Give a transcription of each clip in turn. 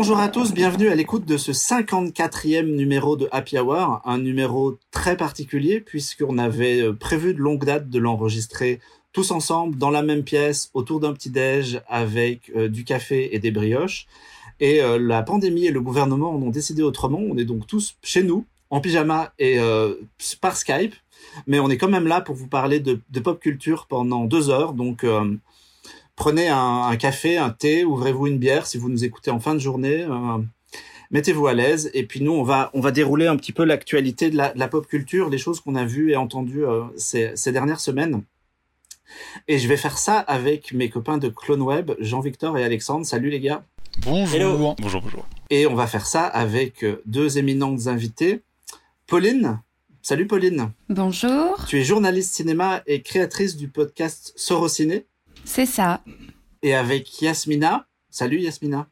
Bonjour à tous, bienvenue à l'écoute de ce 54e numéro de Happy Hour, un numéro très particulier puisqu'on avait euh, prévu de longue date de l'enregistrer tous ensemble dans la même pièce autour d'un petit déj avec euh, du café et des brioches. Et euh, la pandémie et le gouvernement en ont décidé autrement. On est donc tous chez nous, en pyjama et par Skype. Mais on est quand même là pour vous parler de, de pop culture pendant deux heures. Donc prenez un, café, un thé, ouvrez-vous une bière si vous nous écoutez en fin de journée. Euh, mettez-vous à l'aise. Et puis nous, on va, on va dérouler un petit peu l'actualité de la, pop culture, les choses qu'on a vues et entendues euh, ces, dernières semaines. Et je vais faire ça avec mes copains de Clone Web, Jean-Victor et Alexandre. Salut les gars. Bonjour. Bonjour, bonjour. Et on va faire ça avec euh, deux éminentes invités. Pauline. Salut Pauline. Bonjour. Tu es journaliste cinéma et créatrice du podcast Sorociné. C'est ça. Et avec Yasmina. Salut Yasmina.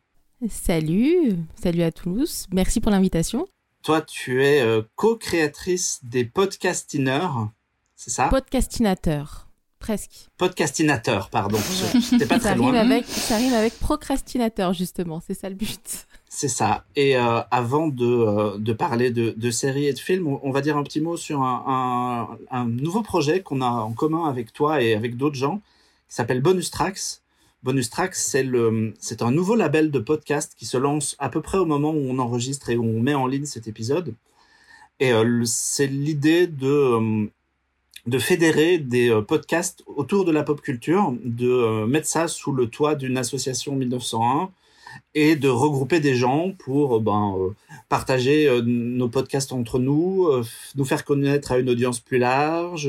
Salut, salut à tous. Merci pour l'invitation. Toi, tu es euh, co-créatrice des Podcastineurs, c'est ça? Podcastinateur, presque. Podcastinateur, pardon. C'était pas très loin. Avec, ça rime avec procrastinateur, justement. C'est ça le but. C'est ça. Et euh, avant de, euh, de parler de, de, séries et de films, on, va dire un petit mot sur un, un, un nouveau projet qu'on a en commun avec toi et avec d'autres gens qui s'appelle Bonus Tracks. Bonus Tracks, c'est un nouveau label de podcast qui se lance à peu près au moment où on enregistre et où on met en ligne cet épisode. Et euh, c'est l'idée de, euh, de fédérer des euh, podcasts autour de la pop culture, de mettre ça sous le toit d'une association 1901 et de regrouper des gens pour ben, partager nos podcasts entre nous, nous faire connaître à une audience plus large,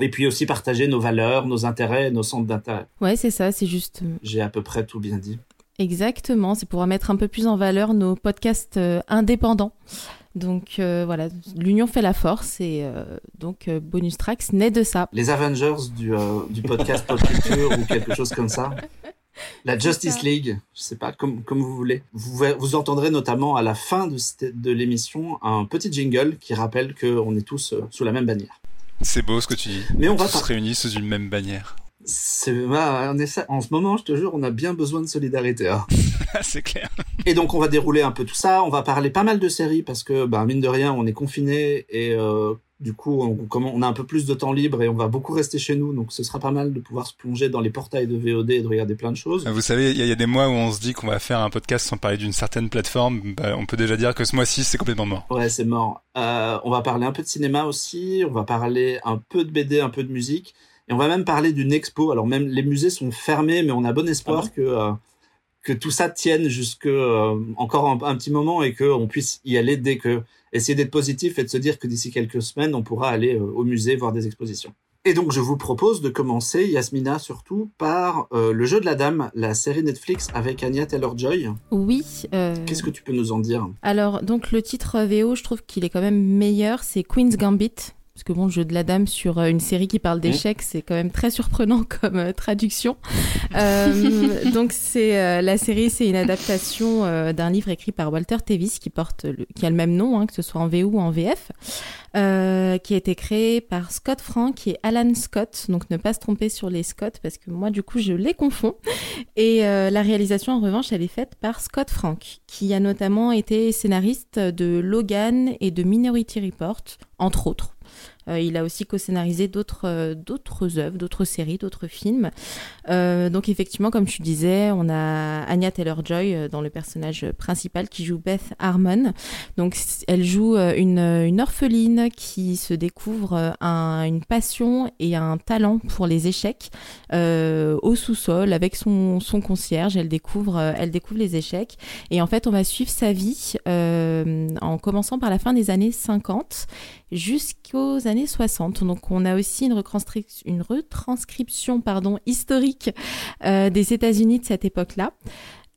et puis aussi partager nos valeurs, nos intérêts, nos centres d'intérêt. Ouais, c'est ça, c'est juste. Euh, J'ai à peu près tout bien dit. Exactement, c'est pour mettre un peu plus en valeur nos podcasts euh, indépendants. Donc euh, voilà, l'union fait la force et donc Bonus Tracks naît de ça. Les Avengers du, du podcast pop culture ou quelque chose comme ça. La Justice League, je sais pas, comme, comme vous voulez. Vous, vous entendrez notamment à la fin de, de l'émission un petit jingle qui rappelle qu'on est tous sous la même bannière. C'est beau ce que tu dis. Mais on va se réunir sous une même bannière. C'est en ce moment, je te jure, on a bien besoin de solidarité. Hein. c'est clair. Et donc on va dérouler un peu tout ça. On va parler pas mal de séries parce que, bah, mine de rien, on est confiné et euh, du coup, on, on a un peu plus de temps libre et on va beaucoup rester chez nous, donc ce sera pas mal de pouvoir se plonger dans les portails de VOD et de regarder plein de choses. Vous savez, il y, a des mois où on se dit qu'on va faire un podcast sans parler d'une certaine plateforme. Bah, on peut déjà dire que ce mois-ci, c'est complètement mort. Ouais, c'est mort. Euh, on va parler un peu de cinéma aussi. On va parler un peu de BD, un peu de musique. Et on va même parler d'une expo. Alors même les musées sont fermés, mais on a bon espoir ah que euh, que tout ça tienne jusque euh, encore un, un, petit moment et qu'on puisse y aller dès que essayer d'être positif et de se dire que d'ici quelques semaines, on pourra aller euh, au musée voir des expositions. Et donc, je vous propose de commencer, Yasmina surtout, par euh, Le jeu de la dame, la série Netflix avec Anya Taylor-Joy. Oui. Euh... Qu'est-ce que tu peux nous en dire? Alors, donc, le titre VO, je trouve qu'il est quand même meilleur, c'est Queen's Gambit. Parce que bon, le jeu de la dame sur euh, une série qui parle d'échecs, c'est quand même très surprenant comme euh, traduction. euh, donc c'est euh, la série, c'est une adaptation d'un livre écrit par Walter Tevis qui porte, le, qui a le même nom, hein, que ce soit en VO ou en VF, qui a été créé par Scott Frank et Alan Scott. Donc ne pas se tromper sur les Scott parce que moi du coup je les confonds. Et la réalisation en revanche, elle est faite par Scott Frank, qui a notamment été scénariste de Logan et de Minority Report, entre autres. Euh, il a aussi co-scénarisé d'autres euh, d'autres œuvres, d'autres séries, d'autres films. Euh, donc effectivement, comme tu disais, on a Anya Taylor-Joy dans le personnage principal qui joue Beth Harmon. Donc elle joue une, une orpheline qui se découvre un, une passion et un talent pour les échecs au sous-sol avec son, son concierge. Elle découvre, elle découvre les échecs et en fait on va suivre sa vie en commençant par la fin des années 50 jusqu'aux années 60. Donc on a aussi une, retranscription historique euh, des États-Unis de cette époque-là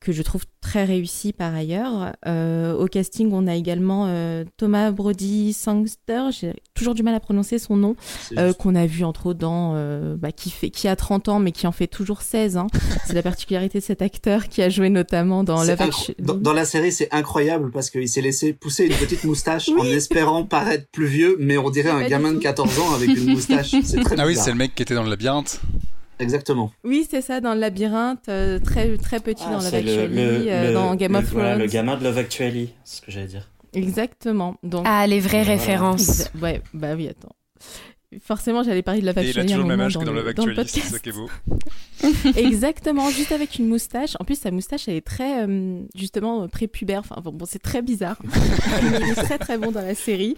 que je trouve très réussi par ailleurs. Euh, au casting, on a également euh, Thomas Brody Sangster, j'ai toujours du mal à prononcer son nom, euh, qu'on a vu entre autres dans, euh, bah, qui, fait, qui a 30 ans mais qui en fait toujours 16. Hein. c'est la particularité de cet acteur qui a joué notamment dans Love dans, dans, la série, c'est incroyable parce qu'il s'est laissé pousser une petite moustache en espérant paraître plus vieux, mais on dirait un gamin de 14 ans avec une moustache. C'est très Ah oui, c'est le mec qui était dans le labyrinthe. Exactement. Oui, c'est ça, dans le labyrinthe, euh, très, très petit Ah, dans Love le, Actually, le- euh, le- dans Game le- of voilà, Thrones. le gamin de Love Actually, c'est ce que j'allais dire. Exactement. Donc, Ah, les vraies Voilà. références. ouais, bah oui, attends. Forcément, j'allais parler de Love Et il a Actually toujours le même âge que dans le- Love dans le Actually, c'est podcast. ça qui est beau. Exactement, juste avec une moustache. En plus, sa moustache, elle est très, euh, justement, euh, prépubère. Enfin, bon, bon, c'est très bizarre. Mais il est très, très bon dans la série.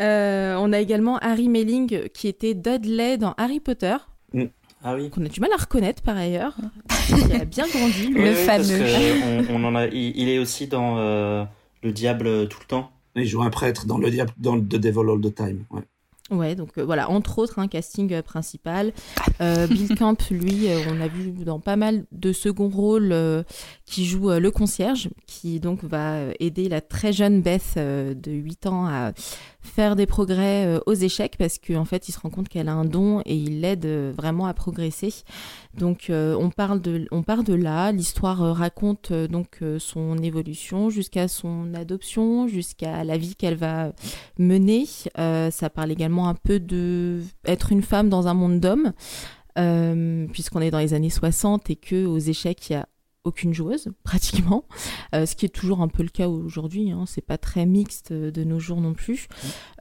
Euh, on a également Harry Melling, qui était Dudley dans Harry Potter, Ah oui. qu'on a du mal à reconnaître par ailleurs. qui a bien grandi. Le Oui, oui, parce fameux. que on, on en a, il, il est aussi dans euh, Le Diable tout le temps. Il joue un prêtre dans le diable, dans The Devil All the Time. Ouais. Ouais, donc euh, voilà, entre autres, un casting euh, principal. Euh, Bill Camp, lui, euh, on l'a vu dans pas mal de second rôles, euh, qui joue euh, le concierge, qui donc va euh, aider la très jeune Beth euh, de 8 ans à faire des progrès euh, aux échecs, parce qu'en fait, il se rend compte qu'elle a un don et il l'aide euh, vraiment à progresser. Donc, euh, on, parle de, on part de là. L'histoire raconte donc son évolution jusqu'à son adoption, jusqu'à la vie qu'elle va mener. Ça parle également un peu de être une femme dans un monde d'hommes, puisqu'on est dans les années 60 et que aux échecs il y a aucune joueuse pratiquement, Euh, ce qui est toujours un peu le cas aujourd'hui. Hein. C'est pas très mixte euh, de nos jours non plus.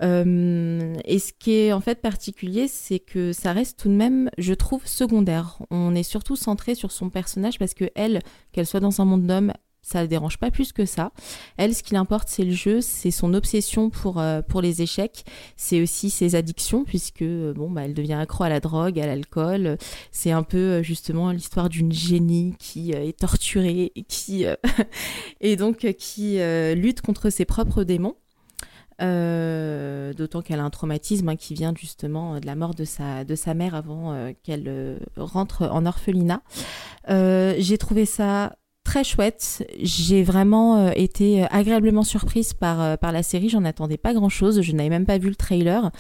Euh, et ce qui est en fait particulier, c'est que ça reste tout de même, je trouve, secondaire. On est surtout centré sur son personnage parce que elle, qu'elle soit dans un monde d'hommes, ça ne dérange pas plus que ça. Elle, ce qui l'importe, c'est le jeu, c'est son obsession pour, euh, pour les échecs, c'est aussi ses addictions, puisque euh, bon, bah, elle devient accro à la drogue, à l'alcool. C'est un peu euh, justement l'histoire d'une génie qui est torturée, et qui, et donc qui lutte contre ses propres démons. D'autant qu'elle a un traumatisme hein, qui vient justement de la mort de sa, de sa mère avant qu'elle rentre en orphelinat. J'ai trouvé ça très chouette. J'ai vraiment euh, été agréablement surprise par, euh, par la série. J'en attendais pas grand chose. Je n'avais même pas vu le trailer.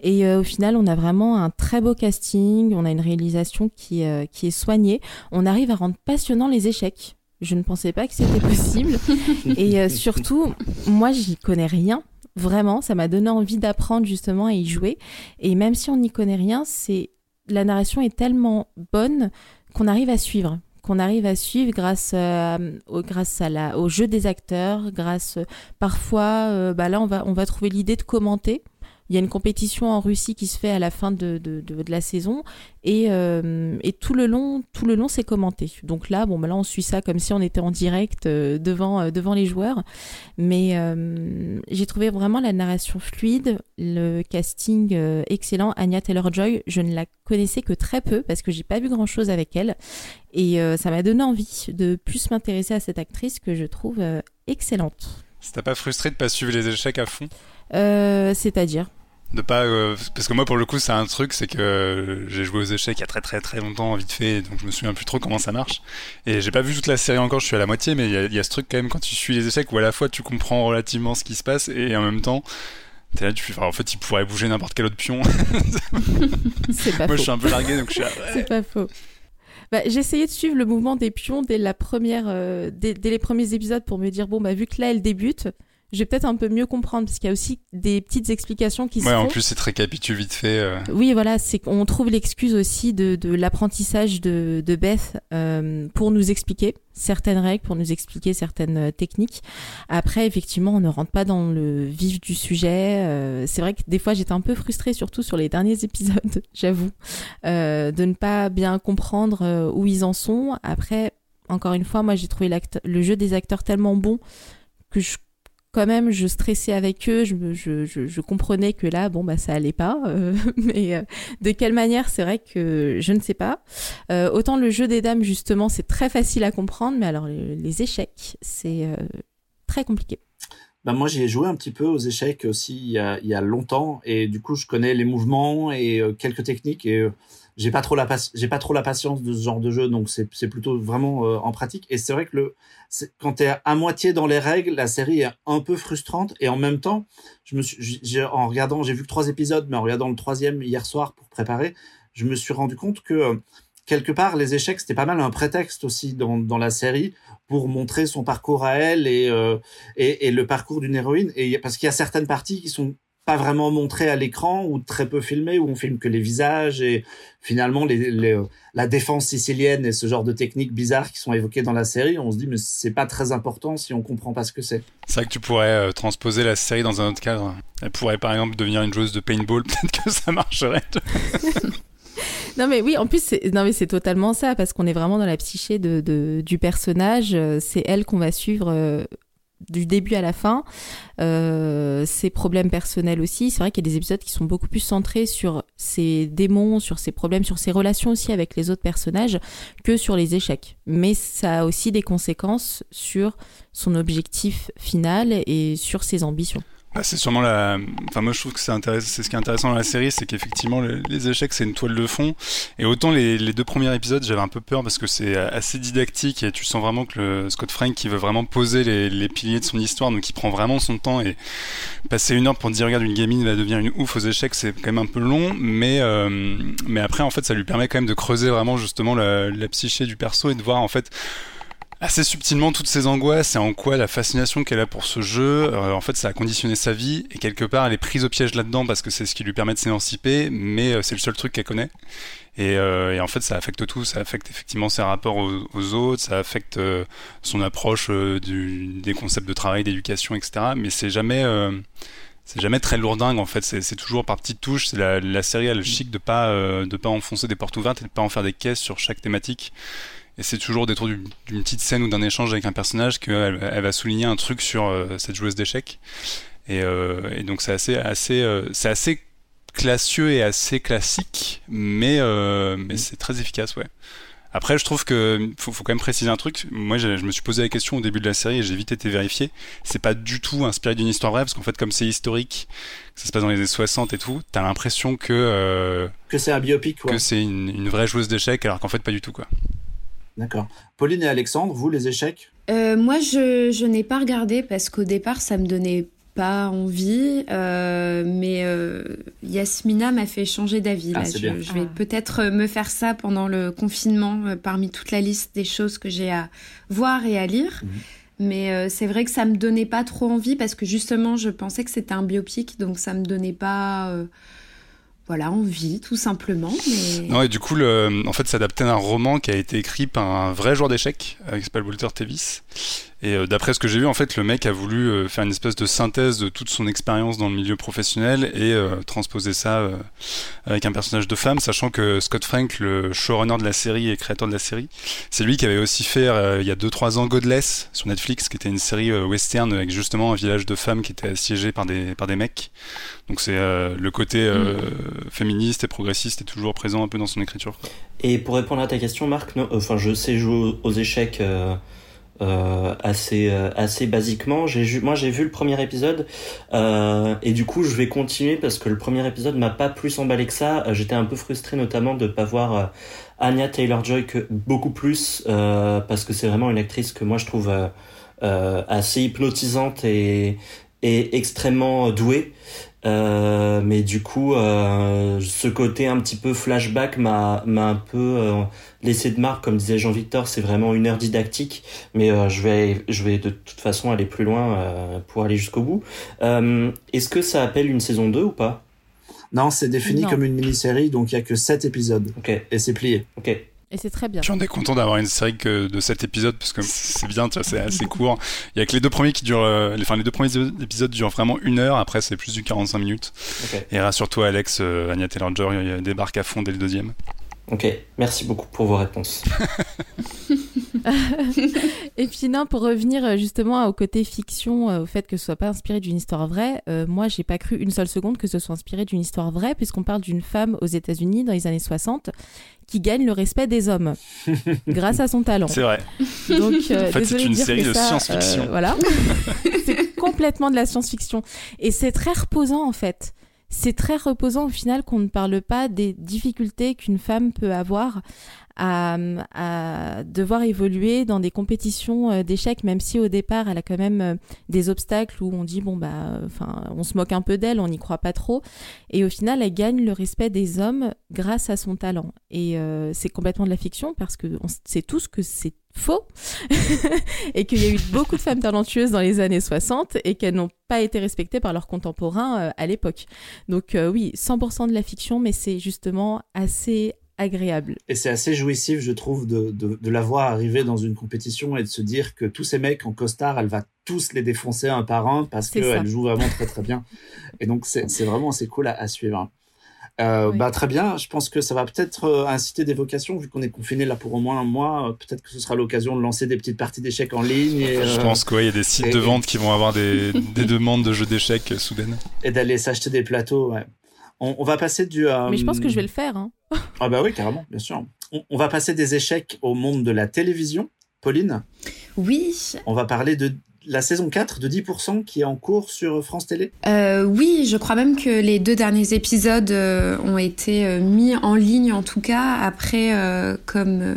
Et euh, au final, on a vraiment un très beau casting. On a une réalisation qui, euh, qui est soignée. On arrive à rendre passionnant les échecs. Je ne pensais pas que c'était possible. Et euh, surtout, moi, j'y connais rien. Vraiment, ça m'a donné envie d'apprendre justement à y jouer. Et même si on n'y connaît rien, c'est la narration est tellement bonne qu'on arrive à suivre qu'on arrive à suivre grâce, euh, au, grâce à la, au jeu des acteurs, grâce euh, parfois, euh, bah là on va, on va trouver l'idée de commenter. Il y a une compétition en Russie qui se fait à la fin de, de, de, de la saison et, euh, et tout le long, tout le long c'est commenté. Donc là, bon, bah là on suit ça comme si on était en direct euh, devant, euh, devant les joueurs. Mais j'ai trouvé vraiment la narration fluide, le casting excellent. Anya Taylor-Joy, je ne la connaissais que très peu parce que j'ai pas vu grand chose avec elle et ça m'a donné envie de plus m'intéresser à cette actrice que je trouve excellente. Ça t'a pas frustré de pas suivre les échecs à fond? Euh, C'est-à-dire? De pas euh, parce que moi pour le coup c'est un truc c'est que euh, j'ai joué aux échecs il y a très très très longtemps vite fait donc je me souviens plus trop comment ça marche et j'ai pas vu toute la série encore je suis à la moitié mais il y, a- il y a ce truc quand même quand tu suis les échecs où à la fois tu comprends relativement ce qui se passe et en même temps t'es là tu enfin, en fait il pourrait bouger n'importe quel autre pion C'est pas moi je suis un peu largué donc je suis là, ouais. C'est pas faux. Bah, j'ai essayé de suivre le mouvement des pions dès la première, euh, dès, dès les premiers épisodes pour me dire bon bah vu que là elle débute, je vais peut-être un peu mieux comprendre parce qu'il y a aussi des petites explications qui se ouais en font. plus c'est très récapitule vite fait euh. Oui, voilà, c'est qu'on trouve l'excuse aussi de, de l'apprentissage de, de Beth euh, pour nous expliquer certaines règles, pour nous expliquer certaines euh, techniques. Après, effectivement, on ne rentre pas dans le vif du sujet. Euh, c'est vrai que des fois, j'étais un peu frustrée, surtout sur les derniers épisodes, j'avoue, euh, de ne pas bien comprendre où ils en sont. Après, encore une fois, moi, j'ai trouvé le jeu des acteurs tellement bon que je quand même, je stressais avec eux, je, je, je, comprenais que là, bon, bah, ça allait pas. euh, mais euh, de quelle manière, c'est vrai que je ne sais pas. Euh, autant le jeu des dames, justement, c'est très facile à comprendre, mais alors les, échecs, c'est très compliqué. Bah moi j'ai joué un petit peu aux échecs aussi il y a, il y a longtemps et du coup je connais les mouvements et quelques techniques et j'ai pas trop la j'ai pas trop la patience de ce genre de jeu donc c'est c'est plutôt vraiment euh, en pratique. Et c'est vrai que le quand t'es à moitié dans les règles la série est un peu frustrante. Et en même temps je me suis en regardant j'ai vu que trois épisodes mais en regardant le troisième hier soir pour préparer je me suis rendu compte que euh, quelque part les échecs c'était pas mal un prétexte aussi dans dans la série pour montrer son parcours à elle et euh, et, et le parcours d'une héroïne. Et parce qu'il y a certaines parties qui sont pas vraiment montré à l'écran ou très peu filmé, où on filme que les visages et finalement les, la défense sicilienne et ce genre de techniques bizarres qui sont évoquées dans la série, on se dit mais c'est pas très important si on comprend pas ce que c'est. C'est vrai que tu pourrais euh, transposer la série dans un autre cadre. Elle pourrait par exemple devenir une joueuse de paintball, peut-être que ça marcherait. non mais oui, en plus c'est non mais c'est totalement ça parce qu'on est vraiment dans la psyché de, du personnage. Euh, c'est elle qu'on va suivre euh, du début à la fin. Euh, ses problèmes personnels aussi. C'est vrai qu'il y a des épisodes qui sont beaucoup plus centrés sur ses démons, sur ses problèmes, sur ses relations aussi avec les autres personnages que sur les échecs. Mais ça a aussi des conséquences sur son objectif final et sur ses ambitions. Bah, c'est sûrement la. Enfin, moi, je trouve que c'est intéressant. C'est ce qui est intéressant dans la série, c'est qu'effectivement, les échecs, c'est une toile de fond. Et autant les, deux premiers épisodes, j'avais un peu peur parce que c'est assez didactique et tu sens vraiment que le Scott Frank, qui veut vraiment poser les, les, piliers de son histoire, donc il prend vraiment son temps et passer une heure pour dire regarde une gamine va devenir une ouf aux échecs, c'est quand même un peu long. Mais euh, mais après, en fait, ça lui permet quand même de creuser vraiment justement la, la psyché du perso et de voir en fait assez subtilement toutes ces angoisses et en quoi la fascination qu'elle a pour ce jeu, euh, en fait, ça a conditionné sa vie et quelque part, elle est prise au piège là-dedans parce que c'est ce qui lui permet de s'émanciper, mais euh, c'est le seul truc qu'elle connaît. Et, euh, et, en fait, ça affecte tout. Ça affecte effectivement ses rapports aux, autres, ça affecte son approche des concepts de travail, d'éducation, etc. Mais c'est jamais c'est jamais très lourdingue en fait, c'est toujours par petites touches. La, la, série le chic de pas de pas enfoncer des portes ouvertes et de pas en faire des caisses sur chaque thématique et c'est toujours des tours d'une petite scène ou d'un échange avec un personnage qu'elle elle va souligner un truc sur euh, cette joueuse d'échecs. Et, euh, et, donc c'est assez, assez, euh, c'est assez classieux et assez classique, mais, mais c'est très efficace, ouais. Après, je trouve que faut, faut quand même préciser un truc. Moi, je, me suis posé la question au début de la série et j'ai vite été vérifié. C'est pas du tout inspiré d'une histoire vraie parce qu'en fait, comme c'est historique, ça se passe dans les années 60 et tout, t'as l'impression que que c'est un biopic, que c'est une, une vraie joueuse d'échecs, alors qu'en fait, pas du tout, quoi. D'accord. Pauline et Alexandre, vous, les échecs euh, Moi, je, je n'ai pas regardé parce qu'au départ, ça me donnait pas envie, euh, mais euh, Yasmina m'a fait changer d'avis. Ah, je, je, vais ah. peut-être me faire ça pendant le confinement, euh, parmi toute la liste des choses que j'ai à voir et à lire. Mhm. Mais euh, c'est vrai que ça me donnait pas trop envie parce que justement, je pensais que c'était un biopic, donc ça me donnait pas voilà, envie, tout simplement. Non, et du coup, le, en fait, c'est adapté d'un roman qui a été écrit par un vrai joueur d'échecs, qui s'appelle Walter Tevis, et euh, d'après ce que j'ai vu, en fait, le mec a voulu euh, faire une espèce de synthèse de toute son expérience dans le milieu professionnel et euh, transposer ça avec un personnage de femme, sachant que Scott Frank, le showrunner de la série et créateur de la série, c'est lui qui avait aussi fait il y a 2-3 ans Godless sur Netflix, qui était une série western avec justement un village de femmes qui était assiégé par des, par des mecs. Donc c'est le côté mm. féministe et progressiste est toujours présent un peu dans son écriture. Et pour répondre à ta question, Marc, enfin je sais jouer aux échecs euh, assez euh, assez basiquement. J'ai moi j'ai vu le premier épisode euh, et du coup je vais continuer parce que le premier épisode m'a pas plus emballé que ça. J'étais un peu frustré notamment de pas voir euh, Anya Taylor Joy que beaucoup plus parce que c'est vraiment une actrice que moi je trouve assez hypnotisante et et extrêmement douée. Euh, mais du coup, euh, ce côté un petit peu flashback m'a m'a un peu euh, laissé de marque, comme disait Jean-Victor. C'est vraiment une heure didactique, mais euh, je vais je vais de toute façon aller plus loin pour aller jusqu'au bout. Est-ce que ça appelle une saison 2 ou pas? Non, c'est défini comme une mini-série, donc il y a que 7 épisodes. Ok. Et c'est plié. Ok. Et c'est très bien. J'en ai content d'avoir une série que de cet épisode parce que c'est bien, c'est assez court. Il y a que les deux premiers qui durent, euh, enfin les deux premiers épisodes durent vraiment une heure. Après c'est plus du 45 minutes. Et rassure-toi Alex, euh, Anya Taylor-Joy débarque à fond dès le deuxième. Ok, merci beaucoup pour vos réponses. et puis non, pour revenir euh, justement au côté fiction, euh, au fait que ce soit pas inspiré d'une histoire vraie, euh, moi j'ai pas cru une seule seconde que ce soit inspiré d'une histoire vraie, puisqu'on parle d'une femme aux États-Unis dans les années 60 qui gagne le respect des hommes grâce à son talent. C'est vrai. Donc, en fait, c'est une série de science-fiction. voilà, c'est complètement de la science-fiction et c'est très reposant en fait c'est très reposant au final qu'on ne parle pas des difficultés qu'une femme peut avoir à, à, devoir évoluer dans des compétitions d'échecs, même si au départ, elle a quand même des obstacles où on dit, bon, bah, enfin, on se moque un peu d'elle, on n'y croit pas trop. Et au final, elle gagne le respect des hommes grâce à son talent. Et c'est complètement de la fiction parce que on sait tous que c'est faux et qu'il y a eu beaucoup de femmes talentueuses dans les années 60 et qu'elles n'ont pas été respectées par leurs contemporains euh, à l'époque. Donc euh, oui, 100% de la fiction, mais c'est justement assez agréable. Et c'est assez jouissif, je trouve, de, de, la voir arriver dans une compétition et de se dire que tous ces mecs en costard, elle va tous les défoncer un par un parce qu'elle joue vraiment très très bien. Et donc c'est vraiment assez cool à suivre. Euh, bah, très bien, je pense que ça va peut-être euh, inciter des vocations, vu qu'on est confiné là pour au moins un mois. Euh, peut-être que ce sera l'occasion de lancer des petites parties d'échecs en ligne. je pense qu'il y a des sites de vente qui vont avoir des, des demandes de jeux d'échecs soudaines. Et d'aller s'acheter des plateaux, ouais. On, va passer du. Mais je pense que je vais le faire. Hein. ah bah oui, carrément, bien sûr. On, on va passer des échecs au monde de la télévision. Pauline Oui. On va parler de la saison 4 de 10% qui est en cours sur France Télé euh, Oui, je crois même que les deux derniers épisodes euh, ont été euh, mis en ligne en tout cas. Après, comme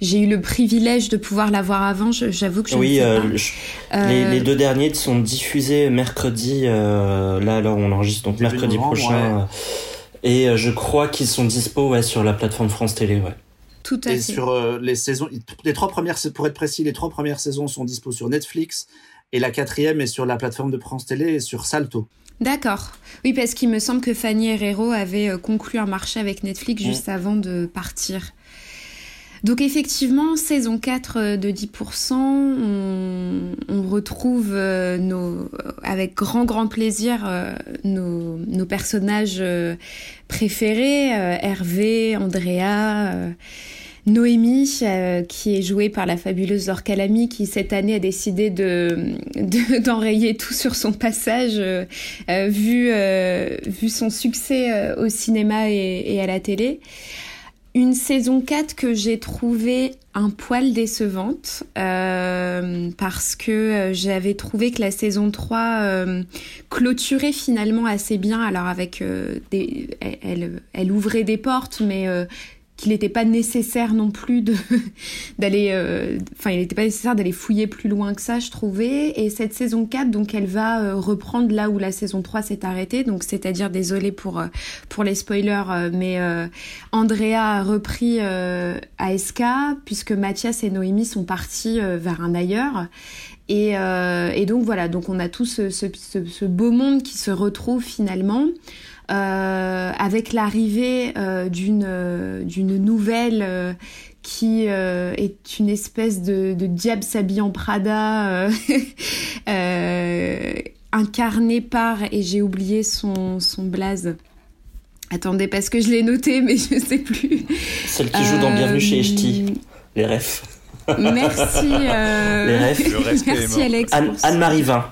j'ai eu le privilège de pouvoir la voir avant, j'avoue que je oui, ne sais pas. Les, les, deux derniers sont diffusés mercredi, là alors on enregistre donc mercredi prochain. Et je crois qu'ils sont dispo sur la plateforme France Télé, ouais. Tout à et sur euh, les saisons, les trois premières, pour être précis, les trois premières saisons sont dispo sur Netflix et la quatrième est sur la plateforme de France Télé et sur Salto. D'accord. Oui, parce qu'il me semble que Fanny Herrero avait euh, conclu un marché avec Netflix juste avant de partir. Donc effectivement, saison 4 euh, de 10%, on, retrouve nos, avec grand grand plaisir nos, personnages préférés, Hervé, Andrea Noémie, euh, qui est jouée par la fabuleuse Laure qui cette année a décidé de d'enrayer tout sur son passage, euh, euh, vu vu son succès au cinéma et, à la télé. Une saison 4 que j'ai trouvée un poil décevante parce que j'avais trouvé que la saison 3 clôturait finalement assez bien. Alors avec des, elle, elle, ouvrait des portes, mais qu'il n'était pas nécessaire non plus d'aller euh, enfin il n'était pas nécessaire d'aller fouiller plus loin que ça je trouvais. Et cette saison 4 donc elle va euh, reprendre là où la saison 3 s'est arrêtée. Donc c'est-à-dire désolé pour euh, pour les spoilers mais Andrea a repris ASK puisque Mathias et Noémie sont partis vers un ailleurs. Et, et, donc voilà. Donc on a tout ce beau monde qui se retrouve finalement euh, avec l'arrivée euh, d'une euh, d'une nouvelle euh, qui est une espèce de, de diable s'habillant Prada incarné par et j'ai oublié son son blaze. Attendez parce que je l'ai noté mais je sais plus. Celle qui joue dans Bienvenue chez Echti. Les refs. Merci. Les refs. Merci Alex. Anne-Marie Vin.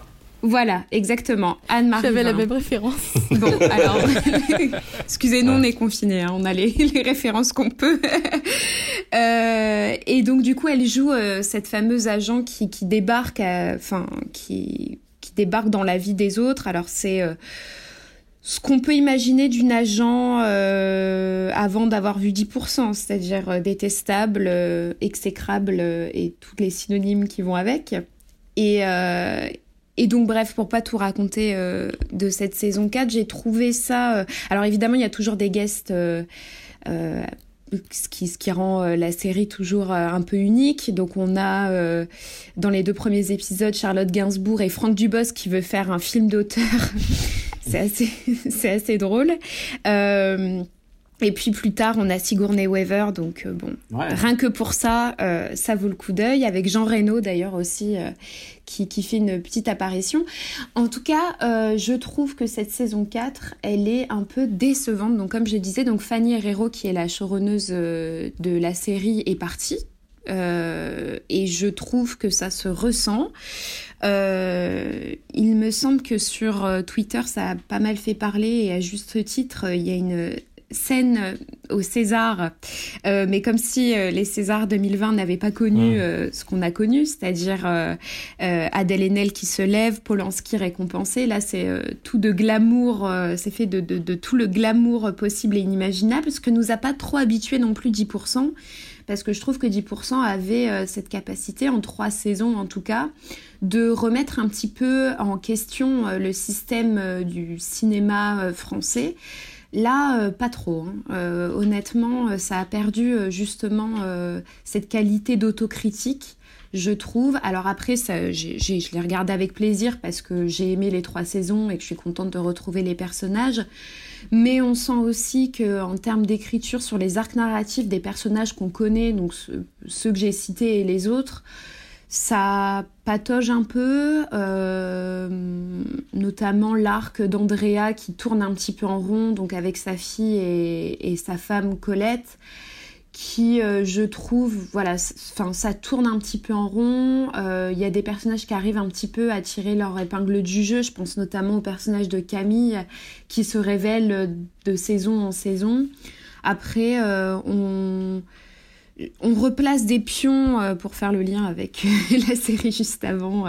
Voilà, exactement. Anne-Marie. J'avais la même référence. Bon, alors, excusez-nous, on est confinés, hein, on a les, références qu'on peut. Euh, et donc, du coup, elle joue euh, cette fameuse agent qui, débarque, enfin, qui, qui débarque dans la vie des autres. Alors, c'est euh, ce qu'on peut imaginer d'une agent avant d'avoir vu 10%, c'est-à-dire détestable, exécrable et tous les synonymes qui vont avec. Et, et donc bref, pour pas tout raconter euh, de cette saison 4, j'ai trouvé ça... Euh, alors évidemment, il y a toujours des guests... Euh, ce qui, ce qui rend la série toujours un peu unique. Donc on a dans les deux premiers épisodes Charlotte Gainsbourg et Franck Dubos qui veut faire un film d'auteur. c'est assez, c'est assez drôle. Et puis plus tard, on a Sigourney Weaver, donc bon, rien que pour ça, ça vaut le coup d'œil. Avec Jean Reno d'ailleurs aussi, qui, qui, fait une petite apparition. En tout cas, euh, je trouve que cette saison 4, elle est un peu décevante. Donc comme je disais, donc Fanny Herrero, qui est la showrunneuse euh, de la série, est partie. Euh, et je trouve que ça se ressent. Euh, il me semble que sur Twitter, ça a pas mal fait parler et à juste titre, il y a une scène au César, mais comme si les Césars 2020 n'avaient pas connu ce qu'on a connu, c'est-à-dire Adèle Haenel qui se lève, Polanski récompensé. Là, c'est tout de glamour, c'est fait de, de, de, tout le glamour possible et inimaginable, ce que nous a pas trop habitué non plus 10% parce que je trouve que 10% avait euh, cette capacité, en trois saisons en tout cas, de remettre un petit peu en question euh, le système euh, du cinéma français. Là, pas trop. Hein. honnêtement, ça a perdu justement cette qualité d'autocritique je trouve. Alors après, je l'ai regardé avec plaisir parce que j'ai aimé les trois saisons et que je suis contente de retrouver les personnages. Mais on sent aussi que en termes d'écriture sur les arcs narratifs des personnages qu'on connaît, donc ceux, que j'ai cités et les autres, ça patauge un peu, euh, notamment l'arc d'Andrea qui tourne un petit peu en rond, donc avec sa fille et sa femme Colette qui, euh, je trouve, voilà, enfin, ça tourne un petit peu en rond. Euh, il y a des personnages qui arrivent un petit peu à tirer leur épingle du jeu. Je pense notamment au personnage de Camille qui se révèle de saison en saison. Après, on, on replace des pions pour faire le lien avec la série juste avant.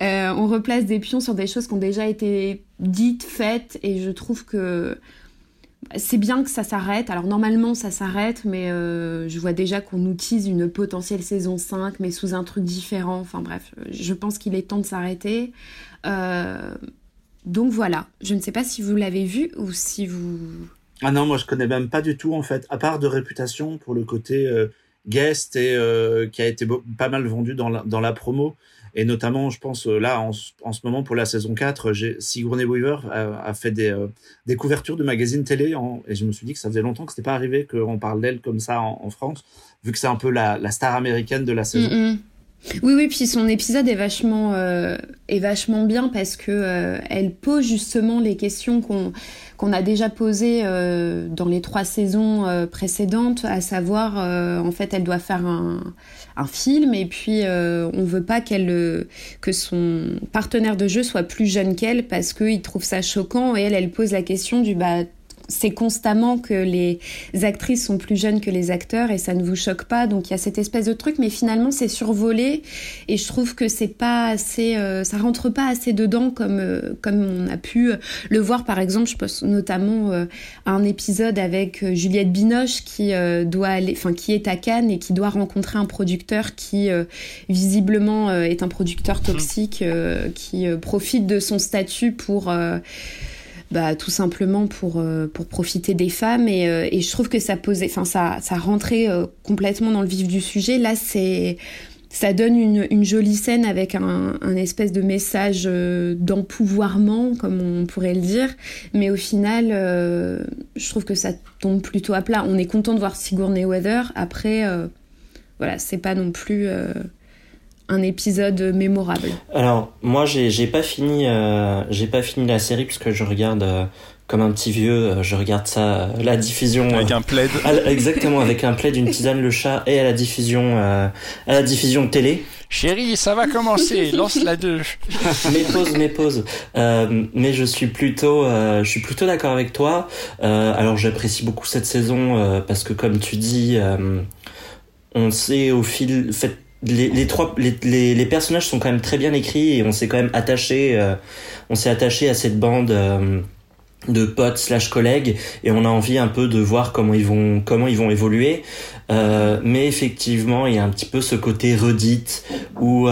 on replace des pions sur des choses qui ont déjà été dites, faites, et je trouve que c'est bien que ça s'arrête. Alors normalement ça s'arrête, mais euh, je vois déjà qu'on utilise une potentielle saison 5, mais sous un truc différent. Enfin bref, je pense qu'il est temps de s'arrêter. Euh, donc voilà, je ne sais pas si vous l'avez vu ou si vous... Ah non, moi je connais même pas du tout en fait, à part de réputation pour le côté euh, guest et qui a été pas mal vendu dans dans la promo. Et notamment, je pense, euh, là, en, ce moment, pour la saison 4, Sigourney Weaver a, fait des, euh, des, couvertures de magazines télé. et je me suis dit que ça faisait longtemps que c'était pas arrivé qu'on parle d'elle comme ça en, France, vu que c'est un peu la, la, star américaine de la saison. Mm, mm. Oui, oui, puis son épisode est vachement, euh, est vachement bien parce que elle pose justement les questions qu'on qu'on a déjà posées dans les trois saisons précédentes, à savoir, en fait, elle doit faire un, un film et puis euh, on veut pas qu'elle euh, que son partenaire de jeu soit plus jeune qu'elle parce qu'il trouve ça choquant et elle elle pose la question du bah c'est constamment que les actrices sont plus jeunes que les acteurs et ça ne vous choque pas. Donc il y a cette espèce de truc, mais finalement c'est survolé et je trouve que c'est pas assez, euh, ça rentre pas assez dedans comme euh, comme on a pu le voir par exemple. Je pense notamment euh, à un épisode avec Juliette Binoche qui doit aller, enfin qui est à Cannes et qui doit rencontrer un producteur qui visiblement est un producteur toxique qui profite de son statut pour bah, tout simplement pour, euh, pour profiter des femmes. Et, euh, et je trouve que ça posait, enfin, ça, ça rentrait euh, complètement dans le vif du sujet. Là, c'est ça donne une, une, jolie scène avec un, un espèce de message d'empouvoirment, comme on pourrait le dire. Mais au final, je trouve que ça tombe plutôt à plat. On est content de voir Sigourney Weather. Après, voilà, c'est pas non plus un épisode mémorable Alors moi j'ai pas fini euh, j'ai pas fini la série puisque je regarde euh, comme un petit vieux, euh, je regarde ça la diffusion avec un plaid. exactement avec un plaid, une tisane, le chat et à la diffusion à la diffusion télé. Chérie, ça va commencer, lance la deux. mes pauses, mes pauses. mais je suis plutôt, je suis plutôt d'accord avec toi. alors j'apprécie beaucoup cette saison parce que comme tu dis, on sait au fil, fait les, les trois les, les, personnages sont quand même très bien écrits et on s'est quand même attaché euh, on s'est attaché à cette bande euh, de potes slash collègues et on a envie un peu de voir comment ils vont comment ils vont évoluer. Euh, mais effectivement il y a un petit peu ce côté redite où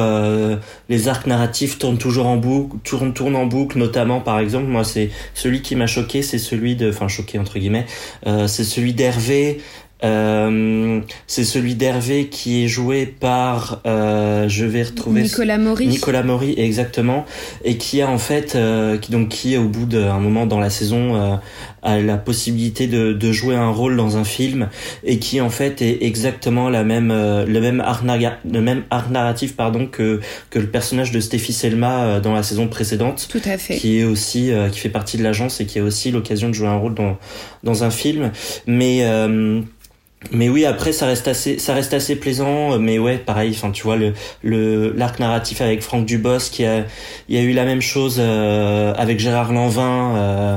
les arcs narratifs tournent toujours en boucle tournent tournent en boucle notamment par exemple moi c'est celui qui m'a choqué c'est celui de enfin choqué entre guillemets c'est celui d'Hervé euh, c'est celui d'Hervé qui est joué par, euh, je vais retrouver Nicolas Maury. Nicolas Maury, exactement, et qui a en fait, euh, qui donc qui au bout d'un moment dans la saison euh, a la possibilité de, de, jouer un rôle dans un film et qui en fait est exactement la même, euh, le même art, le même art narratif pardon que que le personnage de Stéphie Selma dans la saison précédente. Tout à fait. Qui est aussi, qui fait partie de l'agence et qui a aussi l'occasion de jouer un rôle dans dans un film, mais mais oui, après ça reste assez, ça reste assez plaisant. Mais ouais, pareil. Enfin, tu vois le le l'arc narratif avec Franck Dubos, qui a, il y a eu la même chose euh, avec Gérard Lanvin. Euh,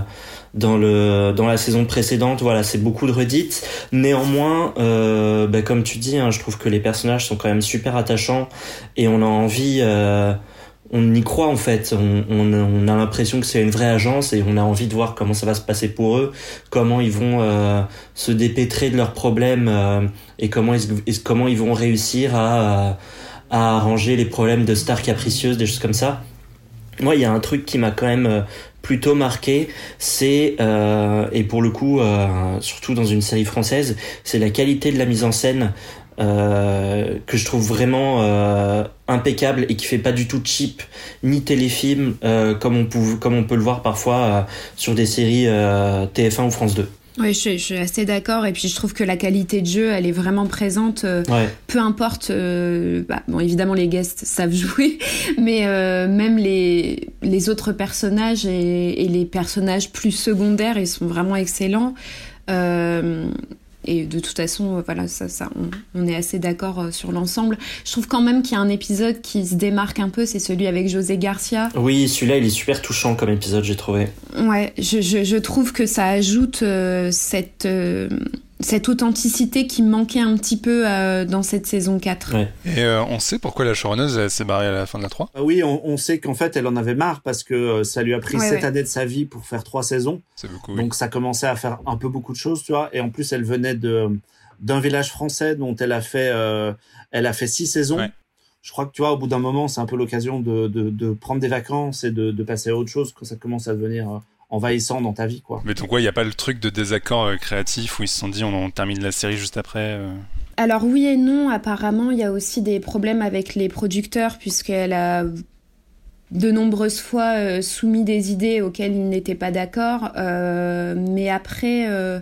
dans le dans la saison précédente voilà c'est beaucoup de redites néanmoins euh, bah, comme tu dis hein, je trouve que les personnages sont quand même super attachants et on a envie euh, on y croit en fait. On, on, on a l'impression que c'est une vraie agence et on a envie de voir comment ça va se passer pour eux comment ils vont euh, se dépêtrer de leurs problèmes euh, et comment ils, comment ils vont réussir à à arranger les problèmes de stars capricieuses des choses comme ça. Moi il y a un truc qui m'a quand même plutôt marqué, c'est euh, et pour le coup, euh, surtout dans une série française, c'est la qualité de la mise en scène euh, que je trouve vraiment euh, impeccable et qui fait pas du tout cheap ni téléfilm euh, comme on peut comme on peut le voir parfois euh, sur des séries TF1 ou France 2. Oui, je, suis assez d'accord. Et puis, je trouve que la qualité de jeu, elle est vraiment présente. Euh, peu importe. Euh, bah, bon, évidemment, les guests savent jouer, mais euh, même les, les autres personnages et, et, les personnages plus secondaires, ils sont vraiment excellents. Et de toute façon, euh, voilà, ça, ça, on, est assez d'accord euh, sur l'ensemble. Je trouve quand même qu'il y a un épisode qui se démarque un peu, c'est celui avec José Garcia. Oui, celui-là, il est super touchant comme épisode, j'ai trouvé. Ouais, je, je, je, trouve que ça ajoute euh, cette cette authenticité qui manquait un petit peu euh, dans cette saison 4. Et euh, on sait pourquoi la showrunneuse s'est barrée à la fin de la 3 ah Oui, on, on sait qu'en fait, elle en avait marre parce que euh, ça lui a pris ouais, 7 ouais. années de sa vie pour faire 3 saisons. C'est beaucoup. Donc ça commençait à faire un peu beaucoup de choses, tu vois. Et en plus, elle venait de d'un village français dont elle a fait euh, elle a fait 6 saisons. Ouais. Je crois que tu vois, au bout d'un moment, c'est un peu l'occasion de, de, de, prendre des vacances et de, de passer à autre chose quand ça commence à devenir envahissant dans ta vie quoi. Mais donc ouais, il y a pas le truc de désaccord euh, créatif où ils se sont dit on, on termine la série juste après euh... Alors oui et non, apparemment, il y a aussi des problèmes avec les producteurs puisqu'elle a de nombreuses fois euh, soumis des idées auxquelles ils n'étaient pas d'accord. Euh, mais après, euh,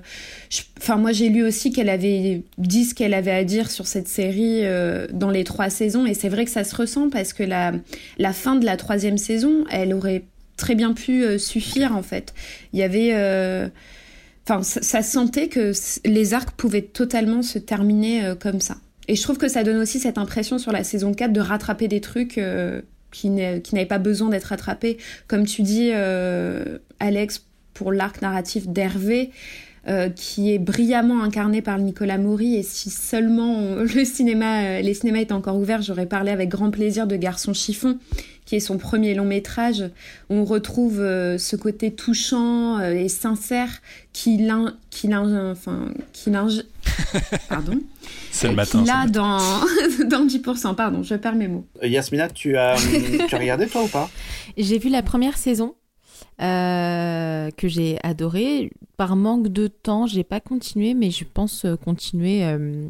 enfin moi j'ai lu aussi qu'elle avait dit ce qu'elle avait à dire sur cette série euh, dans les trois saisons. Et c'est vrai que ça se ressent parce que la, la fin de la troisième saison, elle aurait très bien pu euh, suffire en fait. Il y avait euh, enfin ça, sentait que les arcs pouvaient totalement se terminer euh, comme ça. Et je trouve que ça donne aussi cette impression sur la saison 4 de rattraper des trucs qui n'avaient pas besoin d'être rattrapés. Comme tu dis, Alex, pour l'arc narratif d'Hervé, qui est brillamment incarné par Nicolas Maury. Et si seulement le cinéma, les cinémas étaient encore ouverts, j'aurais parlé avec grand plaisir de Garçon chiffon, qui est son premier long métrage. On retrouve euh, ce côté touchant euh, et sincère qui l'in, qui l'in, enfin, pardon. C'est le matin. Là, dans, dans 10%, pardon, je perds mes mots. Yasmina, tu as, tu as regardé toi ou pas? J'ai vu la première saison. Euh, que j'ai adoré. Par manque de temps, j'ai pas continué, mais je pense continuer euh,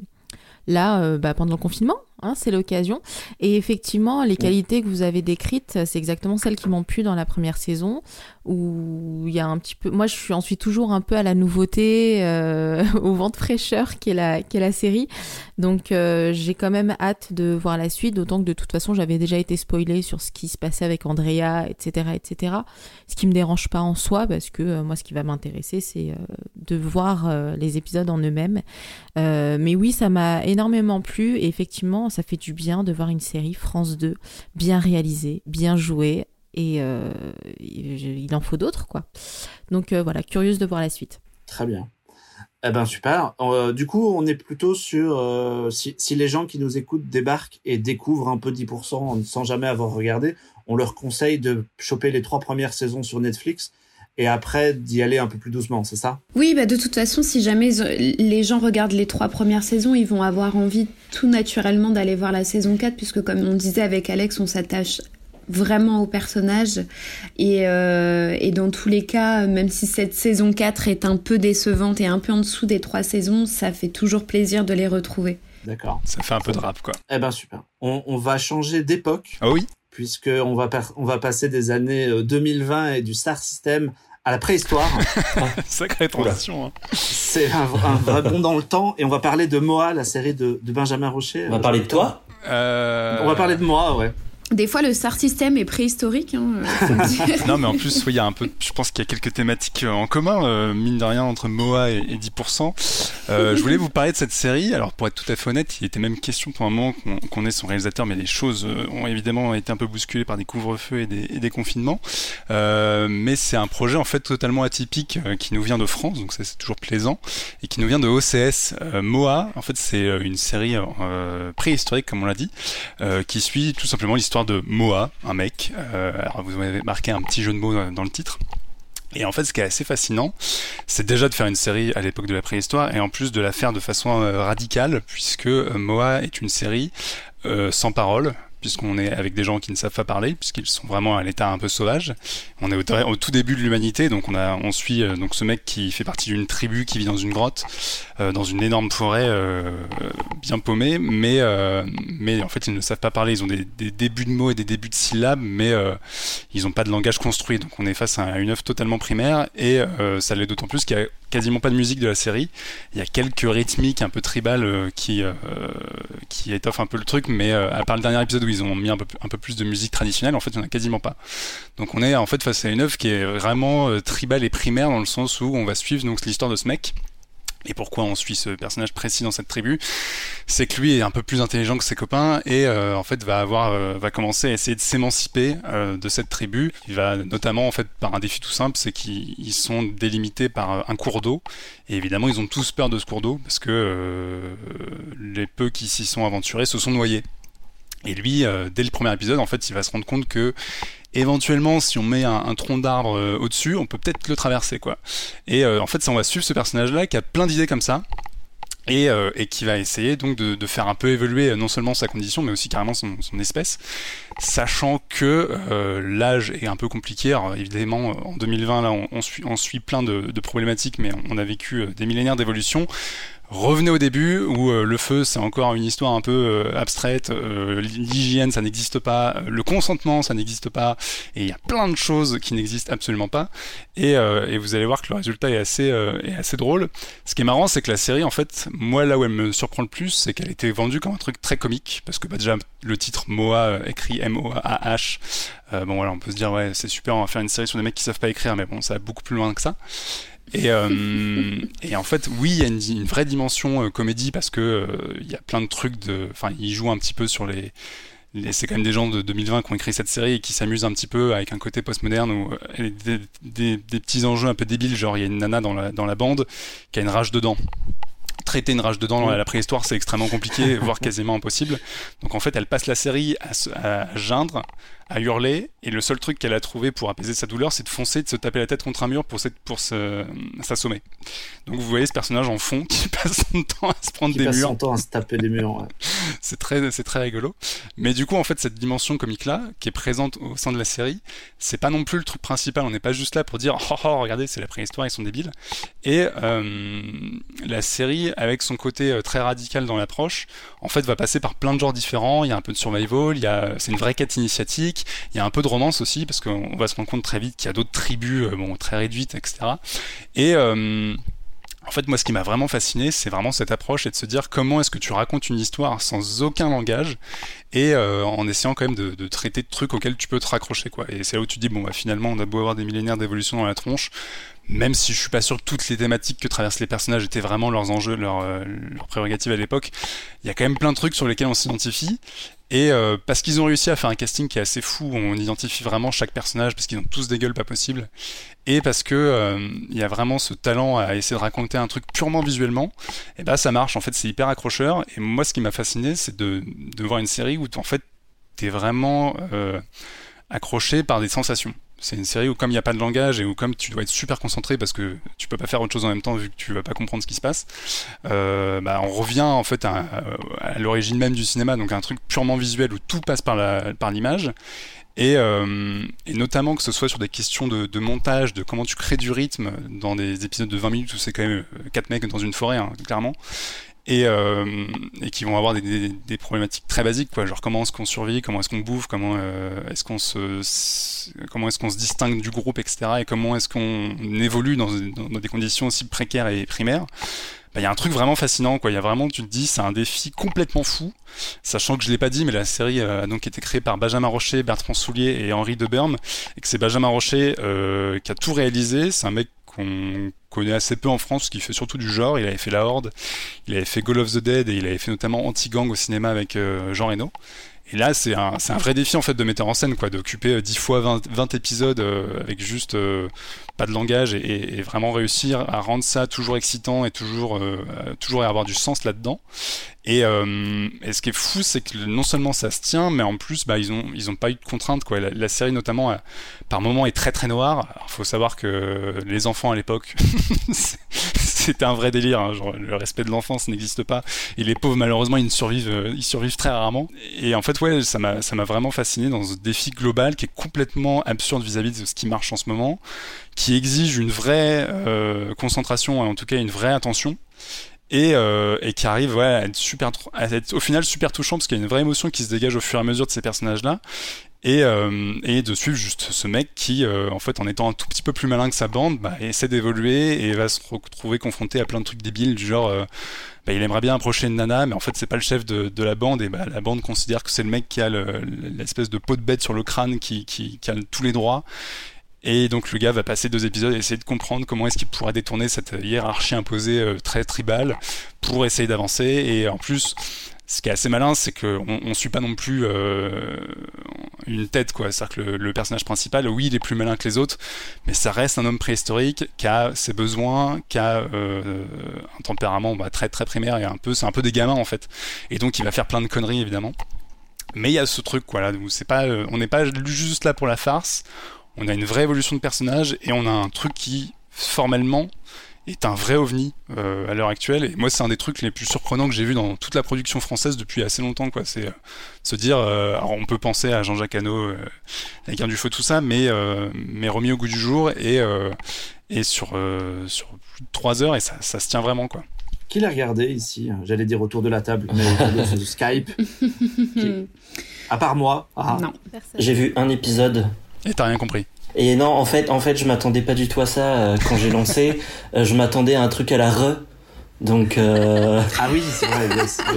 là euh, bah, pendant le confinement. Hein, c'est l'occasion. Et effectivement, les qualités que vous avez décrites, c'est exactement celles qui m'ont plu dans la première saison, où il y a un petit peu. Moi, je suis toujours un peu à la nouveauté, euh, au vent de fraîcheur qui est la, série. Donc, euh, j'ai quand même hâte de voir la suite, d'autant que de toute façon, j'avais déjà été spoilée sur ce qui se passait avec Andrea, etc., etc. Ce qui me dérange pas en soi, parce que euh, moi, ce qui va m'intéresser, c'est de voir les épisodes en eux-mêmes. mais oui, ça m'a énormément plu, et effectivement, ça fait du bien de voir une série France 2 bien réalisée, bien jouée, et euh, il en faut d'autres quoi. Donc euh, voilà, curieuse de voir la suite. Très bien. Eh ben super. Euh, du coup, on est plutôt sur euh, si, si, les gens qui nous écoutent débarquent et découvrent un peu 10% sans jamais avoir regardé, on leur conseille de choper les trois premières saisons sur Netflix et après d'y aller un peu plus doucement, c'est ça? Oui, bah de toute façon, si jamais les gens regardent les trois premières saisons, ils vont avoir envie tout naturellement d'aller voir la saison 4, puisque comme on disait avec Alex, on s'attache vraiment au personnage et, euh, et dans tous les cas même si cette saison 4 est un peu décevante et un peu en dessous des trois saisons ça fait toujours plaisir de les retrouver d'accord ça fait un peu de rap quoi eh ben super on, on va changer d'époque ah oui puisque on va on va passer des années 2020 et du star system à la préhistoire. Sacrée transition. Hein. C'est un, un, vrai bond dans le temps. Et on va parler de Moa, la série de, de Benjamin Rocher. On va parler de toi? Euh... On va parler de moi, ouais. Des fois, le star system est préhistorique. Hein, non, mais en plus, il y a un peu. Je pense qu'il y a quelques thématiques euh, en commun, euh, mine de rien, entre Moa et, 10%. Euh, je voulais vous parler de cette série. Alors, pour être tout à fait honnête, il était même question pour un moment qu'on ait son réalisateur, mais les choses ont évidemment été un peu bousculées par des couvre-feux et des, confinements. mais c'est un projet en fait totalement atypique qui nous vient de France, donc ça c'est toujours plaisant, et qui nous vient de OCS. Moa, en fait, c'est une série préhistorique, comme on l'a dit, qui suit tout simplement l'histoire de Moa, un mec. Euh, alors vous avez marqué un petit jeu de mots dans le titre. Et en fait, ce qui est assez fascinant, c'est déjà de faire une série à l'époque de la préhistoire et en plus de la faire de façon euh, radicale, puisque euh, Moa est une série sans parole, puisqu'on est avec des gens qui ne savent pas parler, puisqu'ils sont vraiment à l'état un peu sauvage. On est au, tout début de l'humanité, donc on, a, on suit euh, donc ce mec qui fait partie d'une tribu qui vit dans une grotte, euh, dans une énorme forêt euh, bien paumée, mais, en fait ils ne savent pas parler. Ils ont des, des, débuts de mots et des débuts de syllabes, mais ils n'ont pas de langage construit. Donc on est face à une œuvre totalement primaire, et ça l'est d'autant plus qu'il y a quasiment pas de musique de la série. Il y a quelques rythmiques un peu tribales qui, qui étoffent un peu le truc, mais à part le dernier épisode où ils ont mis un peu, plus de musique traditionnelle, en fait, il n'y en a quasiment pas. Donc on est en fait face à une œuvre qui est vraiment euh, tribale et primaire dans le sens où on va suivre donc l'histoire de ce mec. Et pourquoi on suit ce personnage précis dans cette tribu? C'est que lui est un peu plus intelligent que ses copains et euh, en fait va avoir euh, va commencer à essayer de s'émanciper de cette tribu. Il va notamment en fait par un défi tout simple, c'est qu'ils sont délimités par un cours d'eau et évidemment ils ont tous peur de ce cours d'eau parce que les peu qui s'y sont aventurés se sont noyés et lui, euh, dès le premier épisode, en fait, il va se rendre compte que éventuellement, si on met un, tronc d'arbre euh, au-dessus, on peut peut-être le traverser. Et euh, en fait, ça, on va suivre ce personnage-là qui a plein d'idées comme ça. Et, qui va essayer donc de, faire un peu évoluer non seulement sa condition, mais aussi carrément son, espèce, sachant que l'âge est un peu compliqué. Alors, évidemment, en 2020, là, on, suit, plein de problématiques, mais on a vécu des millénaires d'évolution. Revenez au début où euh, le feu c'est encore une histoire un peu euh, abstraite, euh, l'hygiène ça n'existe pas, le consentement ça n'existe pas, et il y a plein de choses qui n'existent absolument pas. Et, et, vous allez voir que le résultat est assez, drôle. Ce qui est marrant c'est que la série en fait, moi là où elle me surprend le plus, c'est qu'elle était vendue comme un truc très comique, parce que bah, déjà le titre Moa écrit M-O-A-H, bon voilà on peut se dire ouais c'est super on va faire une série sur des mecs qui savent pas écrire, mais bon ça va beaucoup plus loin que ça. Et, euh, et, en fait, oui, il y a une, vraie dimension euh, comédie parce que euh, il y a plein de trucs. Enfin, ils jouent un petit peu sur les. c'est quand même des gens de 2020 qui ont écrit cette série et qui s'amusent un petit peu avec un côté postmoderne ou des, des, petits enjeux un peu débiles. Genre, il y a une nana dans la, dans la bande qui a une rage dedans traiter une rage dedans dans la préhistoire, c'est extrêmement compliqué, voire quasiment impossible. Donc en fait, elle passe la série à geindre à hurler et le seul truc qu'elle a trouvé pour apaiser sa douleur c'est de foncer de se taper la tête contre un mur pour, pour s'assommer. Donc vous voyez ce personnage en fond qui passe son temps à se prendre qui des passe murs. son temps à se taper des murs c'est très c'est très rigolo. Mais du coup en fait cette dimension comique là qui est présente au sein de la série c'est pas non plus le truc principal. On n'est pas juste là pour dire oh, oh regardez c'est la préhistoire ils sont débiles. Et euh, la série avec son côté euh, très radical dans l'approche en fait va passer par plein de genres différents. Il y a un peu de survival il y a c'est une vraie quête initiatique il y a un peu de romance aussi, parce qu'on va se rendre compte très vite qu'il y a d'autres tribus euh, bon, très réduites, etc. Et euh, en fait, moi, ce qui m'a vraiment fasciné, c'est vraiment cette approche et de se dire comment est-ce que tu racontes une histoire sans aucun langage et euh, en essayant quand même de, traiter de trucs auxquels tu peux te raccrocher, quoi. Et c'est là où tu dis, bon, bah, finalement, on a beau avoir des millénaires d'évolution dans la tronche, même si je suis pas sûr que toutes les thématiques que traversent les personnages étaient vraiment leurs enjeux, leurs, leurs prérogatives à l'époque, il y a quand même plein de trucs sur lesquels on s'identifie. Et euh, parce qu'ils ont réussi à faire un casting qui est assez fou, on identifie vraiment chaque personnage parce qu'ils ont tous des gueules pas possibles. Et parce que euh, il y a vraiment ce talent à essayer de raconter un truc purement visuellement, et bah ça marche. En fait, c'est hyper accrocheur. Et moi, ce qui m'a fasciné, c'est de, voir une série où en fait t'es vraiment euh, accroché par des sensations. C'est une série où comme il n'y a pas de langage et où comme tu dois être super concentré parce que tu peux pas faire autre chose en même temps vu que tu vas pas comprendre ce qui se passe, euh, bah, on revient en fait à, à l'origine même du cinéma, donc un truc purement visuel où tout passe par l'image. Et, euh, et, notamment que ce soit sur des questions de, montage, de comment tu crées du rythme dans des épisodes de 20 minutes où c'est quand même quatre mecs dans une forêt, hein, clairement et, euh, et qui vont avoir des, des, des, problématiques très basiques quoi genre comment est-ce qu'on survit comment est-ce qu'on bouffe comment euh, est-ce qu'on se comment est-ce qu'on se distingue du groupe etc et comment est-ce qu'on évolue dans, des conditions aussi précaires et primaires bah, il y a un truc vraiment fascinant, quoi. Il y a vraiment, tu te dis, c'est un défi complètement fou, sachant que je l'ai pas dit, mais la série a donc été créée par Benjamin Rocher, Bertrand Soulier et Henri Deberme, et que c'est Benjamin Rocher qui a tout réalisé. C'est un mec qu'on connaît assez peu en France, qui fait surtout du genre. Il avait fait La Horde, il avait fait Goal of the Dead et il avait fait notamment Anti-Gang au cinéma avec Jean Reno. Et là, c'est un, vrai défi en fait de mettre en scène, quoi, d'occuper 10 fois 20, 20 épisodes avec juste pas de langage et, vraiment réussir à rendre ça toujours excitant et toujours euh, toujours avoir du sens là-dedans. Et, euh, et, ce qui est fou, c'est que non seulement ça se tient, mais en plus, bah, ils ont ils ont pas eu de contraintes. La, série notamment, euh, par moments, est très très noire. Il faut savoir que les enfants à l'époque, c'était un vrai délire. Hein, le respect de l'enfance n'existe pas. Et les pauvres, malheureusement, ils survivent euh, ils survivent très rarement. Et en fait, ouais, ça m'a vraiment fasciné dans ce défi global qui est complètement absurde vis-à-vis -vis de ce qui marche en ce moment, qui exige une vraie euh, concentration, en tout cas une vraie attention. Et, euh, et, qui arrive ouais, à être super à être au final super touchant parce qu'il y a une vraie émotion qui se dégage au fur et à mesure de ces personnages là et, euh, de suivre juste ce mec qui euh, en fait en étant un tout petit peu plus malin que sa bande bah, essaie d'évoluer et va se retrouver confronté à plein de trucs débiles du genre bah, il aimerait bien approcher une nana mais en fait c'est pas le chef de, la bande et bah, la bande considère que c'est le mec qui a l'espèce de peau de bête sur le crâne qui a tous les droits et donc le gars va passer deux épisodes et essayer de comprendre comment est-ce qu'il pourra détourner cette hiérarchie imposée euh, très tribale pour essayer d'avancer. Et en plus, ce qui est assez malin, c'est qu'on on suit pas non plus euh, une tête, quoi. C'est-à-dire que le, personnage principal, oui, il est plus malin que les autres, mais ça reste un homme préhistorique qui a ses besoins, qui a euh, un tempérament bah, très très primaire et un peu, c'est un peu des gamins en fait. Et donc il va faire plein de conneries évidemment. Mais il y a ce truc, quoi, là, où c'est pas, on n'est pas juste là pour la farce on a une vraie évolution de personnage et on a un truc qui formellement est un vrai ovni euh, à l'heure actuelle et moi c'est un des trucs les plus surprenants que j'ai vu dans toute la production française depuis assez longtemps quoi c'est euh, se dire euh, alors on peut penser à Jean-Jacques Hano la guerre du feu tout ça mais mais remis au goût du jour et et sur sur plus de trois heures et ça, ça se tient vraiment quoi qui l'a regardé ici? J'allais dire autour de la table, mais autour de Skype. À part moi. Ah. Non. J'ai vu un épisode et t'as rien compris. Et non, en fait, en fait, je m'attendais pas du tout à ça euh, quand j'ai lancé. Euh, je m'attendais à un truc à la re. Donc euh... ah oui c'est vrai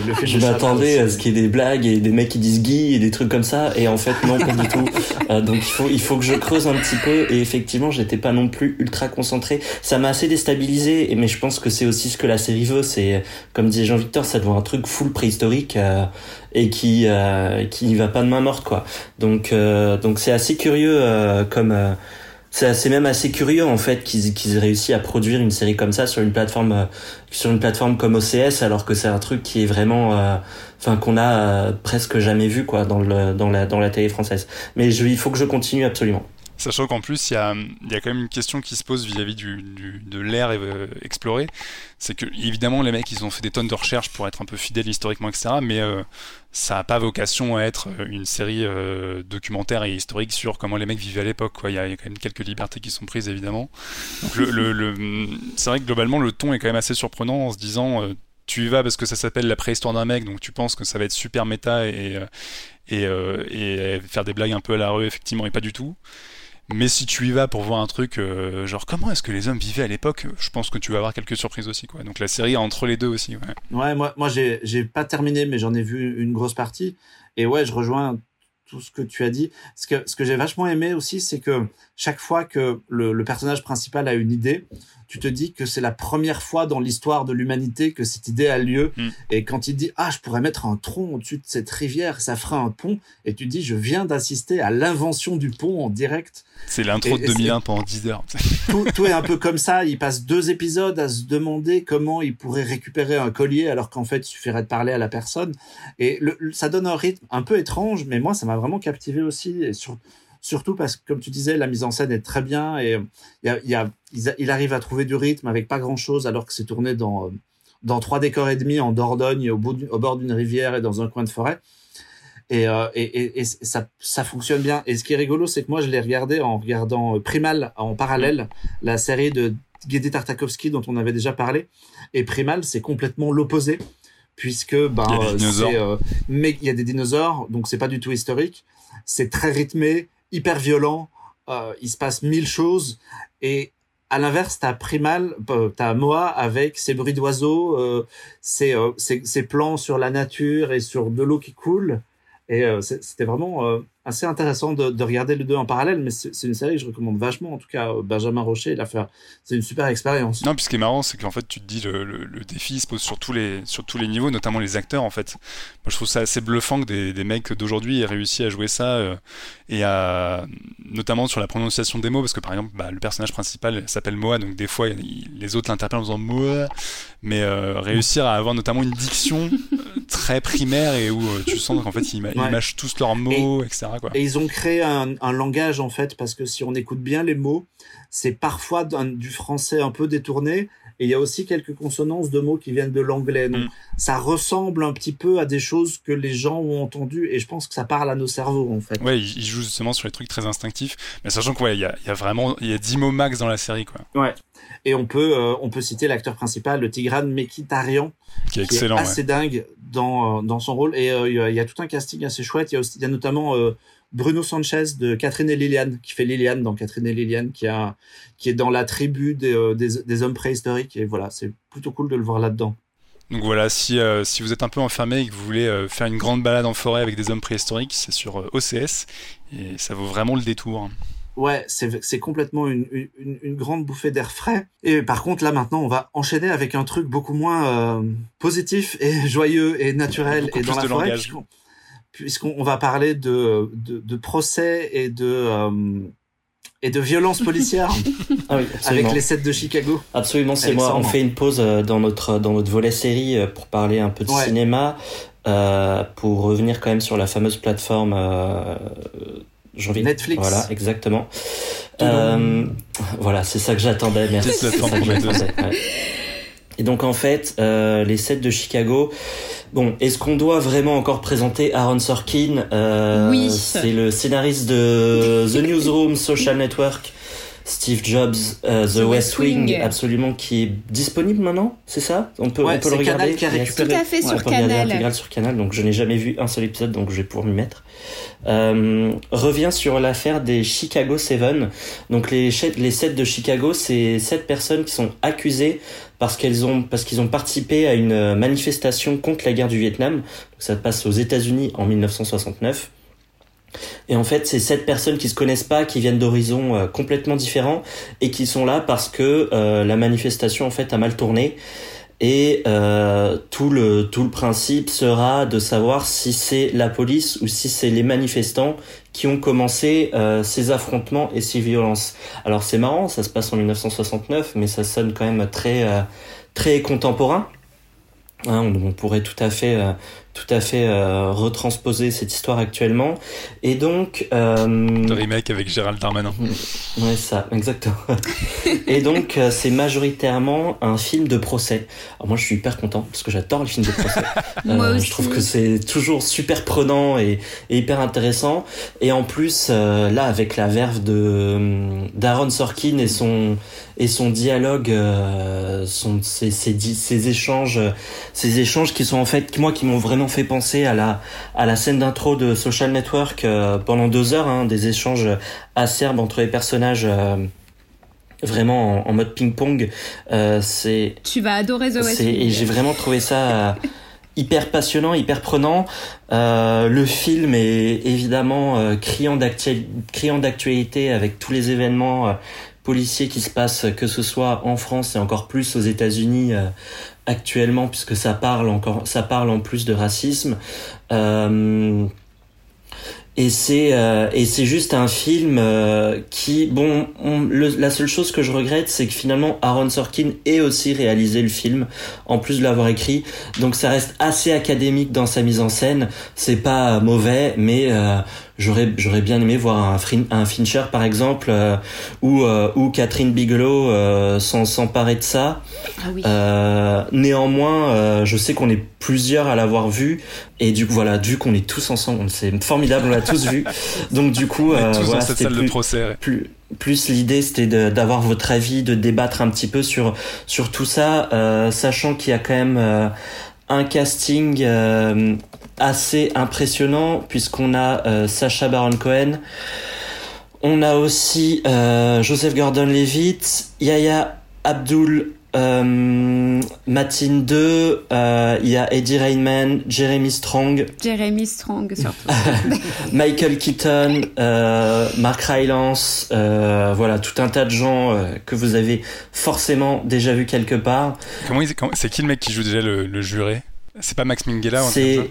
le fait je m'attendais à ce qu'il y ait des blagues et des mecs qui disent Guy et des trucs comme ça et en fait non pas du tout. Euh, donc il faut il faut que je creuse un petit peu et effectivement j'étais pas non plus ultra concentré. Ça m'a assez déstabilisé mais je pense que c'est aussi ce que la série veut c'est comme disait Jean-Victor ça doit un truc full préhistorique euh, et qui euh, qui va pas de main morte quoi. Donc euh, donc c'est assez curieux euh, comme c'est même assez curieux en fait qu'ils qu'ils aient réussi à produire une série comme ça sur une plateforme sur une plateforme comme OCS alors que c'est un truc qui est vraiment enfin qu'on a presque jamais vu quoi dans le dans la dans la télé française. Mais je, il faut que je continue absolument Sachant qu'en plus, il y a, y a, quand même une question qui se pose vis-à-vis du, de l'ère euh, explorée. C'est que, évidemment, les mecs, ils ont fait des tonnes de recherches pour être un peu fidèles historiquement, etc. Mais euh, ça n'a pas vocation à être une série euh, documentaire et historique sur comment les mecs vivaient à l'époque. Il y, a, quand même quelques libertés qui sont prises, évidemment. C'est vrai que globalement, le ton est quand même assez surprenant en se disant euh, tu y vas parce que ça s'appelle la préhistoire d'un mec, donc tu penses que ça va être super méta et, euh, et, et, faire des blagues un peu à la rue, effectivement, et pas du tout. Mais si tu y vas pour voir un truc, euh, genre comment est-ce que les hommes vivaient à l'époque, je pense que tu vas avoir quelques surprises aussi, quoi. Donc la série entre les deux aussi, ouais. Moi, moi j'ai, pas terminé, mais j'en ai vu une grosse partie. Et ouais, je rejoins tout ce que tu as dit. Ce que, j'ai vachement aimé aussi, c'est que chaque fois que le, personnage principal a une idée, tu te dis que c'est la première fois dans l'histoire de l'humanité que cette idée a lieu. Mm. Et quand il dit, ah, je pourrais mettre un tronc au-dessus de cette rivière, ça fera un pont. Et tu dis, je viens d'assister à l'invention du pont en direct. C'est l'intro de 2001 pendant 10 heures. tout, tout, est un peu comme ça. Il passe deux épisodes à se demander comment il pourrait récupérer un collier alors qu'en fait, il suffirait de parler à la personne. Et le, ça donne un rythme un peu étrange, mais moi, ça m'a vraiment captivé aussi. Et sur, surtout parce que, comme tu disais, la mise en scène est très bien et il, y a, y a, il arrive à trouver du rythme avec pas grand-chose alors que c'est tourné dans, dans trois décors et demi en Dordogne, au, bout au bord d'une rivière et dans un coin de forêt. Et, euh, et, et, et, ça, ça fonctionne bien. Et ce qui est rigolo, c'est que moi, je l'ai regardé en regardant euh, Primal en parallèle, la série de Gedi Tartakovsky dont on avait déjà parlé. Et Primal, c'est complètement l'opposé, puisque ben, c'est, euh, mais il y a des dinosaures, donc c'est pas du tout historique. C'est très rythmé, hyper violent. Euh, il se passe mille choses et à l'inverse, t'as Primal, t'as Moa avec ses bruits d'oiseaux, ses, ses, plans sur la nature et sur de l'eau qui coule. Et c'était vraiment assez intéressant de, de, regarder les deux en parallèle, mais c'est une série que je recommande vachement. En tout cas, Benjamin Rocher, il a fait, c'est une super expérience. Non, puis ce qui est marrant, c'est qu'en fait, tu te dis le, le, défi se pose sur tous les sur tous les niveaux, notamment les acteurs. En fait, moi, je trouve ça assez bluffant que des, des mecs d'aujourd'hui aient réussi à jouer ça euh, et à notamment sur la prononciation des mots, parce que par exemple, bah, le personnage principal s'appelle Moa, donc des fois les autres l'interpellent en disant Moa, mais euh, réussir à avoir notamment une diction très primaire et où euh, tu sens qu'en fait ils, mâchent tous leurs mots, etc. Et ils ont créé un, un, langage en fait, parce que si on écoute bien les mots, c'est parfois du français un peu détourné, et il y a aussi quelques consonances de mots qui viennent de l'anglais. Donc, mm. ça ressemble un petit peu à des choses que les gens ont entendues, et je pense que ça parle à nos cerveaux, en fait. Ouais, ils jouent justement sur les trucs très instinctifs, mais sachant qu'il ouais, y, a, y a vraiment il y a 10 mots max dans la série, quoi. Ouais. Et on peut, euh, on peut citer l'acteur principal, le Tigran Mekitarian, qui est, excellent, assez dingue dans, euh, dans son rôle. Et euh, il y, a tout un casting assez chouette. Il y a, notamment Bruno Sanchez de Catherine et Liliane, qui fait Liliane dans Catherine et Liliane, qui, a, qui est dans la tribu des, euh, des, hommes préhistoriques. Et voilà, c'est plutôt cool de le voir là-dedans. Donc voilà, si, euh, si vous êtes un peu enfermé et que vous voulez euh, faire une grande balade en forêt avec des hommes préhistoriques, c'est sur OCS et ça vaut vraiment le détour. Ouais, c'est complètement une, une, une, grande bouffée d'air frais. Et par contre, là maintenant, on va enchaîner avec un truc beaucoup moins positif et joyeux et naturel et dans la forêt puisqu'on va parler de, de, procès et de euh, et de violence policière ah avec les sets de Chicago. Absolument, c'est moi. On fait une pause euh, dans notre dans notre volet série euh, pour parler un peu de cinéma, euh, pour revenir quand même sur la fameuse plateforme. Euh, Netflix. Voilà, exactement. Euh, voilà, c'est ça que j'attendais. Merci. Et donc en fait, euh, les sets de Chicago. Bon, est-ce qu'on doit vraiment encore présenter Aaron Sorkin? Euh, Oui. C'est le scénariste de The Newsroom, Social Network, Steve Jobs, euh, The, West, Wing, absolument, qui est disponible maintenant, c'est ça? On peut, on peut le regarder. Qui a récupéré. Tout à fait sur Canal. sur Canal, donc je n'ai jamais vu un seul épisode, donc je vais pouvoir m'y mettre. Euh, revient sur l'affaire des Chicago Seven. Donc les, les sept de Chicago, c'est sept personnes qui sont accusées parce qu'elles ont parce qu'ils ont participé à une manifestation contre la guerre du Vietnam. Donc ça passe aux États-Unis en 1969. Et en fait, c'est sept personnes qui se connaissent pas, qui viennent d'horizons euh, complètement différents et qui sont là parce que euh, la manifestation en fait a mal tourné. Et euh, tout le principe sera de savoir si c'est la police ou si c'est les manifestants qui ont commencé ces affrontements et ces violences. Alors c'est marrant, ça se passe en 1969, mais ça sonne quand même très très contemporain. Hein, on, pourrait tout à fait tout à fait euh, retransposer cette histoire actuellement. Et donc... Euh, le remake avec Gérald Darmanin. Ouais, ça, exactement. et donc, euh, c'est majoritairement un film de procès. Alors moi, je suis hyper content, parce que j'adore les films de procès. moi aussi. Je trouve que c'est toujours super prenant et, hyper intéressant. Et en plus, là, avec la verve de d'Aaron Sorkin et son et son dialogue, son, ses, ses, ses, échanges, ces échanges qui sont en fait, moi, qui m'ont vraiment fait penser à la à la scène d'intro de Social Network euh, pendant deux heures, hein, des échanges acerbes entre les personnages. Euh, vraiment en, mode ping-pong, euh, c'est. Tu vas adorer The West Et j'ai vraiment trouvé ça hyper passionnant, hyper prenant. le film est évidemment criant d'actualité avec tous les événements policiers qui se passent, que ce soit en France et encore plus aux États-Unis actuellement puisque ça parle encore ça parle en plus de racisme. Euh, et c'est euh, et c'est juste un film euh, qui bon la seule chose que je regrette c'est que finalement Aaron Sorkin ait aussi réalisé le film en plus de l'avoir écrit. Donc ça reste assez académique dans sa mise en scène. C'est pas mauvais mais euh, j'aurais j'aurais bien aimé voir un, un Fincher par exemple euh, ou euh, ou Catherine Bigelow euh, s'emparer de ça. Ah oui. Euh, néanmoins, je sais qu'on est plusieurs à l'avoir vu et du coup voilà, vu qu'on est tous ensemble, c'est formidable, on l'a tous vu. Donc du coup, voilà, c'était plus, procès, plus plus l'idée c'était d'avoir votre avis, de débattre un petit peu sur sur tout ça, sachant qu'il y a quand même un casting assez impressionnant puisqu'on a euh, Sacha Baron Cohen, On a aussi Joseph Gordon-Levitt, Yaya Abdul euh, Matine 2, euh, il y a Eddie Rainman, Jeremy Strong. Jeremy Strong surtout. Michael Keaton, euh, Mark Rylance, euh, voilà, tout un tas de gens euh, que vous avez forcément déjà vu quelque part. Comment, c'est qui le mec qui joue déjà le, le juré? C'est pas Max Minghella C'est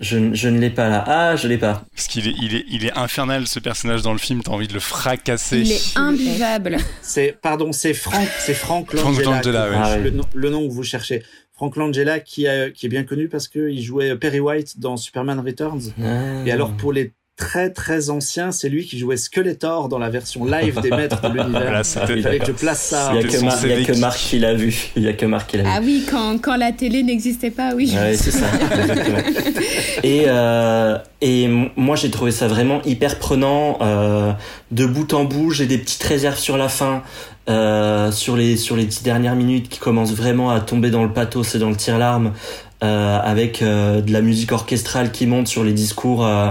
je, ne l'ai pas là. Ah, je l'ai pas. Parce qu'il est, il est, il est infernal ce personnage dans le film. T'as envie de le fracasser. Il est invivable. C'est, pardon, c'est Frank, c'est Frank Langella. Ah le, nom que vous cherchez. Frank Langella qui, qui est bien connu parce qu'il jouait Perry White dans Superman Returns. Ah. Et alors pour les très très ancien. C'est lui qui jouait Skeletor dans la version live des maîtres de l'univers. Il fallait que je place ça. Il n'y a, que Marc qui l'a vu. Il y a que Marc qui l'a vu. Ah oui, quand, quand la télé n'existait pas, oui. Oui, c'est ça. et, euh, et moi, j'ai trouvé ça vraiment hyper prenant. Euh, de bout en bout, j'ai des petites réserves sur la fin. Euh, sur les sur les dix dernières minutes qui commencent vraiment à tomber dans le pathos et dans le tire-larme euh, avec euh, de la musique orchestrale qui monte sur les discours euh,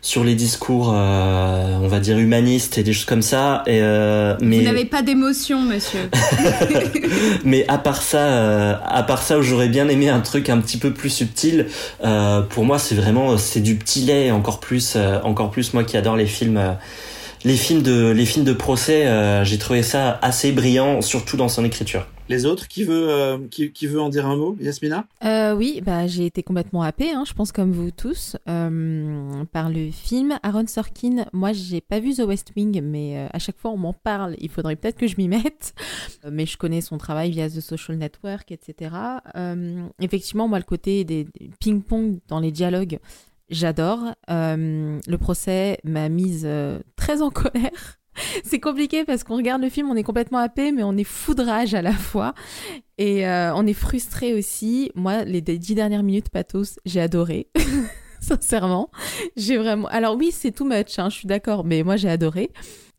sur les discours, euh, on va dire humanistes et des choses comme ça. Et, euh, mais vous n'avez pas d'émotion, monsieur. mais à part ça, euh, à part ça, j'aurais bien aimé un truc un petit peu plus subtil. pour moi, c'est vraiment c'est du petit lait, encore plus, encore plus moi qui adore les films. les films de les films de procès, j'ai trouvé ça assez brillant, surtout dans son écriture. Les autres, qui veut, euh, qui, veut en dire un mot Yasmina? Euh, Oui, bah, j'ai été complètement happée, hein, je pense comme vous tous, euh, par le film. Aaron Sorkin, moi j'ai pas vu The West Wing, mais à chaque fois on m'en parle, il faudrait peut-être que je m'y mette. Mais je connais son travail via The Social Network, etc. effectivement, moi le côté des ping-pong dans les dialogues, j'adore. le procès m'a mise très en colère c'est compliqué parce qu'on regarde le film, on est complètement happé, mais on est foudrage à la fois. Et euh, on est frustré aussi. Moi, les dix dernières minutes, Pathos, j'ai adoré. Sincèrement. J'ai vraiment. Alors, oui, c'est too much, hein, je suis d'accord, mais moi, j'ai adoré.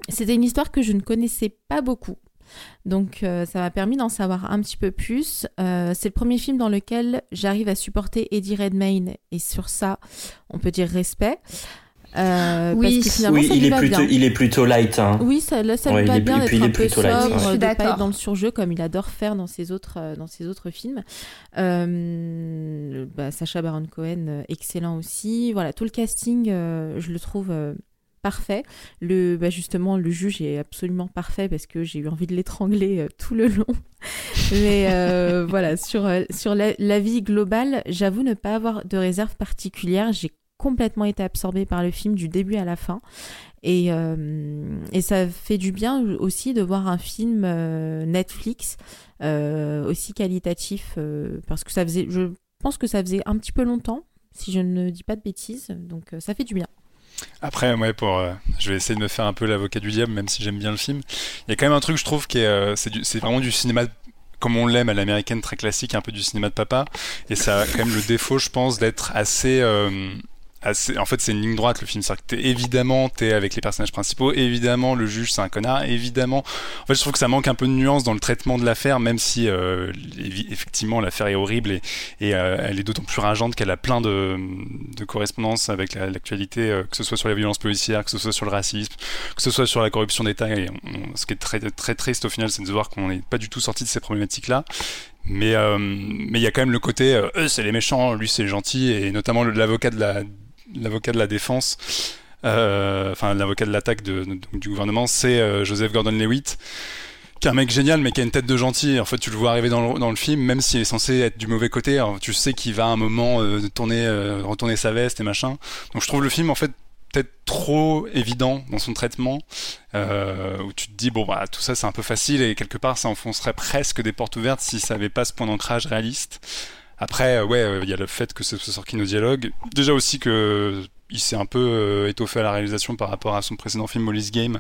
C'était une histoire que je ne connaissais pas beaucoup. Donc euh, ça m'a permis d'en savoir un petit peu plus. Euh, c'est le premier film dans lequel j'arrive à supporter Eddie Redmayne et sur ça, on peut dire respect. Euh, oui, il, est plutôt, il est plutôt light. Hein. Oui, ça, là, ça lui va bien d'être un peu sobre, light, de pas être dans le surjeu comme il adore faire dans ses autres, euh, dans ses autres films. Euh, bah, Sacha Baron Cohen, excellent aussi. Voilà, tout le casting, je le trouve parfait. Le, bah justement, le juge est absolument parfait parce que j'ai eu envie de l'étrangler tout le long. Mais voilà, sur, sur la, la vie globale, j'avoue ne pas avoir de réserve particulière. J'ai complètement été absorbée par le film du début à la fin. Et, euh, et ça fait du bien aussi de voir un film euh, Netflix euh, aussi qualitatif, parce que ça faisait, je pense que ça faisait un petit peu longtemps, si je ne dis pas de bêtises, donc ça fait du bien. Après, ouais, pour, je vais essayer de me faire un peu l'avocat du diable, même si j'aime bien le film. Il y a quand même un truc, je trouve, qui est, c'est vraiment du cinéma comme on l'aime à l'américaine très classique, un peu du cinéma de papa. Et ça a quand même le défaut, je pense, d'être assez en fait, c'est une ligne droite le film. C'est-à-dire que évidemment, t'es avec les personnages principaux. Évidemment, le juge c'est un connard. Évidemment, en fait, je trouve que ça manque un peu de nuance dans le traitement de l'affaire, même si euh, effectivement l'affaire est horrible et, et euh, elle est d'autant plus rageante qu'elle a plein de, de correspondances avec l'actualité, euh, que ce soit sur la violence policière, que ce soit sur le racisme, que ce soit sur la corruption d'État. Et ce qui est très très triste au final, c'est de voir qu'on n'est pas du tout sorti de ces problématiques-là. Mais mais il y a quand même le côté, eux c'est les méchants, lui c'est gentil, et notamment l'avocat de la l'avocat de la défense, euh, enfin l'avocat de l'attaque du gouvernement, c'est euh, Joseph Gordon-Lewitt qui est un mec génial mais qui a une tête de gentil. En fait tu le vois arriver dans le, film même s'il est censé être du mauvais côté tu sais qu'il va à un moment euh, tourner retourner sa veste et machin. Donc je trouve le film en fait peut-être trop évident dans son traitement où tu te dis bon bah tout ça c'est un peu facile et quelque part ça enfoncerait presque des portes ouvertes si ça avait pas ce point d'ancrage réaliste après, euh, ouais, euh, il y a le fait que ce soit sorti nos dialogues. Déjà aussi que il s'est un peu euh, étoffé à la réalisation par rapport à son précédent film Molly's Game,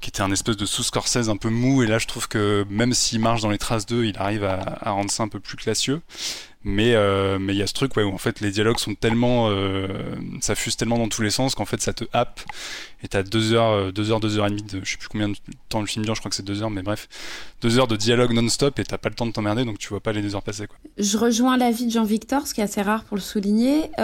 qui était un espèce de sous-Scorsese un peu mou. Et là, je trouve que même s'il marche dans les traces d'eux, il arrive à, rendre ça un peu plus classieux. Mais euh, mais il y a ce truc où en fait les dialogues sont tellement, euh, ça fuse tellement dans tous les sens qu'en fait ça te happe et t'as deux heures, euh, deux heures, deux heures et demie, de, je sais plus combien de temps le film dure, je crois que c'est deux heures, mais bref, deux heures de dialogue non-stop et t'as pas le temps de t'emmerder, donc tu vois pas les deux heures passer. Quoi. Je rejoins l'avis de Jean-Victor, ce qui est assez rare pour le souligner.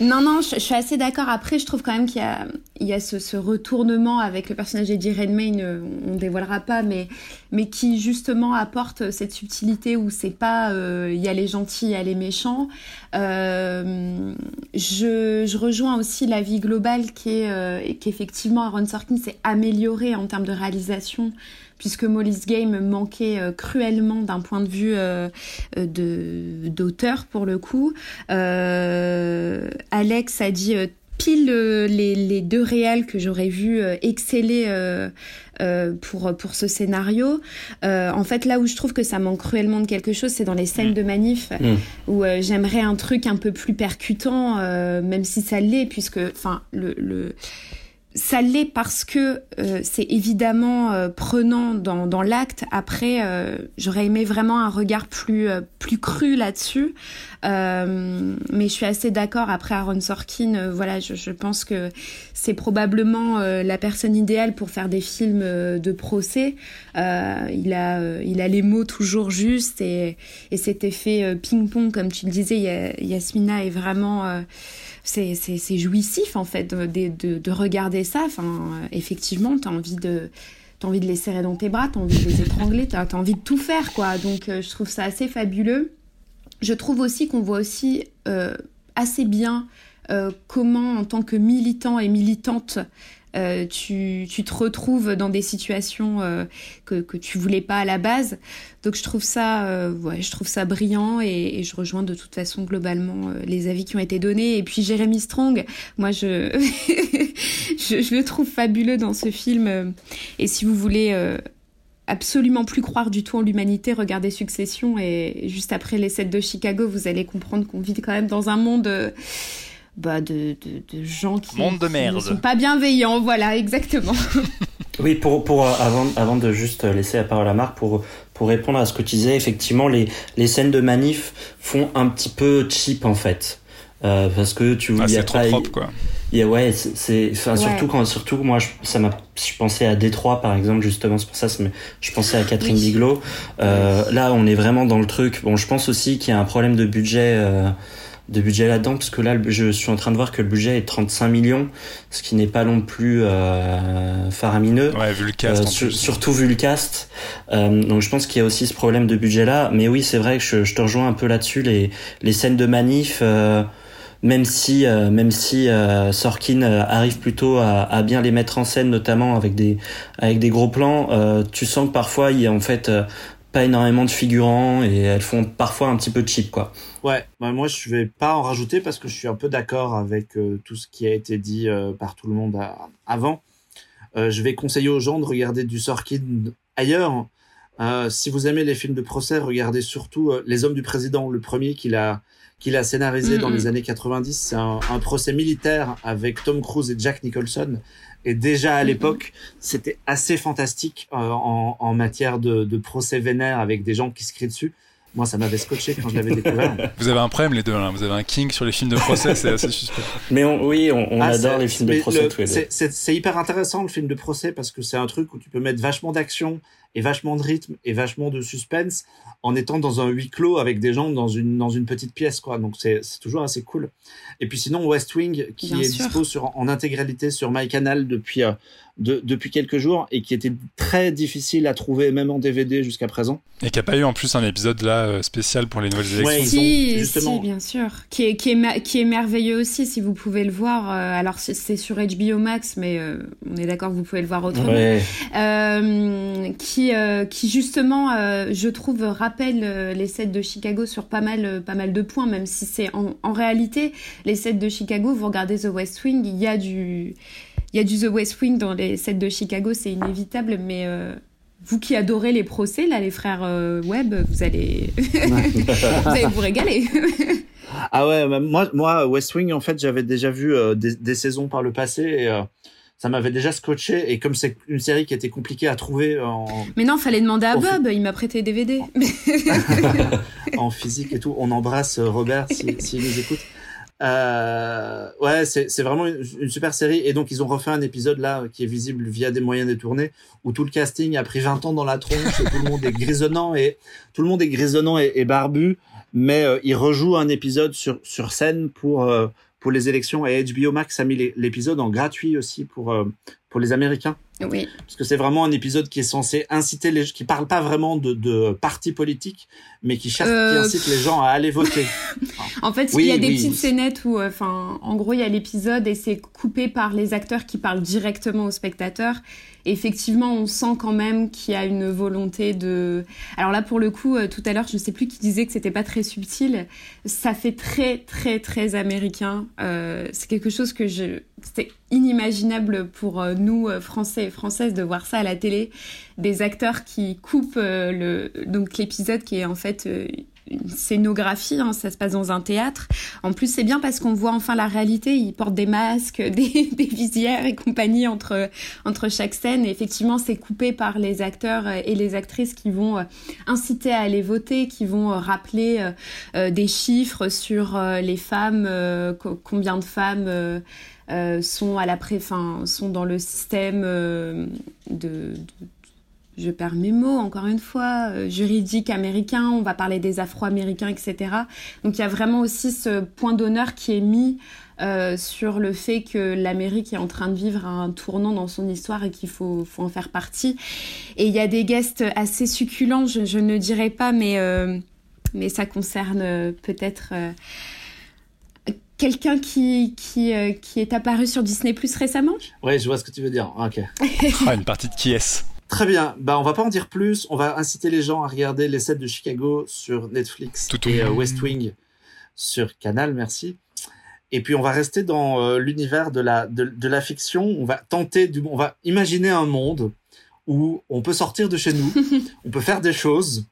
Non, non, je, suis assez d'accord. Après, je trouve quand même qu'il y a, il y a ce, retournement avec le personnage d'Eddie Redmayne, on dévoilera pas, mais, mais qui justement apporte cette subtilité où c'est pas, euh, il y a les gentils, il y a les méchants. Euh, je, rejoins aussi l'avis global qui est euh, qu'effectivement Aaron Sorkin s'est amélioré en termes de réalisation puisque Molly's Game manquait euh, cruellement d'un point de vue euh, d'auteur pour le coup. Euh, Alex a dit euh, pile les, les, deux réels que j'aurais vu exceller pour pour ce scénario. en fait, là où je trouve que ça manque cruellement de quelque chose, c'est dans les scènes mmh. de manif mmh. où j'aimerais un truc un peu plus percutant, même si ça l'est, puisque enfin le, le ça l'est parce que euh, c'est évidemment euh, prenant dans, dans l'acte. Après, euh, j'aurais aimé vraiment un regard plus euh, plus cru là-dessus. Euh, mais je suis assez d'accord. Après Aaron Sorkin, voilà, je, je, pense que c'est probablement la personne idéale pour faire des films de procès. il a il a les mots toujours justes et, et cet effet ping-pong, comme tu le disais, Yasmina est vraiment c'est jouissif en fait de, de, de regarder ça. Enfin, euh, effectivement, t'as envie de envie de les serrer dans tes bras, t'as envie de les étrangler, t'as as envie de tout faire quoi. Donc euh, je trouve ça assez fabuleux. Je trouve aussi qu'on voit aussi euh, assez bien comment en tant que militant et militante euh, tu, te retrouves dans des situations euh, que, que tu voulais pas à la base. Donc je trouve ça, euh, je trouve ça brillant et, je rejoins de toute façon globalement euh, les avis qui ont été donnés. Et puis Jérémy Strong, moi je, je, le trouve fabuleux dans ce film. Et si vous voulez absolument plus croire du tout en l'humanité, regardez Succession et juste après les 7 de Chicago, vous allez comprendre qu'on vit quand même dans un monde bah, de, de, de, gens qui, Monde de merde. ne sont pas bienveillants. Voilà, exactement. oui, pour, pour, avant, avant de juste laisser la parole à Marc, pour, pour répondre à ce que tu disais, effectivement, les, les scènes de manif font un petit peu cheap en fait. Euh, parce que tu ah, c'est trop pas, propre quoi. Y a, ouais, c'est enfin ouais. surtout quand surtout moi je, ça m'a je pensais à Détroit par exemple justement c'est pour ça je pensais à Catherine oui. Bigelow. Euh, là on est vraiment dans le truc. Bon, je pense aussi qu'il y a un problème de budget euh, de budget là-dedans parce que là je suis en train de voir que le budget est 35 millions ce qui n'est pas non plus euh, faramineux. Ouais, vu le cast euh, sur, surtout vu le cast. Euh, donc je pense qu'il y a aussi ce problème de budget là mais oui c'est vrai que je, je, te rejoins un peu là-dessus les les scènes de manif euh, même si euh, même si euh, Sorkin arrive plutôt à, à, bien les mettre en scène notamment avec des avec des gros plans tu sens que parfois il y a en fait pas énormément de figurants et elles font parfois un petit peu cheap quoi. Ouais, bah moi je vais pas en rajouter parce que je suis un peu d'accord avec euh, tout ce qui a été dit euh, par tout le monde à, avant. Euh, je vais conseiller aux gens de regarder du Sorkin ailleurs. si vous aimez les films de procès, regardez surtout Les Hommes du Président, le premier qu'il a qu'il a scénarisé dans les années 90. C'est un, un, procès militaire avec Tom Cruise et Jack Nicholson. Et déjà à l'époque, c'était assez fantastique euh, en, en, matière de, de, procès vénère avec des gens qui se crient dessus. Moi, ça m'avait scotché quand je l'avais découvert. Vous avez un problème les deux, là. Vous avez un king sur les films de procès, c'est assez suspect. Mais on, oui, on, on ah, adore les films de procès le, tous les deux. C'est hyper intéressant le film de procès parce que c'est un truc où tu peux mettre vachement d'action et vachement de rythme et vachement de suspense en étant dans un huis clos avec des gens dans une dans une petite pièce quoi. Donc c'est toujours assez cool. Et puis sinon West Wing qui Bien est sûr. dispo sur en intégralité sur MyCanal depuis euh, de, depuis quelques jours et qui était très difficile à trouver même en DVD jusqu'à présent. Et qui a pas eu en plus un épisode là euh, spécial pour les nouvelles élections. ouais, si, justement. si, bien sûr. Qui est qui est qui est merveilleux aussi si vous pouvez le voir euh, alors c'est sur HBO Max mais euh, on est d'accord vous pouvez le voir autrement. Ouais. euh, qui euh, qui justement euh, je trouve rappelle les sets de Chicago sur pas mal pas mal de points même si c'est en, réalité les sets de Chicago vous regardez The West Wing il y a du il y a du The West Wing dans les sets de Chicago, c'est inévitable, mais euh, vous qui adorez les procès, là, les frères euh, Webb, vous allez... vous allez vous régaler. ah ouais, moi, moi, West Wing, en fait, j'avais déjà vu euh, des, des, saisons par le passé et ça m'avait déjà scotché et comme c'est une série qui était compliquée à trouver en mais non fallait demander à Bob il m'a prêté DVD en physique et tout on embrasse Robert s'il si, nous écoute euh, ouais, c'est vraiment une, super série. Et donc, ils ont refait un épisode là qui est visible via des moyens détournés où tout le casting a pris 20 ans dans la tronche et tout le monde est grisonnant et tout le monde est grisonnant et, barbu. Mais euh, ils rejouent un épisode sur, sur scène pour, euh, pour les élections et HBO Max a mis l'épisode en gratuit aussi pour, euh, pour les Américains. Oui. Parce que c'est vraiment un épisode qui est censé inciter les qui parle pas vraiment de, de partis politiques, mais qui, chasse, qui euh, incite les gens à aller voter. en fait, il y a des petites scénettes où, euh, enfin, en gros, il y a l'épisode et c'est coupé par les acteurs qui parlent directement aux spectateurs effectivement, on sent quand même qu'il y a une volonté de. Alors là, pour le coup, euh, tout à l'heure, je ne sais plus qui disait que c'était pas très subtil. Ça fait très, très, très américain. Euh, c'est quelque chose que je. C'était inimaginable pour euh, nous, Français et Françaises, de voir ça à la télé. Des acteurs qui coupent le donc l'épisode qui est en fait une scénographie, hein, ça se passe dans un théâtre. En plus, c'est bien parce qu'on voit enfin la réalité. Ils portent des masques, des, visières et compagnie entre entre chaque scène. Et effectivement, c'est coupé par les acteurs et les actrices qui vont euh, inciter à aller voter, qui vont euh, rappeler euh, des chiffres sur les femmes, combien de femmes. sont à la pré, sont dans le système de, je perds mes mots encore une fois, euh, juridique américain, on va parler des Afro-Américains, etc. Donc il y a vraiment aussi ce point d'honneur qui est mis euh, sur le fait que l'Amérique est en train de vivre un tournant dans son histoire et qu'il faut, faut, en faire partie. Et il y a des guests assez succulents, je, ne dirais pas, mais, euh, mais ça concerne peut-être quelqu'un qui, qui, qui est apparu sur Disney Plus récemment? Oui, je vois ce que tu veux dire. Ok. Ah, une partie de qui est Très bien. Bah, on va pas en dire plus. On va inciter les gens à regarder les sets de Chicago sur Netflix et euh, West Wing sur Canal. Merci. Et puis on va rester dans euh, l'univers de la de, la fiction. On va tenter du, on va imaginer un monde où on peut sortir de chez nous, on peut faire des choses,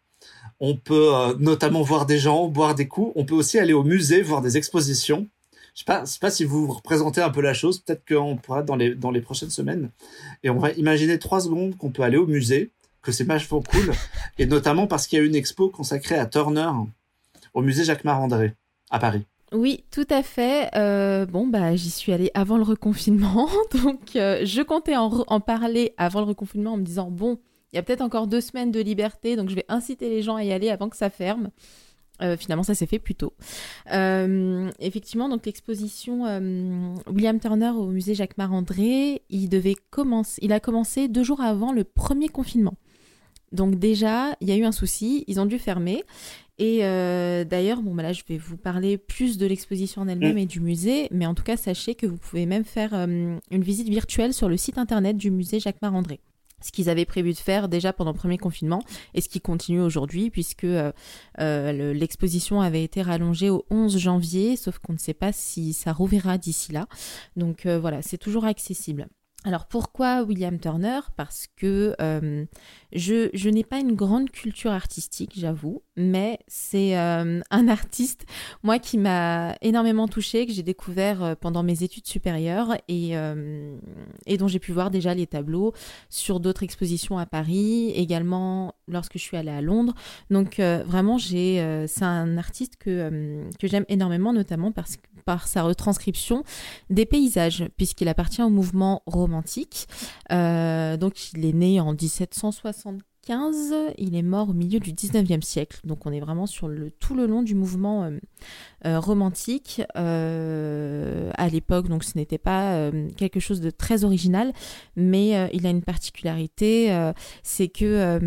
on peut euh, notamment voir des gens, boire des coups. On peut aussi aller au musée, voir des expositions. Je sais pas, sais pas si vous représentez un peu la chose. Peut-être qu'on pourra dans les dans les prochaines semaines. Et on va imaginer trois secondes qu'on peut aller au musée, que c'est vachement cool, et notamment parce qu'il y a une expo consacrée à Turner au musée Jacques Marandré à Paris. Oui, tout à fait. Euh, bon, bah, j'y suis allée avant le reconfinement, donc euh, je comptais en, en, parler avant le reconfinement en me disant bon, il y a peut-être encore deux semaines de liberté, donc je vais inciter les gens à y aller avant que ça ferme. Euh, finalement, ça s'est fait plus tôt. Euh, effectivement, donc l'exposition euh, William Turner au musée Jacques Marandré, il devait commencer, il a commencé deux jours avant le premier confinement. Donc déjà, il y a eu un souci, ils ont dû fermer. Et d'ailleurs, bon, bah là, je vais vous parler plus de l'exposition en elle-même et du musée, mais en tout cas, sachez que vous pouvez même faire une visite virtuelle sur le site internet du musée Jacques Marandré ce qu'ils avaient prévu de faire déjà pendant le premier confinement et ce qui continue aujourd'hui puisque euh, euh, l'exposition avait été rallongée au 11 janvier, sauf qu'on ne sait pas si ça rouvrira d'ici là. Donc euh, voilà, c'est toujours accessible. Alors pourquoi William Turner? Parce que je, je n'ai pas une grande culture artistique, j'avoue, mais c'est euh, un artiste, moi, qui m'a énormément touchée, que j'ai découvert euh, pendant mes études supérieures et, euh, et dont j'ai pu voir déjà les tableaux sur d'autres expositions à Paris, également lorsque je suis allée à Londres. Donc vraiment, j'ai, c'est un artiste que, que j'aime énormément, notamment parce, par sa retranscription des paysages, puisqu'il appartient au mouvement romantique. donc il est né en 1760 il est mort au milieu du 19e siècle. Donc on est vraiment sur le, tout le long du mouvement euh, euh, romantique. Euh, à l'époque, donc ce n'était pas quelque chose de très original, mais il a une particularité, c'est que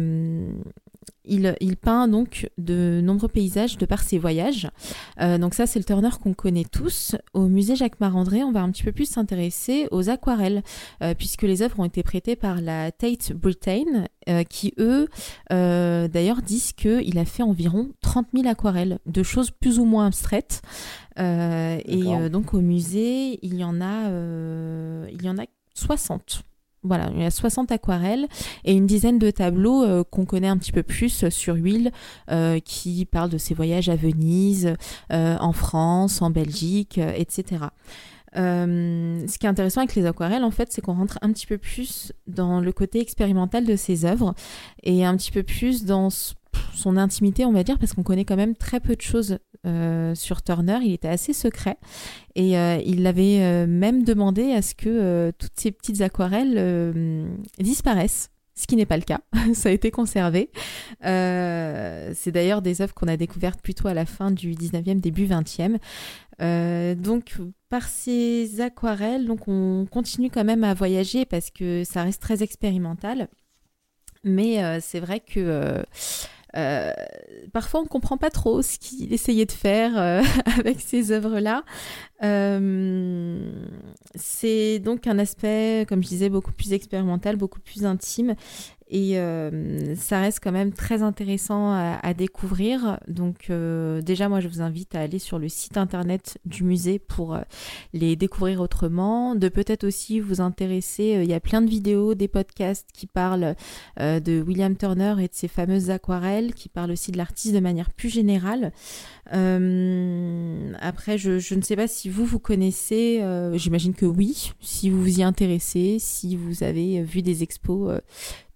il, peint donc de nombreux paysages de par ses voyages. Euh, donc ça, c'est le Turner qu'on connaît tous. Au musée Jacques Marandré, on va un petit peu plus s'intéresser aux aquarelles, euh, puisque les œuvres ont été prêtées par la Tate Britain, euh, qui eux, d'ailleurs, disent qu'il a fait environ 30 000 aquarelles, de choses plus ou moins abstraites. et donc au musée, il y en a, il y en a 60. Voilà, il y a 60 aquarelles et une dizaine de tableaux euh, qu'on connaît un petit peu plus sur huile, euh, qui parlent de ses voyages à Venise, euh, en France, en Belgique, etc. ce qui est intéressant avec les aquarelles, en fait, c'est qu'on rentre un petit peu plus dans le côté expérimental de ses œuvres et un petit peu plus dans son intimité, on va dire, parce qu'on connaît quand même très peu de choses sur Turner. Il était assez secret et il avait même demandé à ce que toutes ces petites aquarelles disparaissent ce qui n'est pas le cas. Ça a été conservé. Euh, c'est d'ailleurs des œuvres qu'on a découvertes plutôt à la fin du 19e, début 20e. Euh, donc, par ces aquarelles, donc on continue quand même à voyager parce que ça reste très expérimental. Mais euh, c'est vrai que euh, parfois, on ne comprend pas trop ce qu'il essayait de faire euh, avec ces œuvres-là. Euh, c'est donc un aspect, comme je disais, beaucoup plus expérimental, beaucoup plus intime. Et euh, ça reste quand même très intéressant à, découvrir. Donc euh, déjà, moi, je vous invite à aller sur le site internet du musée pour euh, les découvrir autrement. De peut-être aussi vous intéresser. il y a plein de vidéos, des podcasts qui parlent de William Turner et de ses fameuses aquarelles, qui parlent aussi de l'artiste de manière plus générale. après, je, je, ne sais pas si vous, vous connaissez, j'imagine que oui, si vous vous y intéressez, si vous avez vu des expos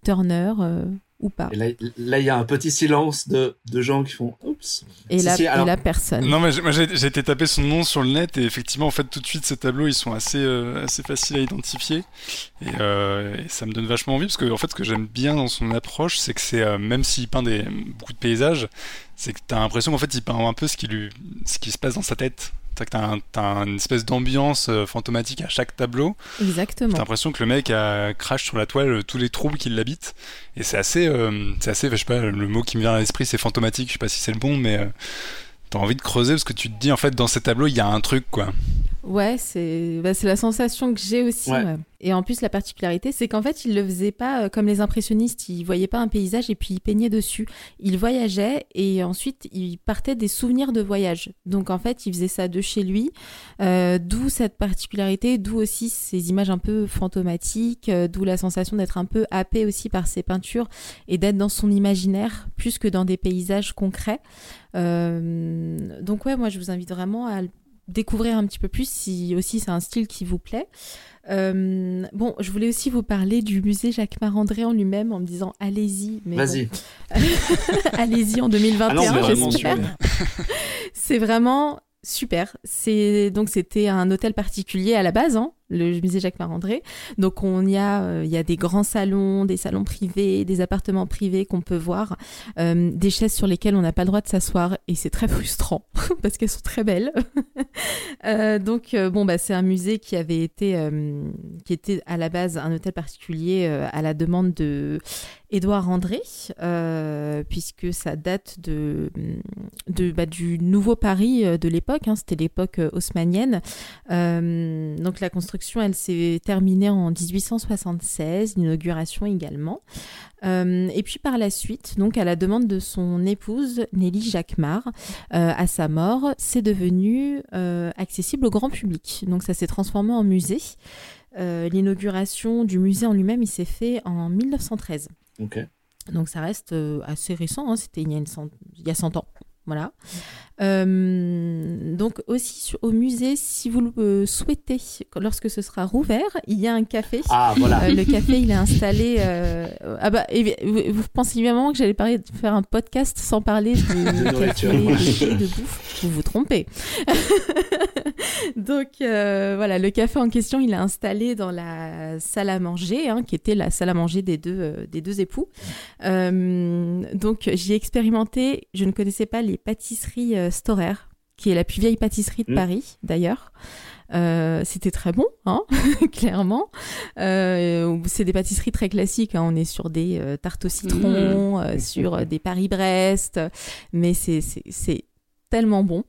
Turner euh, ou pas. Et là, il y a un petit silence de, de gens qui font oups. Et, la, personne. Non, mais j'ai été taper son nom sur le net et effectivement, en fait, tout de suite, ces tableaux, ils sont assez, euh, assez faciles à identifier. Euh, et, ça me donne vachement envie parce que, en fait, ce que j'aime bien dans son approche, c'est que c'est, même s'il peint des, beaucoup de paysages, c'est que tu as l'impression qu'en fait, il peint un peu ce qui, lui, ce qui se passe dans sa tête. C'est que t'as, une espèce d'ambiance euh, fantomatique à chaque tableau. Exactement. T'as l'impression que le mec a crache sur la toile euh, tous les troubles qui l'habitent. Et c'est assez, euh, c'est assez, je sais pas, le mot qui me vient à l'esprit, c'est fantomatique. Je sais pas si c'est le bon, mais t'as envie de creuser parce que tu te dis en fait dans ces tableaux il y a un truc quoi. Ouais, c'est bah, la sensation que j'ai aussi. Et en plus, la particularité, c'est qu'en fait, il le faisait pas euh, comme les impressionnistes. Il voyait pas un paysage et puis il peignait dessus. Il voyageait et ensuite il partait des souvenirs de voyage. Donc en fait, il faisait ça de chez lui. Euh, d'où cette particularité, d'où aussi ces images un peu fantomatiques, euh, d'où la sensation d'être un peu happé aussi par ses peintures et d'être dans son imaginaire plus que dans des paysages concrets. donc ouais, moi je vous invite vraiment à découvrir un petit peu plus si aussi c'est un style qui vous plaît. Euh, bon, je voulais aussi vous parler du musée Jacques Marandré en lui-même en me disant allez-y. Vas-y. allez-y en 2021, ah j'espère. c'est vraiment super. C'est donc c'était un hôtel particulier à la base, hein, le musée Jacques Marandré. Donc on y a, euh, il y a des grands salons, des salons privés, des appartements privés qu'on peut voir, euh, des chaises sur lesquelles on n'a pas le droit de s'asseoir et c'est très frustrant parce qu'elles sont très belles. euh, donc bon bah c'est un musée qui avait été, qui était à la base un hôtel particulier à la demande de Édouard André, puisque ça date de, de bah, du nouveau Paris de l'époque. Hein, C'était l'époque haussmanienne. donc la construction elle s'est terminée en 1876, l'inauguration également. Euh, et puis par la suite, donc à la demande de son épouse Nelly Jacquemart, euh, à sa mort, c'est devenu euh, accessible au grand public. Donc ça s'est transformé en musée. L'inauguration du musée en lui-même, il s'est fait en 1913. Donc ça reste assez récent, hein. c'était il, il y a 100 ans. Voilà. Euh, donc aussi au musée, si vous le souhaitez, lorsque ce sera rouvert, il y a un café. Ah voilà. Euh, le café, il est installé. Euh, ah bah, vous pensez évidemment que j'allais parler de faire un podcast sans parler de, café, de, de bouffe. Vous vous trompez. donc voilà, le café en question, il est installé dans la salle à manger, hein, qui était la salle à manger des deux des deux époux. donc j'y ai expérimenté. Je ne connaissais pas les pâtisseries Storer, qui est la plus vieille pâtisserie de mm. Paris, d'ailleurs. Euh, c'était très bon, hein, clairement. Euh, c'est des pâtisseries très classiques. Hein. On est sur des euh, tartes au citron, mm. sur des Paris-Brest, mais c'est tellement bon.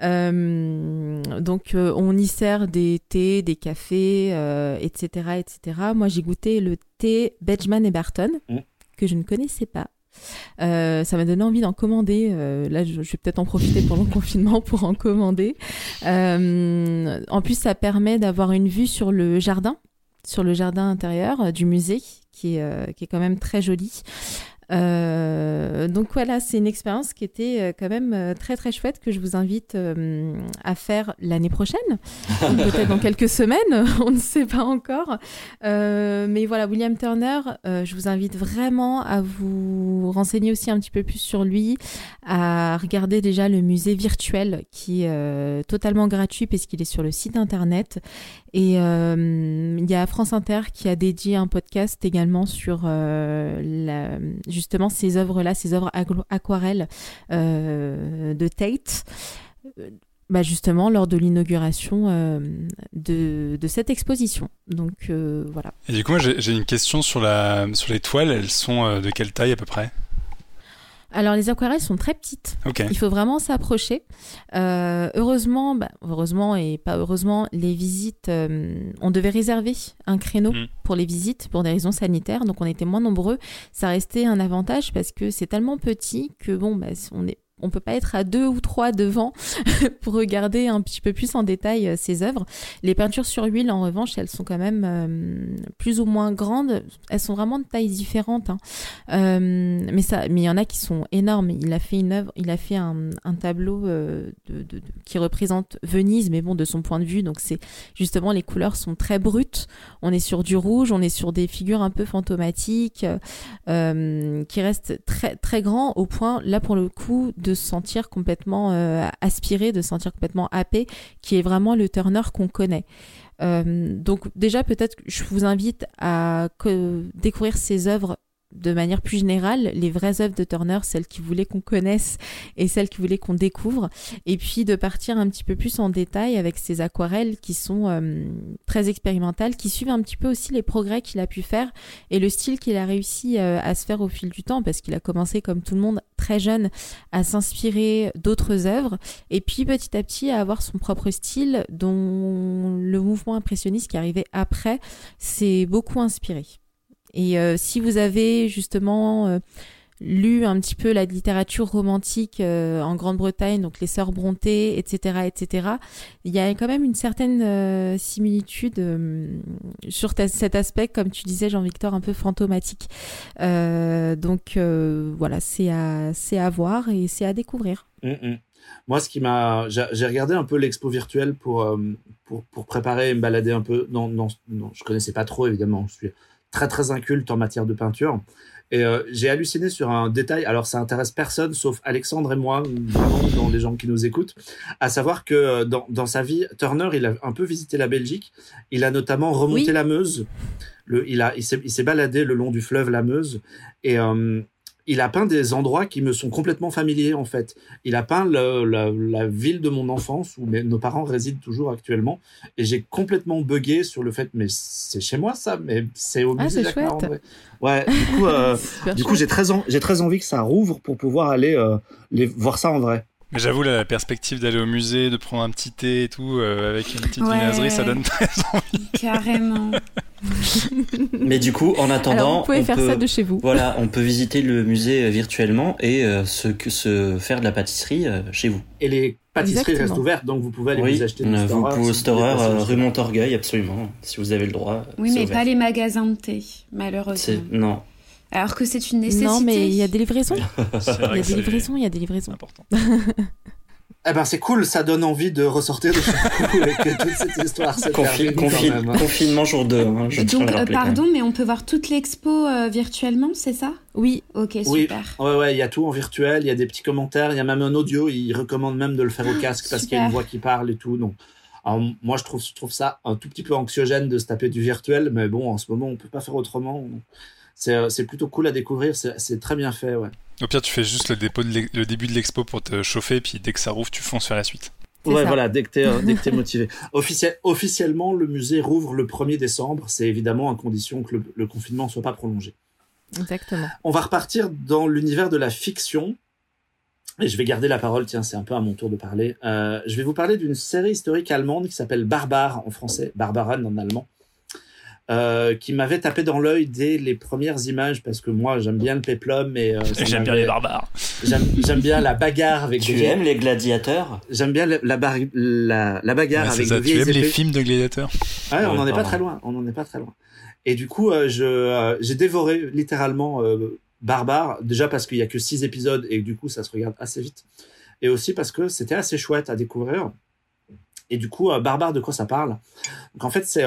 donc on y sert des thés, des cafés, etc., etc. Moi j'ai goûté le thé Benjamin et Barton mm. que je ne connaissais pas. Euh, ça m'a donné envie d'en commander. Euh, là, je, vais peut-être en profiter pendant le confinement pour en commander. Euh, en plus, ça permet d'avoir une vue sur le jardin, sur le jardin intérieur du musée, qui est, qui est quand même très joli. Donc voilà, c'est une expérience qui était quand même très très chouette que je vous invite à faire l'année prochaine, peut-être dans quelques semaines, on ne sait pas encore. mais voilà, William Turner, je vous invite vraiment à vous renseigner aussi un petit peu plus sur lui, à regarder déjà le musée virtuel qui est totalement gratuit puisqu'il est sur le site internet. Et euh, il y a France Inter qui a dédié un podcast également sur euh, justement ces œuvres-là, ces œuvres aquarelles euh, de Tate. Bah justement lors de l'inauguration de, de, cette exposition. Donc voilà. Et du coup, j'ai une question sur, la, sur les toiles. Elles sont de quelle taille à peu près? Alors les aquarelles sont très petites. Il faut vraiment s'approcher. Euh, heureusement, bah, heureusement et pas heureusement, les visites, euh, on devait réserver un créneau mm. pour les visites pour des raisons sanitaires, donc on était moins nombreux. Ça restait un avantage parce que c'est tellement petit que bon, bah, on est on peut pas être à deux ou trois devant pour regarder un petit peu plus en détail euh, ces œuvres. Les peintures sur huile, en revanche, elles sont quand même euh, plus ou moins grandes. Elles sont vraiment de tailles différentes. Hein. Euh, mais ça, mais il y en a qui sont énormes. Il a fait une œuvre, il a fait un, tableau qui représente Venise, mais bon, de son point de vue. Donc c'est justement les couleurs sont très brutes. On est sur du rouge, on est sur des figures un peu fantomatiques qui restent très très grands au point, là pour le coup, de de se sentir complètement euh, aspiré, de se sentir complètement happé, qui est vraiment le Turner qu'on connaît. Euh, donc déjà peut-être je vous invite à découvrir ses œuvres de manière plus générale, les vraies œuvres de Turner, celles qui voulaient qu'on connaisse et celles qui voulaient qu'on découvre, et puis de partir un petit peu plus en détail avec ces aquarelles qui sont euh, très expérimentales, qui suivent un petit peu aussi les progrès qu'il a pu faire et le style qu'il a réussi euh, à se faire au fil du temps, parce qu'il a commencé comme tout le monde très jeune à s'inspirer d'autres œuvres, et puis petit à petit à avoir son propre style dont le mouvement impressionniste qui arrivait après s'est beaucoup inspiré. Et euh, si vous avez justement euh, lu un petit peu la littérature romantique euh, en Grande-Bretagne, donc les sœurs Brontë, etc., etc., il y a quand même une certaine similitude sur cet aspect, comme tu disais, Jean-Victor, un peu fantomatique. donc voilà, c'est à, c'est à voir et c'est à découvrir. Mm, mm. Moi, ce qui m'a, j'ai regardé un peu l'expo virtuelle pour, pour, préparer et me balader un peu. Non, non, non, je connaissais pas trop évidemment. Je suis très très inculte en matière de peinture. Et euh, j'ai halluciné sur un détail, alors ça intéresse personne sauf Alexandre et moi, vraiment dans les gens qui nous écoutent, à savoir que euh, dans, dans sa vie, Turner, il a un peu visité la Belgique, il a notamment remonté la Meuse, le, il, a, il s'est baladé le long du fleuve la Meuse, et, euh, il a peint des endroits qui me sont complètement familiers en fait. Il a peint la, ville de mon enfance où nos parents résident toujours actuellement et j'ai complètement bugué sur le fait mais c'est chez moi ça mais c'est au ah, musée ah, Ouais, du coup, euh, du coup j'ai très j'ai très envie que ça rouvre pour pouvoir aller euh, les voir ça en vrai. Mais j'avoue, la perspective d'aller au musée, de prendre un petit thé et tout, euh, avec une petite ouais, ça donne très envie. Carrément. Mais du coup, en attendant, vous pouvez faire ça de chez vous. Voilà, on peut visiter le musée euh, virtuellement et euh, se, se, faire de la pâtisserie chez vous. Et les pâtisseries restent ouvertes, donc vous pouvez aller vous acheter des Vous pouvez au Storer rue Montorgueil, absolument, si vous avez le droit. Oui, mais pas les magasins de thé, malheureusement. Non, alors que c'est une nécessité. Non, mais il y a des livraisons. il y a des livraisons, il y a des livraisons. Important. Eh ben c'est cool, ça donne envie de ressortir de toute cette histoire. Confinement jour 2. Hein, Donc euh, pardon, mais on peut voir toute l'expo euh, virtuellement, c'est ça? Oui. Ok, oui. super. Ouais, ouais, il y a tout en virtuel, il y a des petits commentaires, il y a même un audio, il recommande même de le faire au ah, casque parce qu'il y a une voix qui parle et tout. Donc, alors, moi je trouve, je trouve ça un tout petit peu anxiogène de se taper du virtuel, mais bon, en ce moment on peut pas faire autrement. C'est plutôt cool à découvrir, c'est très bien fait, ouais. Au pire, tu fais juste le, dépôt le début de l'expo pour te chauffer, puis dès que ça rouvre, tu fonces sur la suite. Ouais, voilà, dès que t'es euh, es motivé. officiellement, le musée rouvre le 1er décembre. C'est évidemment à condition que le, confinement ne soit pas prolongé. Exactement. On va repartir dans l'univers de la fiction. Et je vais garder la parole, tiens, c'est un peu à mon tour de parler. Euh, je vais vous parler d'une série historique allemande qui s'appelle Barbare en français, Barbaran en allemand. Euh, qui m'avait tapé dans l'œil dès les premières images parce que moi j'aime bien le péplum et euh, j'aime bien les barbares. J'aime bien la bagarre avec. Tu aimes les gladiateurs? J'aime bien la, la, la, bagarre avec. Ça, tu aimes les films de gladiateurs? Ouais, on n'en est pas très loin. On n'en est pas très loin. Et du coup, euh, je j'ai dévoré littéralement barbare. Déjà parce qu'il y a que six épisodes et du coup ça se regarde assez vite. Et aussi parce que c'était assez chouette à découvrir. Et du coup, barbare, de quoi ça parle? Donc en fait, c'est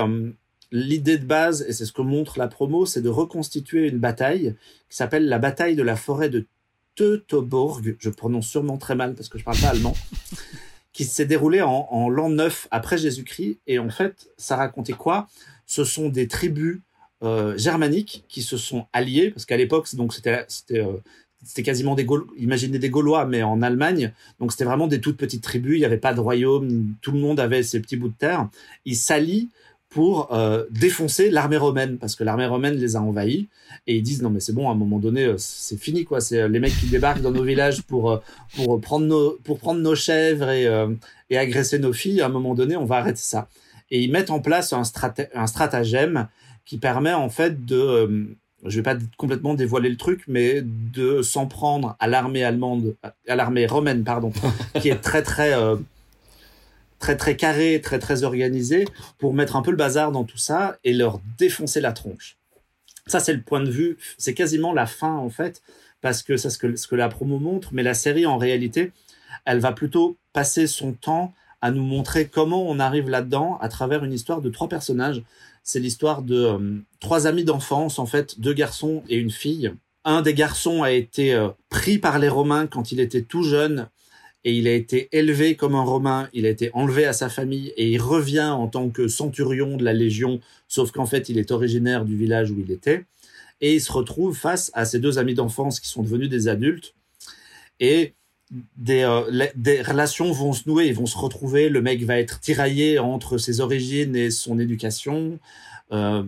l'idée de base, et c'est ce que montre la promo, c'est de reconstituer une bataille qui s'appelle la bataille de la forêt de Teutoburg. Je prononce sûrement très mal parce que je parle pas allemand. qui s'est déroulée en, l'an 9 après Jésus-Christ. Et en fait, ça racontait quoi? Ce sont des tribus euh, germaniques qui se sont alliées, parce qu'à l'époque, donc c'était c'était euh, c'était quasiment des Gaulois, imaginez des Gaulois, mais en Allemagne. Donc c'était vraiment des toutes petites tribus. Il n'y avait pas de royaume. Tout le monde avait ses petits bouts de terre. Ils s'allient pour euh, défoncer l'armée romaine parce que l'armée romaine les a envahis et ils disent non mais c'est bon à un moment donné euh, c'est fini quoi. C'est euh, les mecs qui débarquent dans nos villages pour pour prendre nos pour prendre nos chèvres et et agresser nos filles à un moment donné on va arrêter ça. Et ils mettent en place un un stratagème qui permet en fait de je vais pas complètement dévoiler le truc mais de s'en prendre à l'armée allemande à l'armée romaine pardon qui est très très très très carré, très très organisé pour mettre un peu le bazar dans tout ça et leur défoncer la tronche. Ça c'est le point de vue, c'est quasiment la fin en fait parce que c'est ce que ce que la promo montre, mais la série en réalité, elle va plutôt passer son temps à nous montrer comment on arrive là-dedans à travers une histoire de trois personnages. C'est l'histoire de euh, trois amis d'enfance, en fait, deux garçons et une fille. Un des garçons a été euh, pris par les Romains quand il était tout jeune et il a été élevé comme un Romain, il a été enlevé à sa famille et il revient en tant que centurion de la Légion, sauf qu'en fait il est originaire du village où il était, et il se retrouve face à ses deux amis d'enfance qui sont devenus des adultes, et des, euh, relations vont se nouer, ils vont se retrouver, le mec va être tiraillé entre ses origines et son éducation. Euh,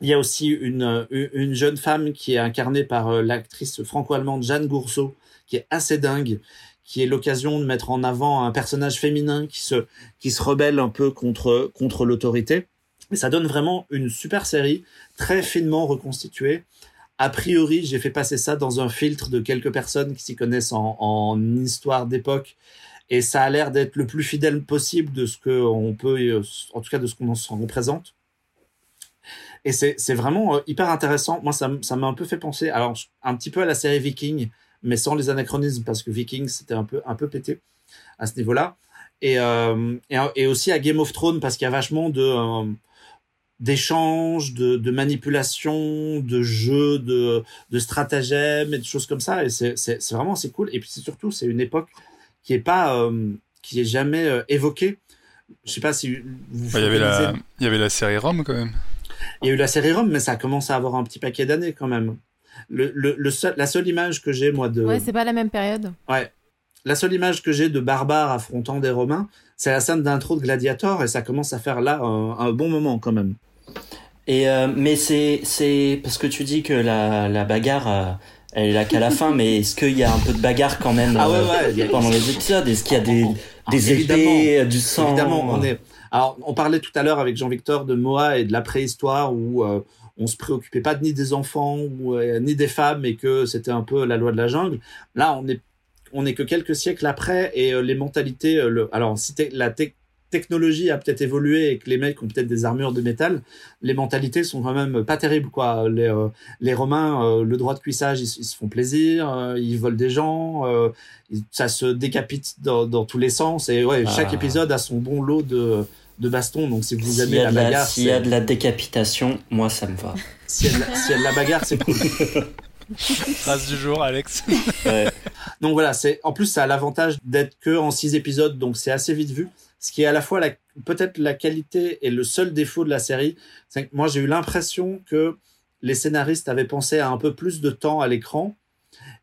il y a aussi une, une jeune femme qui est incarnée par euh, l'actrice franco-allemande Jeanne Gourceau, qui est assez dingue, qui est l'occasion de mettre en avant un personnage féminin qui se qui se rebelle un peu contre contre l'autorité. Et ça donne vraiment une super série très finement reconstituée. A priori, j'ai fait passer ça dans un filtre de quelques personnes qui s'y connaissent en, en histoire d'époque et ça a l'air d'être le plus fidèle possible de ce que on peut, en tout cas de ce qu'on s'en représente. Et c'est vraiment euh, hyper intéressant. Moi, ça m'a un peu fait penser, alors un petit peu à la série Viking, mais sans les anachronismes parce que Vikings c'était un peu un peu pété à ce niveau-là et, euh, et, aussi à Game of Thrones parce qu'il y a vachement de euh, d'échanges, de, de manipulation, de jeux, de, de stratagèmes et de choses comme ça. Et c'est vraiment c'est cool. Et puis surtout c'est une époque qui est pas euh, qui est jamais euh, évoquée. Je sais pas si vous. Bah, il y avait la il y avait la série Rome quand même. Il y a eu la série Rome, mais ça a commencé à avoir un petit paquet d'années quand même le, le, seul, la seule image que j'ai, moi, de. Ouais, c'est pas la même période. Ouais. La seule image que j'ai de barbares affrontant des Romains, c'est la scène d'intro de Gladiator, et ça commence à faire là un, bon moment quand même. Et euh, mais c'est c'est parce que tu dis que la, la bagarre euh, elle est là qu'à la fin, mais est-ce qu'il y a un peu de bagarre quand même ah ouais, ouais, euh, pendant les épisodes? Est-ce qu'il y a des ah, des épées, du sang? Évidemment, on est. Alors, on parlait tout à l'heure avec Jean-Victor de Moa et de la préhistoire où on se préoccupait pas ni des enfants ou, euh, ni des femmes et que c'était un peu la loi de la jungle. Là, on est on est que quelques siècles après et euh, les mentalités. Euh, le, alors, si la technologie a peut-être évolué et que les mecs ont peut-être des armures de métal, les mentalités sont quand même pas terribles quoi. Les, les Romains, le droit de cuissage, ils, se font plaisir, ils volent des gens, ça se décapite dans, dans, tous les sens et ouais, chaque ah. épisode a son bon lot de de baston. Donc si vous aimez la, bagarre, s'il y a de la décapitation, moi ça me va. S'il y, a de la bagarre, c'est cool. Phrase du jour, Alex. Donc voilà, c'est en plus ça a l'avantage d'être que en six épisodes, donc c'est assez vite vu. Ce qui est à la fois la, peut-être la qualité et le seul défaut de la série. C'est que moi j'ai eu l'impression que les scénaristes avaient pensé à un peu plus de temps à l'écran.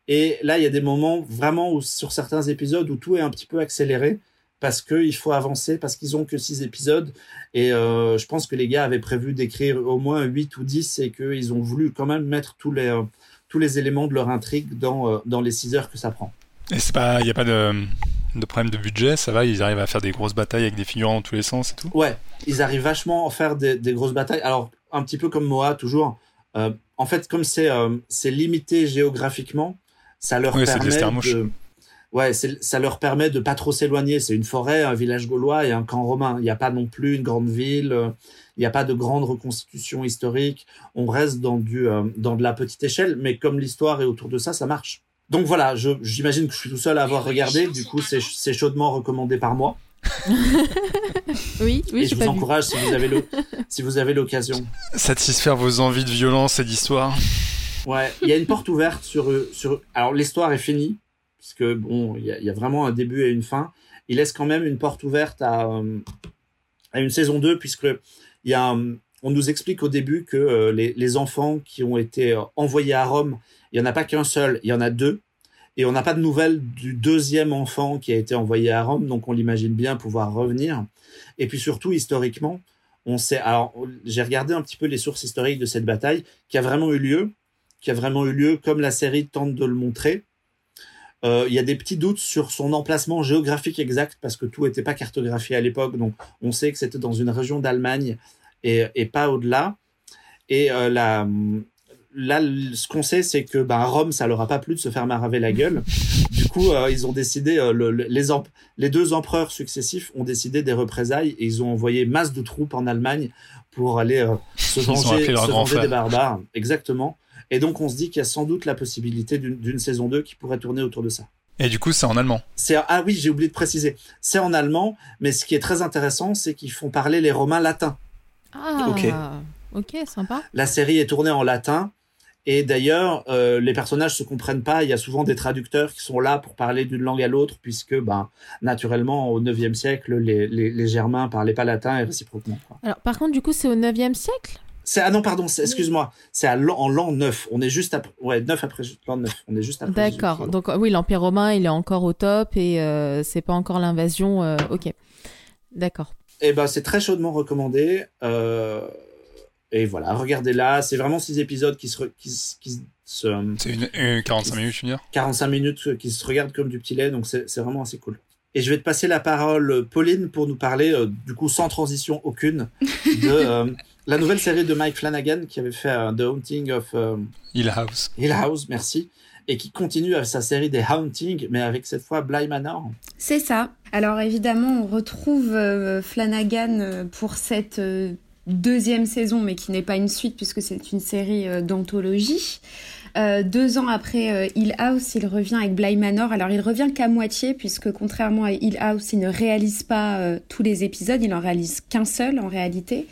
Et là, il y a des moments vraiment où, sur certains épisodes où tout est un petit peu accéléré parce qu'il faut avancer, parce qu'ils ont que six épisodes. Et euh, je pense que les gars avaient prévu d'écrire au moins 8 ou 10 et qu'ils ont voulu quand même mettre tous les, euh, tous les éléments de leur intrigue dans, euh, dans les 6 heures que ça prend. Et il n'y a pas de, de, problème de budget, ça va, ils arrivent à faire des grosses batailles avec des figurants dans tous les sens et tout? Ouais, ils arrivent vachement à faire des, des grosses batailles. Alors, un petit peu comme Moa, toujours. en fait, comme c'est c'est limité géographiquement, ça leur permet de ouais, ça leur permet de pas trop s'éloigner. C'est une forêt, un village gaulois et un camp romain. Il n'y a pas non plus une grande ville. Il n'y a pas de grande reconstitution historique. On reste dans du dans de la petite échelle, mais comme l'histoire est autour de ça, ça marche. Donc voilà, j'imagine que je suis tout seul à avoir regardé. Du coup, c'est chaudement recommandé par moi. oui, oui. Et je, vous encourage si vous avez si vous avez l'occasion. Satisfaire vos envies de violence et d'histoire. Ouais, il y a une porte ouverte sur sur. Alors l'histoire est finie parce que bon, il y, a vraiment un début et une fin. Il laisse quand même une porte ouverte à à une saison 2 puisque y a on nous explique au début que euh, les, enfants qui ont été euh, envoyés à Rome, il y en a pas qu'un seul, il y en a deux et on n'a pas de nouvelles du deuxième enfant qui a été envoyé à Rome, donc on l'imagine bien pouvoir revenir. Et puis surtout, historiquement, on sait. Alors, j'ai regardé un petit peu les sources historiques de cette bataille, qui a vraiment eu lieu, qui a vraiment eu lieu, comme la série tente de le montrer. Euh, il y a des petits doutes sur son emplacement géographique exact parce que tout n'était pas cartographié à l'époque, donc on sait que c'était dans une région d'Allemagne et, et, pas au-delà. Et euh, la, là, ce qu'on sait, c'est que ben, Rome, ça leur a pas plu de se faire maraver la gueule. Du coup, euh, ils ont décidé, les, les deux empereurs successifs ont décidé des représailles et ils ont envoyé masse de troupes en Allemagne pour aller euh, se venger, se des barbares. Exactement. Et donc, on se dit qu'il y a sans doute la possibilité d'une saison 2 qui pourrait tourner autour de ça. Et du coup, c'est en allemand. C'est ah oui, j'ai oublié de préciser. C'est en allemand, mais ce qui est très intéressant, c'est qu'ils font parler les Romains latins. Ah. Ok. Ok, sympa. La série est tournée en latin et d'ailleurs, euh, les personnages se comprennent pas. Il y a souvent des traducteurs qui sont là pour parler d'une langue à l'autre, puisque, ben, naturellement, au 9e siècle, les, les, les, Germains parlaient pas latin et réciproquement. Alors, par contre, du coup, c'est au 9e siècle? C'est, ah non, pardon, excuse-moi. C'est en l'an 9. On est juste après, ouais, 9 après l'an 9. On est juste après. D'accord. Donc, oui, l'Empire romain, il est encore au top et euh, c'est pas encore l'invasion. Euh, ok. D'accord. Eh ben, c'est très chaudement recommandé. Euh, et voilà, regardez-la. C'est vraiment six épisodes qui se. Qui, qui se c'est une, 45 minutes, je veux dire? 45 minutes euh, qui se regardent comme du petit lait, donc c'est vraiment assez cool. Et je vais te passer la parole, Pauline, pour nous parler, euh, du coup, sans transition aucune, de euh, la nouvelle série de Mike Flanagan qui avait fait The Haunting of Hill House. Hill House, merci. Et qui continue avec sa série des Haunting, mais avec cette fois Bly Manor. C'est ça. Alors évidemment, on retrouve Flanagan pour cette deuxième saison, mais qui n'est pas une suite puisque c'est une série euh, d'anthologie. Euh, deux ans après euh, Hill House, il revient avec Bly Manor. Alors il revient qu'à moitié puisque contrairement à Hill House, il ne réalise pas tous les épisodes, il en réalise qu'un seul en réalité.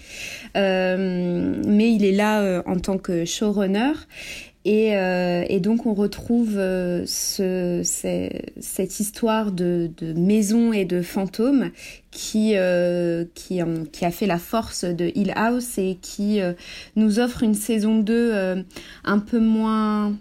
mais il est là en tant que showrunner. Et, euh, et, donc on retrouve euh, ce, cette histoire de, de, maison et de fantômes qui, euh, qui, qui, a fait la force de Hill House et qui euh, nous offre une saison 2 euh, un peu moins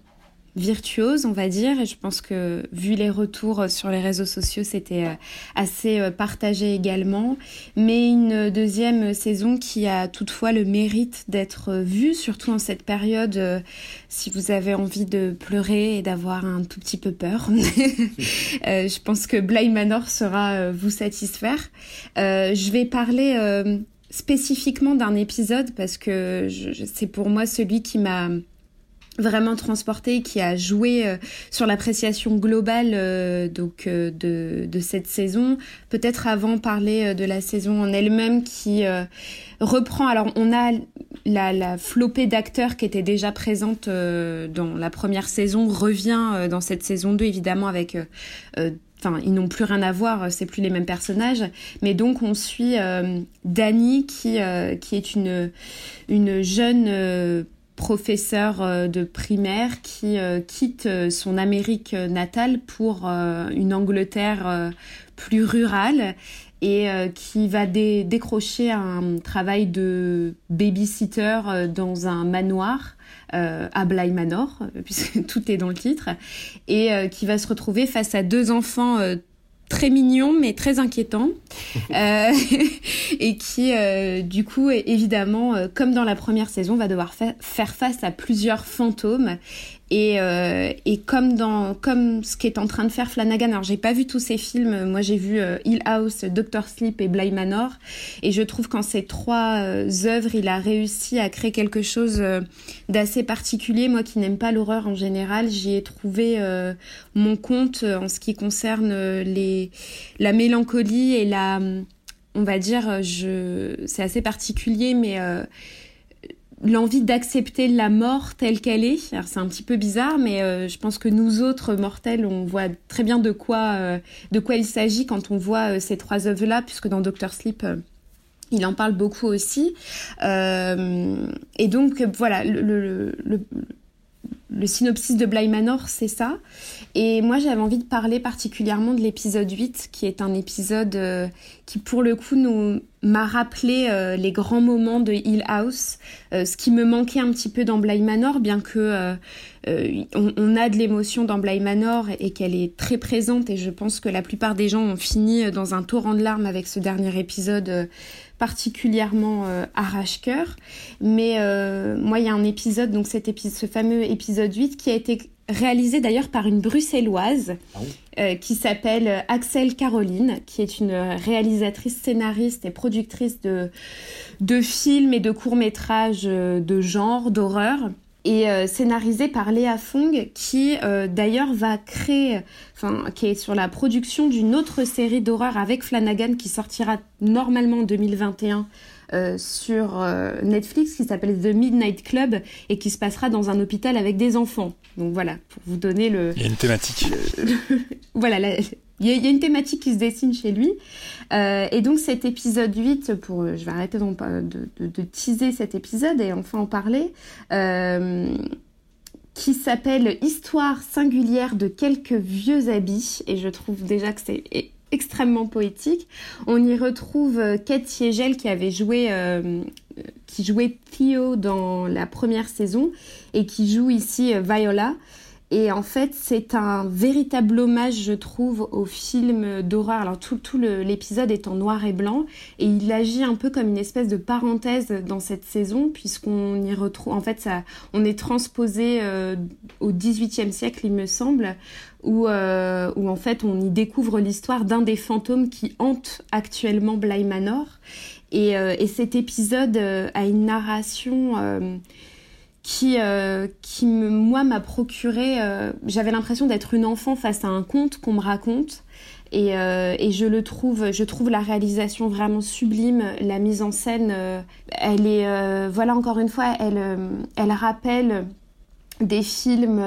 virtuose, on va dire. Et je pense que vu les retours sur les réseaux sociaux, c'était euh, assez euh, partagé également. Mais une deuxième saison qui a toutefois le mérite d'être vue, surtout en cette période, euh, si vous avez envie de pleurer et d'avoir un tout petit peu peur. je pense que Bly Manor sera vous satisfaire. je vais parler spécifiquement d'un épisode parce que c'est pour moi celui qui m'a vraiment transporté, qui a joué euh, sur l'appréciation globale euh, donc euh, de, de, cette saison. Peut-être avant parler de la saison en elle-même qui reprend. Alors on a la, la flopée d'acteurs qui était déjà présente dans la première saison revient dans cette saison 2 évidemment avec enfin ils n'ont plus rien à voir, c'est plus les mêmes personnages, mais donc on suit euh, Dani qui qui est une une jeune professeur euh, de primaire qui euh, quitte euh, son Amérique natale pour une Angleterre plus rurale et qui va décrocher un travail de babysitter dans un manoir à Bly Manor, puisque tout est dans le titre, et qui va se retrouver face à deux enfants très mignon mais très inquiétant. Euh, et qui euh, du coup évidemment euh, comme dans la première saison va devoir faire face à plusieurs fantômes Et, euh, et comme dans comme ce qu'est en train de faire Flanagan, alors j'ai pas vu tous ces films, moi j'ai vu euh, Hill House, Doctor Sleep et Bly Manor, et je trouve qu'en ces trois euh, œuvres, il a réussi à créer quelque chose euh, d'assez particulier. Moi qui n'aime pas l'horreur en général, j'y ai trouvé mon compte en ce qui concerne les la mélancolie et la, on va dire, je c'est assez particulier, mais l'envie d'accepter la mort telle qu'elle est. Alors c'est un petit peu bizarre, mais euh, je pense que nous autres mortels, on voit très bien de quoi, euh, de quoi il s'agit quand on voit euh, ces trois œuvres-là, puisque dans Doctor Sleep, il en parle beaucoup aussi. et donc voilà, le, synopsis de Bly Manor, c'est ça. Et moi, j'avais envie de parler particulièrement de l'épisode 8, qui est un épisode qui, pour le coup, nous m'a rappelé euh, les grands moments de Hill House, euh, ce qui me manquait un petit peu dans Bly Manor, bien que on, on, a de l'émotion dans Bly Manor et qu'elle est très présente. Et je pense que la plupart des gens ont fini dans un torrent de larmes avec ce dernier épisode particulièrement euh, arrache-cœur. Mais euh, moi, il y a un épisode, donc cet épisode, ce fameux épisode 8, qui a été réalisé d'ailleurs par une bruxelloise ah euh, qui s'appelle Axel Caroline, qui est une réalisatrice, scénariste et productrice de, de films et de courts-métrages de genre, d'horreur et euh, scénarisé par Léa Fong, qui euh, d'ailleurs va créer, enfin, qui est sur la production d'une autre série d'horreur avec Flanagan qui sortira normalement en 2021 euh, sur Netflix, qui s'appelle The Midnight Club et qui se passera dans un hôpital avec des enfants. Donc voilà, pour vous donner le. Il y a une thématique. voilà, la, il y, a, une thématique qui se dessine chez lui. Euh, et donc cet épisode 8, pour, je vais arrêter de, de, teaser cet épisode et enfin en parler, euh, qui s'appelle Histoire singulière de quelques vieux habits. Et je trouve déjà que c'est extrêmement poétique. On y retrouve euh, Kate Siegel qui avait joué, euh, qui jouait Theo dans la première saison et qui joue ici euh, Viola. Et en fait, c'est un véritable hommage, je trouve, au film d'horreur. Alors tout, tout l'épisode est en noir et blanc et il agit un peu comme une espèce de parenthèse dans cette saison puisqu'on y retrouve, en fait, ça, on est transposé euh, au XVIIIe siècle, il me semble, où, euh, où en fait on y découvre l'histoire d'un des fantômes qui hante actuellement Bly Manor. Et, euh, et cet épisode a une narration qui, euh, qui me, moi m'a procuré, euh, j'avais l'impression d'être une enfant face à un conte qu'on me raconte. Et, euh, et, je le trouve, je trouve la réalisation vraiment sublime, la mise en scène, elle est, voilà encore une fois, elle, elle rappelle des films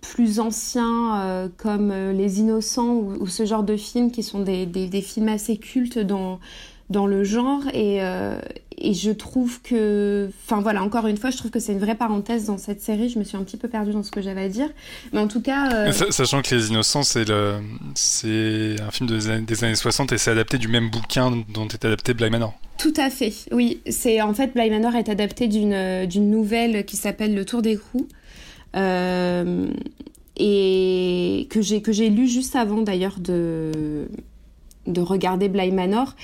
plus anciens comme Les Innocents ou, ce genre de films qui sont des, des, des films assez cultes dans, dans le genre et, euh, et je trouve que enfin voilà encore une fois je trouve que c'est une vraie parenthèse dans cette série. Je me suis un petit peu perdue dans ce que j'avais à dire. Mais en tout cas euh, sachant que les innocents c'est le c'est un film des années, des années 60 et c'est adapté du même bouquin dont est adapté Bly Manor. Tout à fait oui. C'est en fait Bly Manor est adapté d'une d'une nouvelle qui s'appelle Le Tour des Roues euh, et que j'ai que j'ai lu juste avant d'ailleurs de de regarder Bly Manor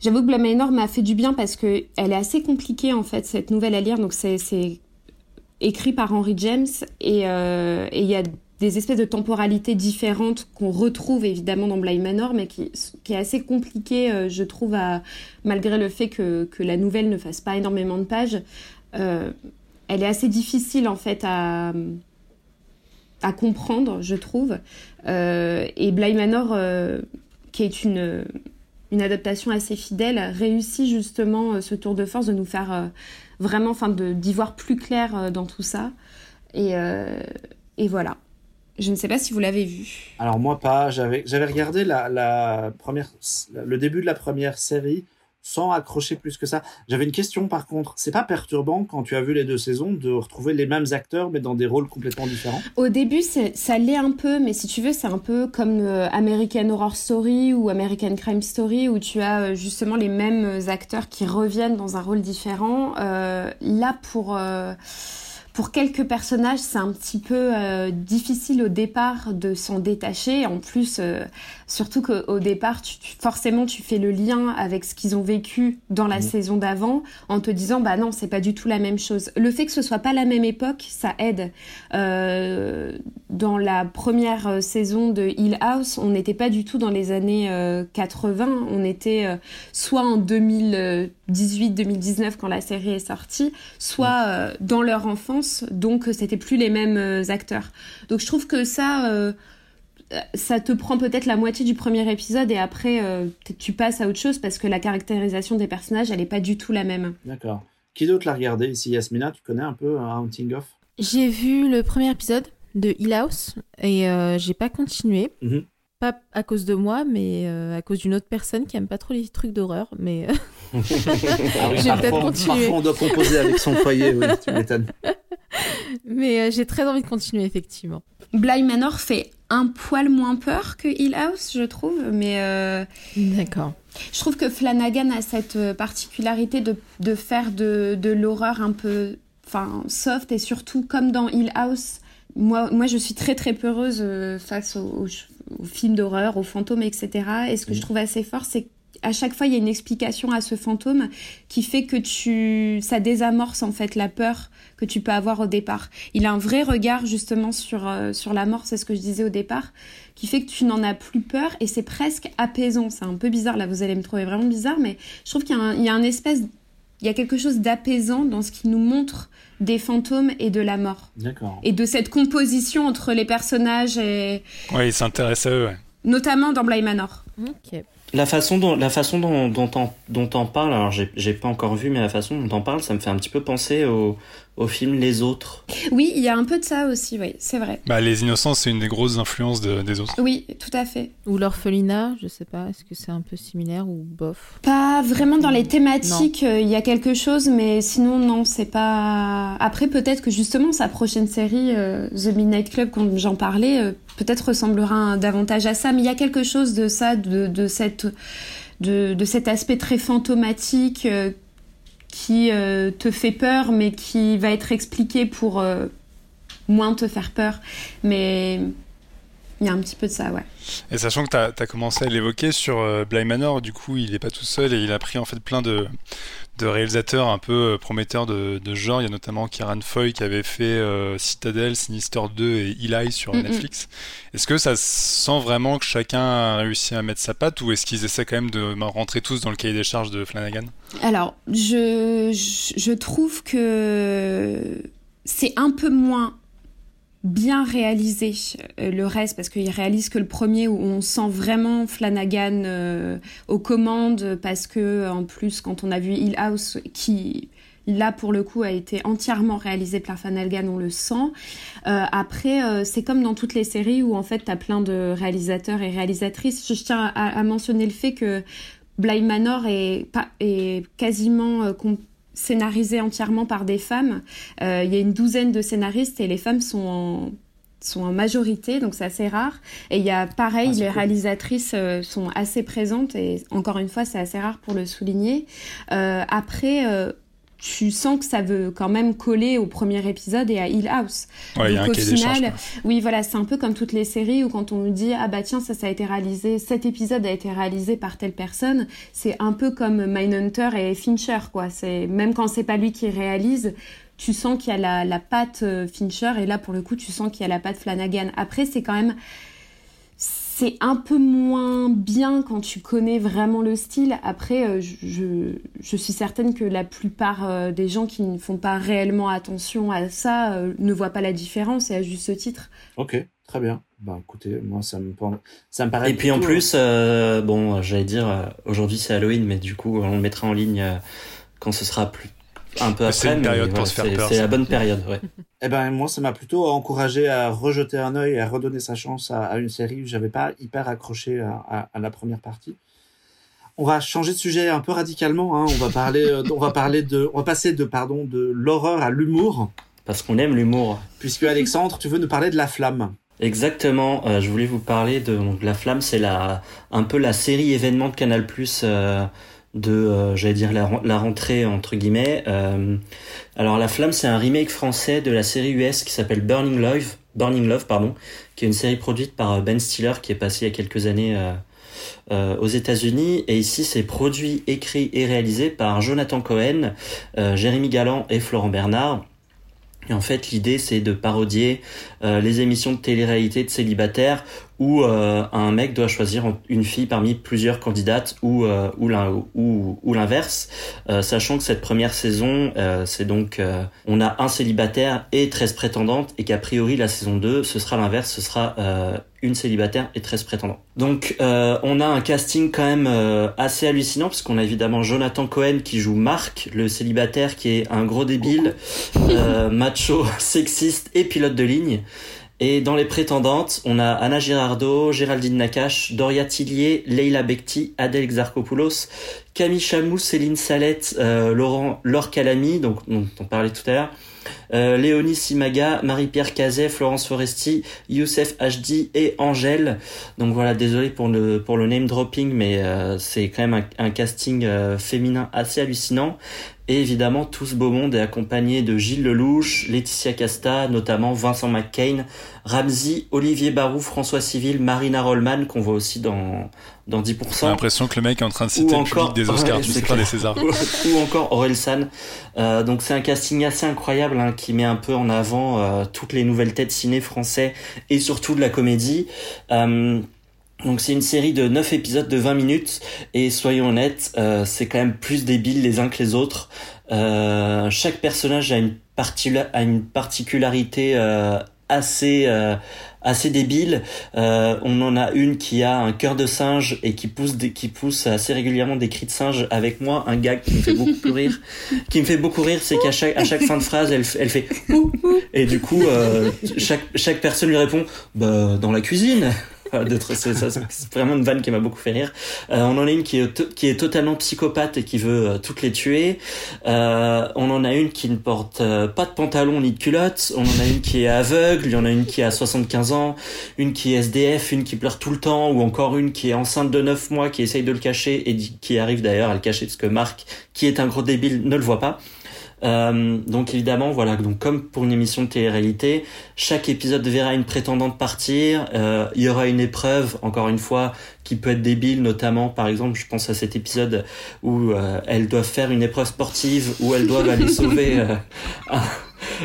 J'avoue que Manor m'a fait du bien parce que elle est assez compliquée en fait cette nouvelle à lire. Donc c'est écrit par Henry James euh, et il y a des espèces de temporalités différentes qu'on retrouve évidemment dans Bly Manor, mais qui, qui est assez compliqué, euh, je trouve, à, malgré le fait que, que, la nouvelle ne fasse pas énormément de pages. Euh, elle est assez difficile en fait à, à comprendre, je trouve. et Bly Manor, qui est une une adaptation assez fidèle, réussit justement euh, ce tour de force de nous faire euh, vraiment, enfin, d'y voir plus clair euh, dans tout ça. Et, et, voilà. Je ne sais pas si vous l'avez vu. Alors moi pas, j'avais regardé la, première, le début de la première série sans accrocher plus que ça. J'avais une question par contre. C'est pas perturbant quand tu as vu les deux saisons de retrouver les mêmes acteurs mais dans des rôles complètement différents? Au début, ça l'est un peu, mais si tu veux, c'est un peu comme euh, American Horror Story ou American Crime Story où tu as euh, justement les mêmes acteurs qui reviennent dans un rôle différent. Euh, là, pour pour quelques personnages, c'est un petit peu euh, difficile au départ de s'en détacher. En plus, euh, surtout qu'au départ, tu, forcément, tu fais le lien avec ce qu'ils ont vécu dans la saison d'avant, en te disant, bah non, c'est pas du tout la même chose. Le fait que ce soit pas la même époque, ça aide. Euh, dans la première saison de Hill House, on n'était pas du tout dans les années 80. On était soit en 2018-2019 quand la série est sortie, soit dans leur enfance donc c'était plus les mêmes euh, acteurs. Donc je trouve que ça, euh, ça te prend peut-être la moitié du premier épisode et après euh, tu passes à autre chose parce que la caractérisation des personnages, elle n'est pas du tout la même. D'accord. Qui d'autre l'a regardé? Ici Yasmina, tu connais un peu Haunting of? J'ai vu le premier épisode de Hill House et j'ai pas continué. Mhm. Pas à cause de moi, mais à cause d'une autre personne qui aime pas trop les trucs d'horreur. Mais ah j'ai peut-être continué. Parfois, on doit composer avec son foyer, oui, tu m'étonnes. Mais euh, j'ai très envie de continuer, effectivement. Bly Manor fait un poil moins peur que Hill House, je trouve, mais... Euh, D'accord. Je trouve que Flanagan a cette euh, particularité de, de faire de, de l'horreur un peu enfin, soft et surtout, comme dans Hill House, moi, moi je suis très très peureuse face aux, aux films d'horreur, aux fantômes, etc. Et ce que je trouve assez fort, c'est à chaque fois, il y a une explication à ce fantôme qui fait que tu, ça désamorce en fait la peur que tu peux avoir au départ. Il a un vrai regard justement sur euh, sur la mort, c'est ce que je disais au départ, qui fait que tu n'en as plus peur et c'est presque apaisant. C'est un peu bizarre là, vous allez me trouver vraiment bizarre, mais je trouve qu'il y a un, il y a un espèce, il y a quelque chose d'apaisant dans ce qui nous montre des fantômes et de la mort. D'accord. Et de cette composition entre les personnages et. Oui, il s'intéresse à eux. Ouais. Notamment dans Bly Manor. Ok. La façon dont, la façon dont, dont, on, dont on parle, alors j'ai pas encore vu, mais la façon dont on parle, ça me fait un petit peu penser au, au film Les Autres. Oui, il y a un peu de ça aussi, oui, c'est vrai. Bah, les Innocents, c'est une des grosses influences des autres. Oui, tout à fait. Ou l'orphelinat, je sais pas, est-ce que c'est un peu similaire ou bof? Pas vraiment dans les thématiques, euh, il y a quelque chose, mais sinon, non, c'est pas. Après, peut-être que justement, sa prochaine série, euh, The Midnight Club, quand j'en parlais, euh, peut-être ressemblera davantage à ça, mais il y a quelque chose de ça, de, de cette. De, de, cet aspect très fantomatique qui euh, te fait peur, mais qui va être expliqué pour euh, moins te faire peur. Mais il y a un petit peu de ça, ouais. Et sachant que tu as, commencé à l'évoquer sur euh, Bly Manor, du coup, il n'est pas tout seul et il a pris en fait plein de, de réalisateurs un peu euh, prometteurs de, de, genre. Il y a notamment Kieran Foy qui avait fait euh, Citadel, Sinister 2 et Eli sur Netflix. Est-ce que ça sent vraiment que chacun a réussi à mettre sa patte ou est-ce qu'ils essaient quand même de rentrer tous dans le cahier des charges de Flanagan? Alors, je, je trouve que c'est un peu moins bien réalisé euh, le reste parce qu'il réalise que le premier où on sent vraiment Flanagan euh, aux commandes parce que en plus quand on a vu Hill House qui là pour le coup a été entièrement réalisé par Flanagan on le sent. Euh, après c'est comme dans toutes les séries où en fait tu as plein de réalisateurs et réalisatrices. Je tiens à, mentionner le fait que Bly Manor est, pas, est quasiment scénarisé entièrement par des femmes. Euh, il y a une douzaine de scénaristes et les femmes sont en sont en majorité, donc c'est assez rare. Et il y a pareil, ah, les réalisatrices euh, sont assez présentes et encore une fois, c'est assez rare pour le souligner. Euh, après, tu sens que ça veut quand même coller au premier épisode et à Hill House. Ouais, Donc, y a un au final, oui, voilà, c'est un peu comme toutes les séries où quand on nous dit ah bah tiens ça ça a été réalisé, cet épisode a été réalisé par telle personne, c'est un peu comme Mindhunter et Fincher quoi. C'est même quand c'est pas lui qui réalise, tu sens qu'il y a la, la patte euh, Fincher et là pour le coup tu sens qu'il y a la patte Flanagan. Après c'est quand même c'est un peu moins bien quand tu connais vraiment le style. Après, euh, je, je, suis certaine que la plupart euh, des gens qui ne font pas réellement attention à ça euh, ne voient pas la différence et à juste titre. Ok, très bien. Bah écoutez, moi ça me, ça me paraît. Et puis en plus, bon, j'allais dire, aujourd'hui c'est Halloween, mais du coup on le mettra en ligne quand ce sera plus un peu après. C'est période pour se faire peur. C'est la bonne période, ouais. Eh ben moi, ça m'a plutôt encouragé à rejeter un œil et à redonner sa chance à, une série où j'avais pas hyper accroché à, la première partie. On va changer de sujet un peu radicalement. Hein. On va parler, euh, on va parler de, on va passer de pardon de l'horreur à l'humour. Parce qu'on aime l'humour. Puisque Alexandre, tu veux nous parler de La Flamme. Exactement. Euh, je voulais vous parler de La Flamme. C'est la un peu la série événement de Canal Plus. Euh, de j'allais dire la, rentrée entre guillemets. alors La Flamme, c'est un remake français de la série US qui s'appelle Burning Love, Burning Love pardon, qui est une série produite par Ben Stiller qui est passé il y a quelques années euh, aux États-Unis. Et ici, c'est produit, écrit et réalisé par Jonathan Cohen, euh, Jérémy Galland et Florent Bernard. Et en fait, l'idée, c'est de parodier euh, les émissions de télé-réalité de célibataires où euh, un mec doit choisir une fille parmi plusieurs candidates ou euh, ou ou, l'inverse, sachant que cette première saison, c'est donc on a un célibataire et 13 prétendantes et qu'a priori la saison 2, ce sera l'inverse, ce sera une célibataire et 13 prétendants. Donc on a un casting quand même assez hallucinant parce qu'on a évidemment Jonathan Cohen qui joue Marc, le célibataire qui est un gros débile, macho, sexiste et pilote de ligne. Et dans les prétendantes, on a Anna Girardot, Géraldine Nakache, Doria Tillier, Leila Bekti, Adèle Exarchopoulos, Camille Chamou, Céline Salette, euh, Laurent Laure Calamy, dont on parlait tout à l'heure, euh, Léonie Simaga, Marie-Pierre Cazet, Florence Foresti, Youssef Hd et Angèle. Donc voilà, désolé pour le pour le name dropping, mais euh, c'est quand même un, casting euh, féminin assez hallucinant. Et évidemment, tout ce beau monde est accompagné de Gilles Lelouch, Laetitia Casta, notamment Vincent McCain, Ramsey, Olivier Barou, François Civil, Marina Rollman, qu'on voit aussi dans, dans 10%. J'ai l'impression que le mec est en train de citer le public des Oscars, tu sais pas des Césars. ou encore Aurel San. Euh, donc c'est un casting assez incroyable hein, qui met un peu en avant euh, toutes les nouvelles têtes ciné français et surtout de la comédie. Euh, donc c'est une série de 9 épisodes de 20 minutes et soyons honnêtes, euh, c'est quand même plus débile les uns que les autres. Euh, chaque personnage a une, a une particularité euh, assez assez débile. Euh, on en a une qui a un cœur de singe et qui pousse des, qui pousse assez régulièrement des cris de singe avec moi. Un gag qui me fait beaucoup rire, qui me fait beaucoup rire, c'est qu'à chaque à chaque fin de phrase, elle, elle fait et du coup euh, chaque chaque personne lui répond bah dans la cuisine. C'est vraiment une vanne qui m'a beaucoup fait rire. Euh, on en a une qui est, qui est totalement psychopathe et qui veut euh, toutes les tuer. Euh, on en a une qui ne porte euh, pas de pantalon ni de culotte. On en a une qui est aveugle. Il y en a une qui a 75 ans. Une qui est SDF. Une qui pleure tout le temps. Ou encore une qui est enceinte de 9 mois qui essaye de le cacher et qui arrive d'ailleurs à le cacher parce que Marc, qui est un gros débile, ne le voit pas. Euh, donc évidemment, voilà, donc comme pour une émission de télé-réalité, chaque épisode verra une prétendante partir. Euh, il y aura une épreuve, encore une fois, qui peut être débile, notamment, par exemple, je pense à cet épisode où euh, elles doivent faire une épreuve sportive, où elles doivent aller sauver, euh,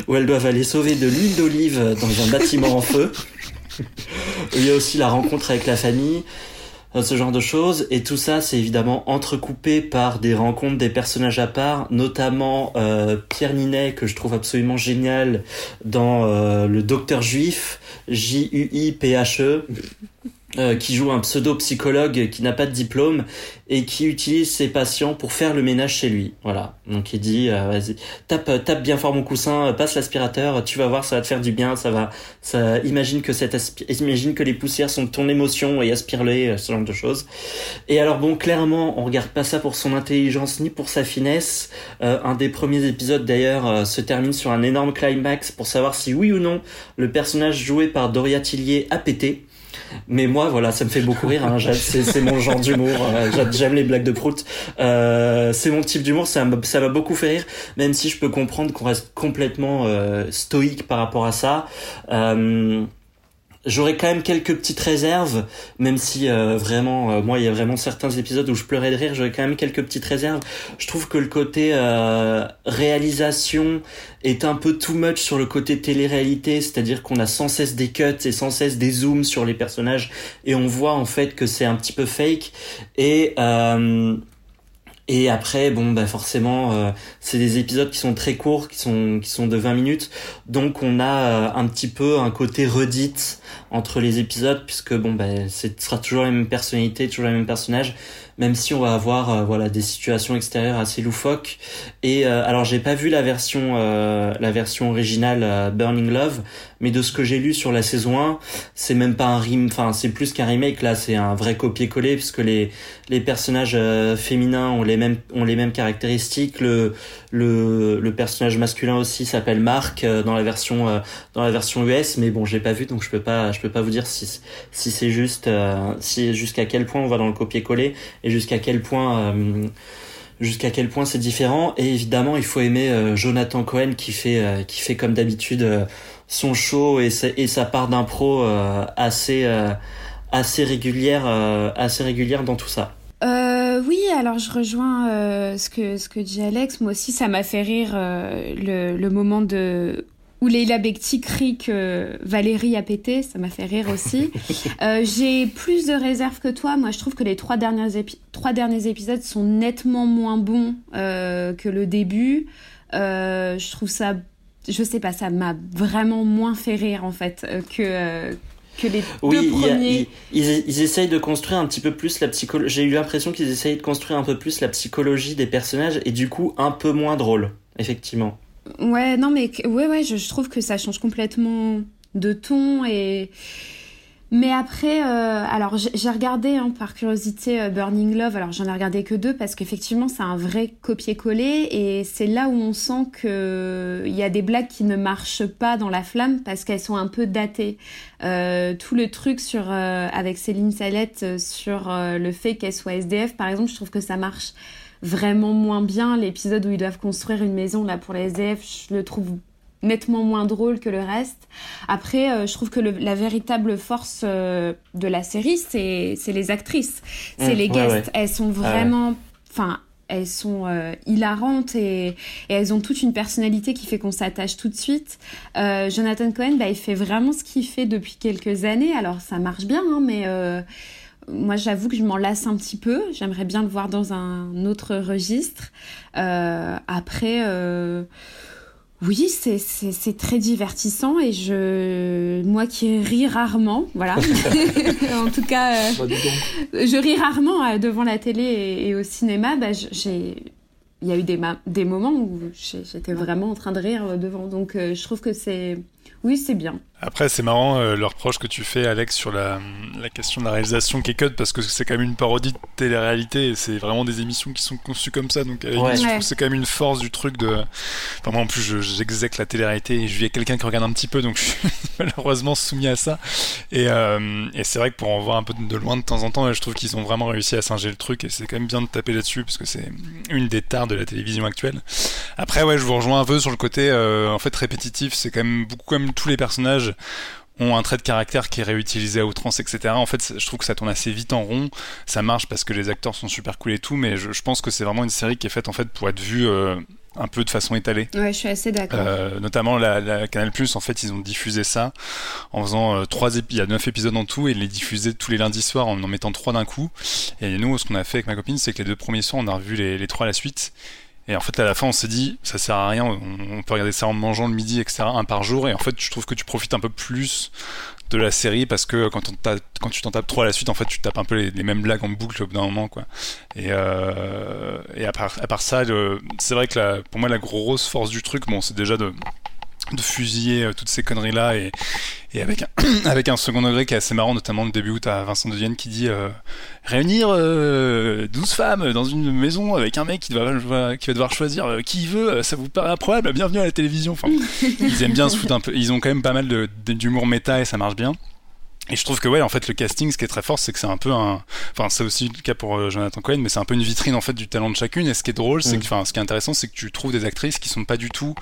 où elles doivent aller sauver de l'huile d'olive dans un bâtiment en feu. Il y a aussi la rencontre avec la famille. Ce genre de choses. Et tout ça, c'est évidemment entrecoupé par des rencontres des personnages à part, notamment euh, Pierre Ninet, que je trouve absolument génial dans euh, Le Docteur Juif, J-U-I-P-H-E. Euh, qui joue un pseudo-psychologue qui n'a pas de diplôme et qui utilise ses patients pour faire le ménage chez lui. Voilà. Donc il dit, euh, vas-y, tape, tape bien fort mon coussin, passe l'aspirateur, tu vas voir, ça va te faire du bien, ça va, ça, imagine que cette imagine que les poussières sont ton émotion et aspire-les, euh, ce genre de choses. Et alors bon, clairement, on regarde pas ça pour son intelligence ni pour sa finesse. un des premiers épisodes d'ailleurs se termine sur un énorme climax pour savoir si oui ou non le personnage joué par Doria Tillier a pété. Mais moi, voilà, ça me fait beaucoup rire. Hein. C'est mon genre d'humour. Euh, j'aime les blagues de prout. Euh, c'est mon type d'humour. Ça m'a beaucoup fait rire, même si je peux comprendre qu'on reste complètement euh, stoïque par rapport à ça. Euh, J'aurais quand même quelques petites réserves, même si euh, vraiment, euh, moi, il y a vraiment certains épisodes où je pleurais de rire. J'aurais quand même quelques petites réserves. Je trouve que le côté euh, réalisation est un peu too much sur le côté télé-réalité, c'est-à-dire qu'on a sans cesse des cuts et sans cesse des zooms sur les personnages, et on voit en fait que c'est un petit peu fake. Et et après, bon, bah forcément, euh, c'est des épisodes qui sont très courts, qui sont qui sont de 20 minutes, donc on a euh, un petit peu un côté redite entre les épisodes, puisque bon, bah, ce sera toujours la même personnalité, toujours les mêmes personnages, même si on va avoir euh, voilà des situations extérieures assez loufoques. Et alors j'ai pas vu la version la version originale Burning Love, mais de ce que j'ai lu sur la saison 1, c'est même pas un rime, enfin c'est plus qu'un remake là, c'est un vrai copier-coller puisque les les personnages euh, féminins ont les mêmes ont les mêmes caractéristiques, le le, le personnage masculin aussi s'appelle Mark euh, dans la version euh, dans la version US, mais bon, j'ai pas vu donc je peux pas je peux pas vous dire si si c'est juste si jusqu'à quel point on va dans le copier-coller. Et jusqu'à quel point jusqu'à quel point c'est différent. Et évidemment, il faut aimer Jonathan Cohen qui fait qui fait comme d'habitude son show et, et sa part d'impro assez assez régulière assez régulière dans tout ça. Euh, oui, alors je rejoins euh, ce que ce que dit Alex. Moi aussi, ça m'a fait rire euh, le, le moment de où Leila Bekti crie que Valérie a pété, ça m'a fait rire aussi. euh, J'ai plus de réserve que toi. Moi, je trouve que les trois derniers, trois derniers épisodes sont nettement moins bons euh, que le début. Euh, je trouve ça, je sais pas, ça m'a vraiment moins fait rire en fait que que les oui, deux premiers. ils, ils, essayent de construire un petit peu plus la psychologie. J'ai eu l'impression qu'ils essayent de construire un peu plus la psychologie des personnages et du coup un peu moins drôle, effectivement. Ouais, non mais ouais, ouais, je, trouve que ça change complètement de ton et mais après, euh, alors j'ai regardé hein, par curiosité euh, Burning Love. Alors j'en ai regardé que deux parce qu'effectivement c'est un vrai copier-coller et c'est là où on sent que il y a des blagues qui ne marchent pas dans la flamme parce qu'elles sont un peu datées. Euh, tout le truc sur avec Céline Salette sur le fait qu'elle soit SDF, par exemple, je trouve que ça marche vraiment moins bien. L'épisode où ils doivent construire une maison là pour les SDF, je le trouve nettement moins drôle que le reste. Après, euh, je trouve que la véritable force euh, de la série, c'est les actrices, c'est mmh, les guests. Elles sont ah vraiment, enfin, elles sont euh, hilarantes et, et, elles ont toute une personnalité qui fait qu'on s'attache tout de suite. Jonathan Cohen, bah, il fait vraiment ce qu'il fait depuis quelques années. Alors ça marche bien, hein, mais moi, j'avoue que je m'en lasse un petit peu. J'aimerais bien le voir dans un autre registre. après oui, c'est très divertissant et je, moi qui ris rarement, voilà. en tout cas, euh, bah, je ris rarement euh, devant la télé et, au cinéma. Bah, j'ai, il y a eu des, des moments où j'étais vraiment en train de rire devant. Donc, euh, je trouve que c'est, oui, c'est bien. Après, c'est marrant euh, le reproche que tu fais, Alex, sur la, la question de la réalisation qui est cut, parce que c'est quand même une parodie de télé-réalité, et c'est vraiment des émissions qui sont conçues comme ça, donc c'est quand même une force du truc de... Enfin, moi, en plus, j'exèque la télé-réalité, et je vis avec quelqu'un qui regarde un petit peu, donc je suis malheureusement soumis à ça. Et, euh, et c'est vrai que pour en voir un peu de loin de temps en temps, je trouve qu'ils ont vraiment réussi à singer le truc, et c'est quand même bien de taper là-dessus, parce que c'est une des tares de la télévision actuelle. Après, ouais, je vous rejoins un peu sur le côté, euh, en fait, répétitif, c'est quand même beaucoup comme tous les personnages ont un trait de caractère qui est réutilisé à outrance, etc. En fait, je trouve que ça tourne assez vite en rond. Ça marche parce que les acteurs sont super cool et tout, mais je, pense que c'est vraiment une série qui est faite en fait pour être vue euh, un peu de façon étalée. Ouais, je suis assez d'accord. Euh, notamment la, Canal Plus, en fait, ils ont diffusé ça en faisant euh, trois épisodes. Il y a neuf épisodes en tout et ils les diffusaient tous les lundis soirs en en mettant trois d'un coup. Et nous, ce qu'on a fait avec ma copine, c'est que les deux premiers soirs, on a revu les, les trois à la suite. Et en fait, à la fin, on s'est dit, ça sert à rien, on, peut regarder ça en mangeant le midi, etc., un par jour. Et en fait, je trouve que tu profites un peu plus de la série parce que quand, tu t'en tapes trop à la suite, en fait, tu tapes un peu les, mêmes blagues en boucle au bout d'un moment, quoi. Et, euh, à, part, ça, c'est vrai que pour moi, la grosse force du truc, bon, c'est déjà de de fusiller euh, toutes ces conneries là et, et avec un, avec un second degré qui est assez marrant notamment le début où t'as Vincent de Vienne qui dit euh, réunir euh, 12 femmes dans une maison avec un mec qui, doit, qui va devoir choisir euh, qui il veut ça vous paraît improbable? Bienvenue à la télévision. Ils aiment bien se foutre un peu ils ont quand même pas mal d'humour méta et ça marche bien et je trouve que ouais, en fait, le casting, ce qui est très fort, c'est que c'est un peu un, enfin, c'est aussi le cas pour euh, Jonathan Cohen, mais c'est un peu une vitrine en fait du talent de chacune. Et ce qui est drôle, c'est mm. que, enfin, ce qui est intéressant, c'est que tu trouves des actrices qui sont pas du tout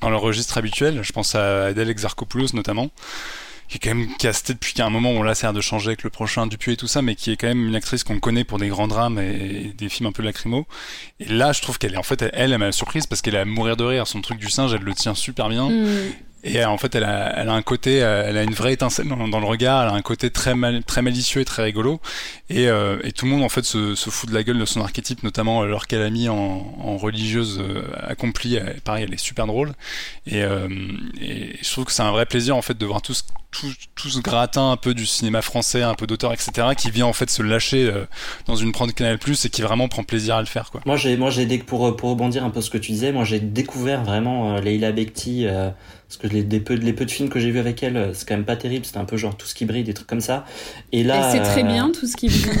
dans leur registre habituel. Je pense à Adèle Exarchopoulos notamment, qui est quand même castée depuis qu'il y a un moment où là, ça a de changer avec le prochain Dupuis et tout ça, mais qui est quand même une actrice qu'on connaît pour des grands drames et des films un peu lacrymaux. Et là, je trouve qu'elle est en fait, elle, elle m'a surprise parce qu'elle est à mourir de rire. Son truc du singe, elle le tient super bien. Mm. Et euh, en fait, elle a, elle a un côté, euh, elle a une vraie étincelle dans, le regard, elle a un côté très, mal, très malicieux et très rigolo. Et, euh, et tout le monde, en fait, se, se, fout de la gueule de son archétype, notamment alors qu'elle a mis en, en religieuse accomplie. pareil, elle est super drôle. Et, et, je trouve que c'est un vrai plaisir, en fait, de voir tout ce, tout, tout ce gratin un peu du cinéma français, un peu d'auteur, etc., qui vient, en fait, se lâcher dans une prendre Canal Plus et qui vraiment prend plaisir à le faire, quoi. Moi, j'ai, moi, j'ai, pour, pour rebondir un peu ce que tu disais, moi, j'ai découvert vraiment Leila Bekti, parce que les, peu, les peu de films que j'ai vus avec elle, euh, c'est quand même pas terrible. C'était un peu genre tout ce qui brille, des trucs comme ça. Et là, c'est très euh, bien tout ce qui brille.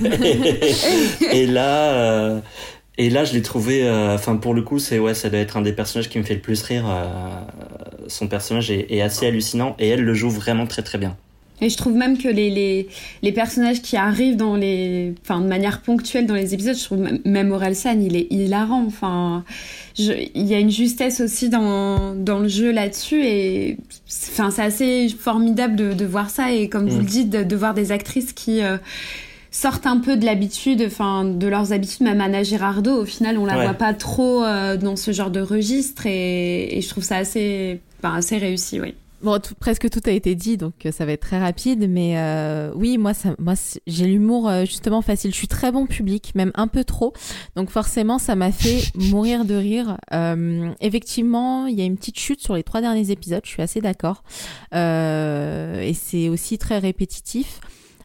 et, là, euh, et là, je l'ai trouvé. Enfin, pour le coup, c'est ouais, ça doit être un des personnages qui me fait le plus rire. son personnage est, est, assez hallucinant et elle le joue vraiment très très bien. Et je trouve même que les, les, les, personnages qui arrivent dans les, enfin, de manière ponctuelle dans les épisodes, je trouve même Orelsan, il est hilarant. Enfin, il y a une justesse aussi dans, dans le jeu là-dessus et, enfin, c'est assez formidable de, de, voir ça et comme vous le mm. dites, de, de, voir des actrices qui, euh, sortent un peu de l'habitude, enfin de leurs habitudes, même Anna Girardot, au final on la voit pas trop euh, dans ce genre de registre et, et je trouve ça assez, enfin, assez réussi, oui. Bon, presque tout a été dit, donc euh, ça va être très rapide. Mais euh, oui, moi, ça, moi, j'ai l'humour euh, justement facile. Je suis très bon public, même un peu trop. Donc forcément, ça m'a fait mourir de rire. Euh, effectivement, il y a une petite chute sur les trois derniers épisodes. Je suis assez d'accord. et c'est aussi très répétitif.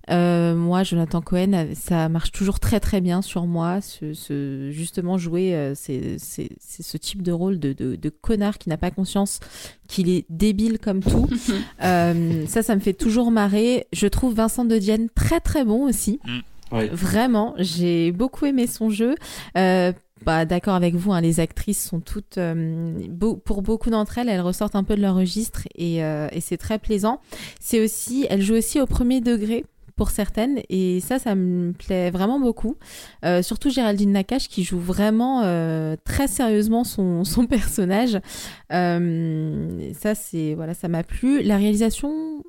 Euh, moi, Jonathan Cohen, ça marche toujours très très bien sur moi. Ce, ce justement jouer, euh, c'est ce type de rôle de, de, de connard qui n'a pas conscience qu'il est débile comme tout. euh, ça, ça me fait toujours marrer. Je trouve Vincent de Dienne très très bon aussi. Mm. Vraiment, j'ai beaucoup aimé son jeu. Euh, bah, d'accord avec vous, hein, les actrices sont toutes, euh, pour beaucoup d'entre elles, elles ressortent un peu de leur registre et, euh, et c'est très plaisant. C'est aussi, elles jouent aussi au premier degré pour certaines et ça ça me plaît vraiment beaucoup. Euh, surtout Géraldine Nakache qui joue vraiment euh, très sérieusement son, son personnage. Euh, ça c'est voilà ça m'a plu. La réalisation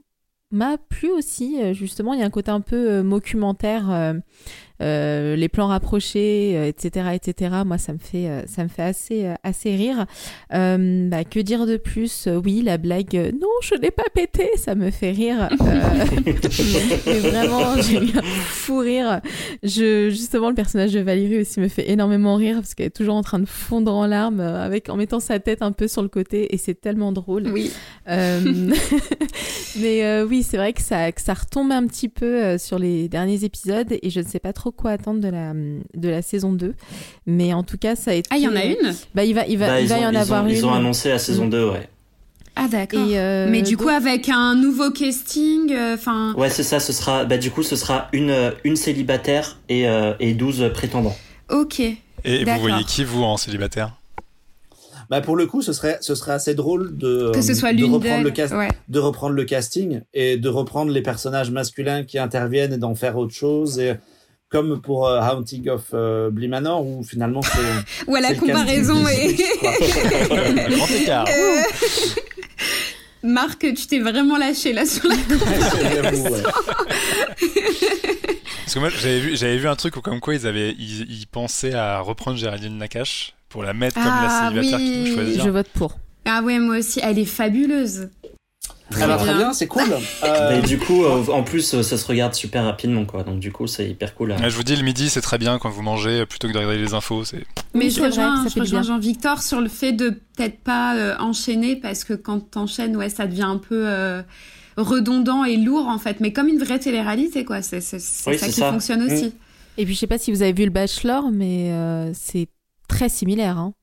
m'a plu aussi justement. Il y a un côté un peu documentaire euh, les plans rapprochés, etc., euh, etc. Moi, ça me fait, euh, ça me fait assez, assez rire. Bah, que dire de plus? Oui, la blague. non, je n'ai pas pété. Ça me fait rire. mais vraiment, j'ai eu un fou rire. Je, justement, le personnage de Valérie aussi me fait énormément rire parce qu'elle est toujours en train de fondre en larmes avec en mettant sa tête un peu sur le côté et c'est tellement drôle. Oui. mais oui, c'est vrai que ça, que ça retombe un petit peu sur les derniers épisodes et je ne sais pas trop quoi attendre de la, de la saison 2. Mais en tout cas, ça a été. Ah, il y en a une? Bah, il va, il va, bah, il va y en avoir une. Ils ont annoncé la saison 2, mm. ouais. Ah d'accord. Euh, mais du coup avec un nouveau casting, euh, enfin. ouais c'est ça. Ce sera, bah du coup ce sera une une célibataire et euh, et 12 prétendants. Ok. Et vous voyez qui vous en célibataire? Bah pour le coup, ce serait ce serait assez drôle de que ce soit de reprendre le cast, de reprendre le casting et de reprendre les personnages masculins qui interviennent et d'en faire autre chose et comme pour euh, Haunting of euh, Bly Manor où finalement c'est ouais la comparaison est grand écart. Euh... Marc tu t'es vraiment lâché là sur la comparaison. Parce que moi j'avais vu j'avais vu un truc où comme quoi ils avaient ils, pensaient à reprendre Géraldine Nakache pour la mettre comme la ah célibataire oui. qu'ils choisir je vote pour. Ah ouais moi aussi. Elle est fabuleuse Très, ah bah, très bien, c'est cool. Euh... Mais du coup, euh, en plus, euh, ça se regarde super rapidement, quoi. Donc du coup, c'est hyper cool. je vous dis, le midi, c'est très bien quand vous mangez, plutôt que de regarder les infos. C'est. Mais je rejoins, je rejoins Jean-Victor sur le fait de peut-être pas euh, enchaîner parce que quand t'enchaînes, ouais, ça devient un peu redondant et lourd en fait. Mais comme une vraie télé-réalité, quoi. C'est ça qui fonctionne aussi. Mm. Et puis, je sais pas si vous avez vu le Bachelor, mais c'est très similaire. Hein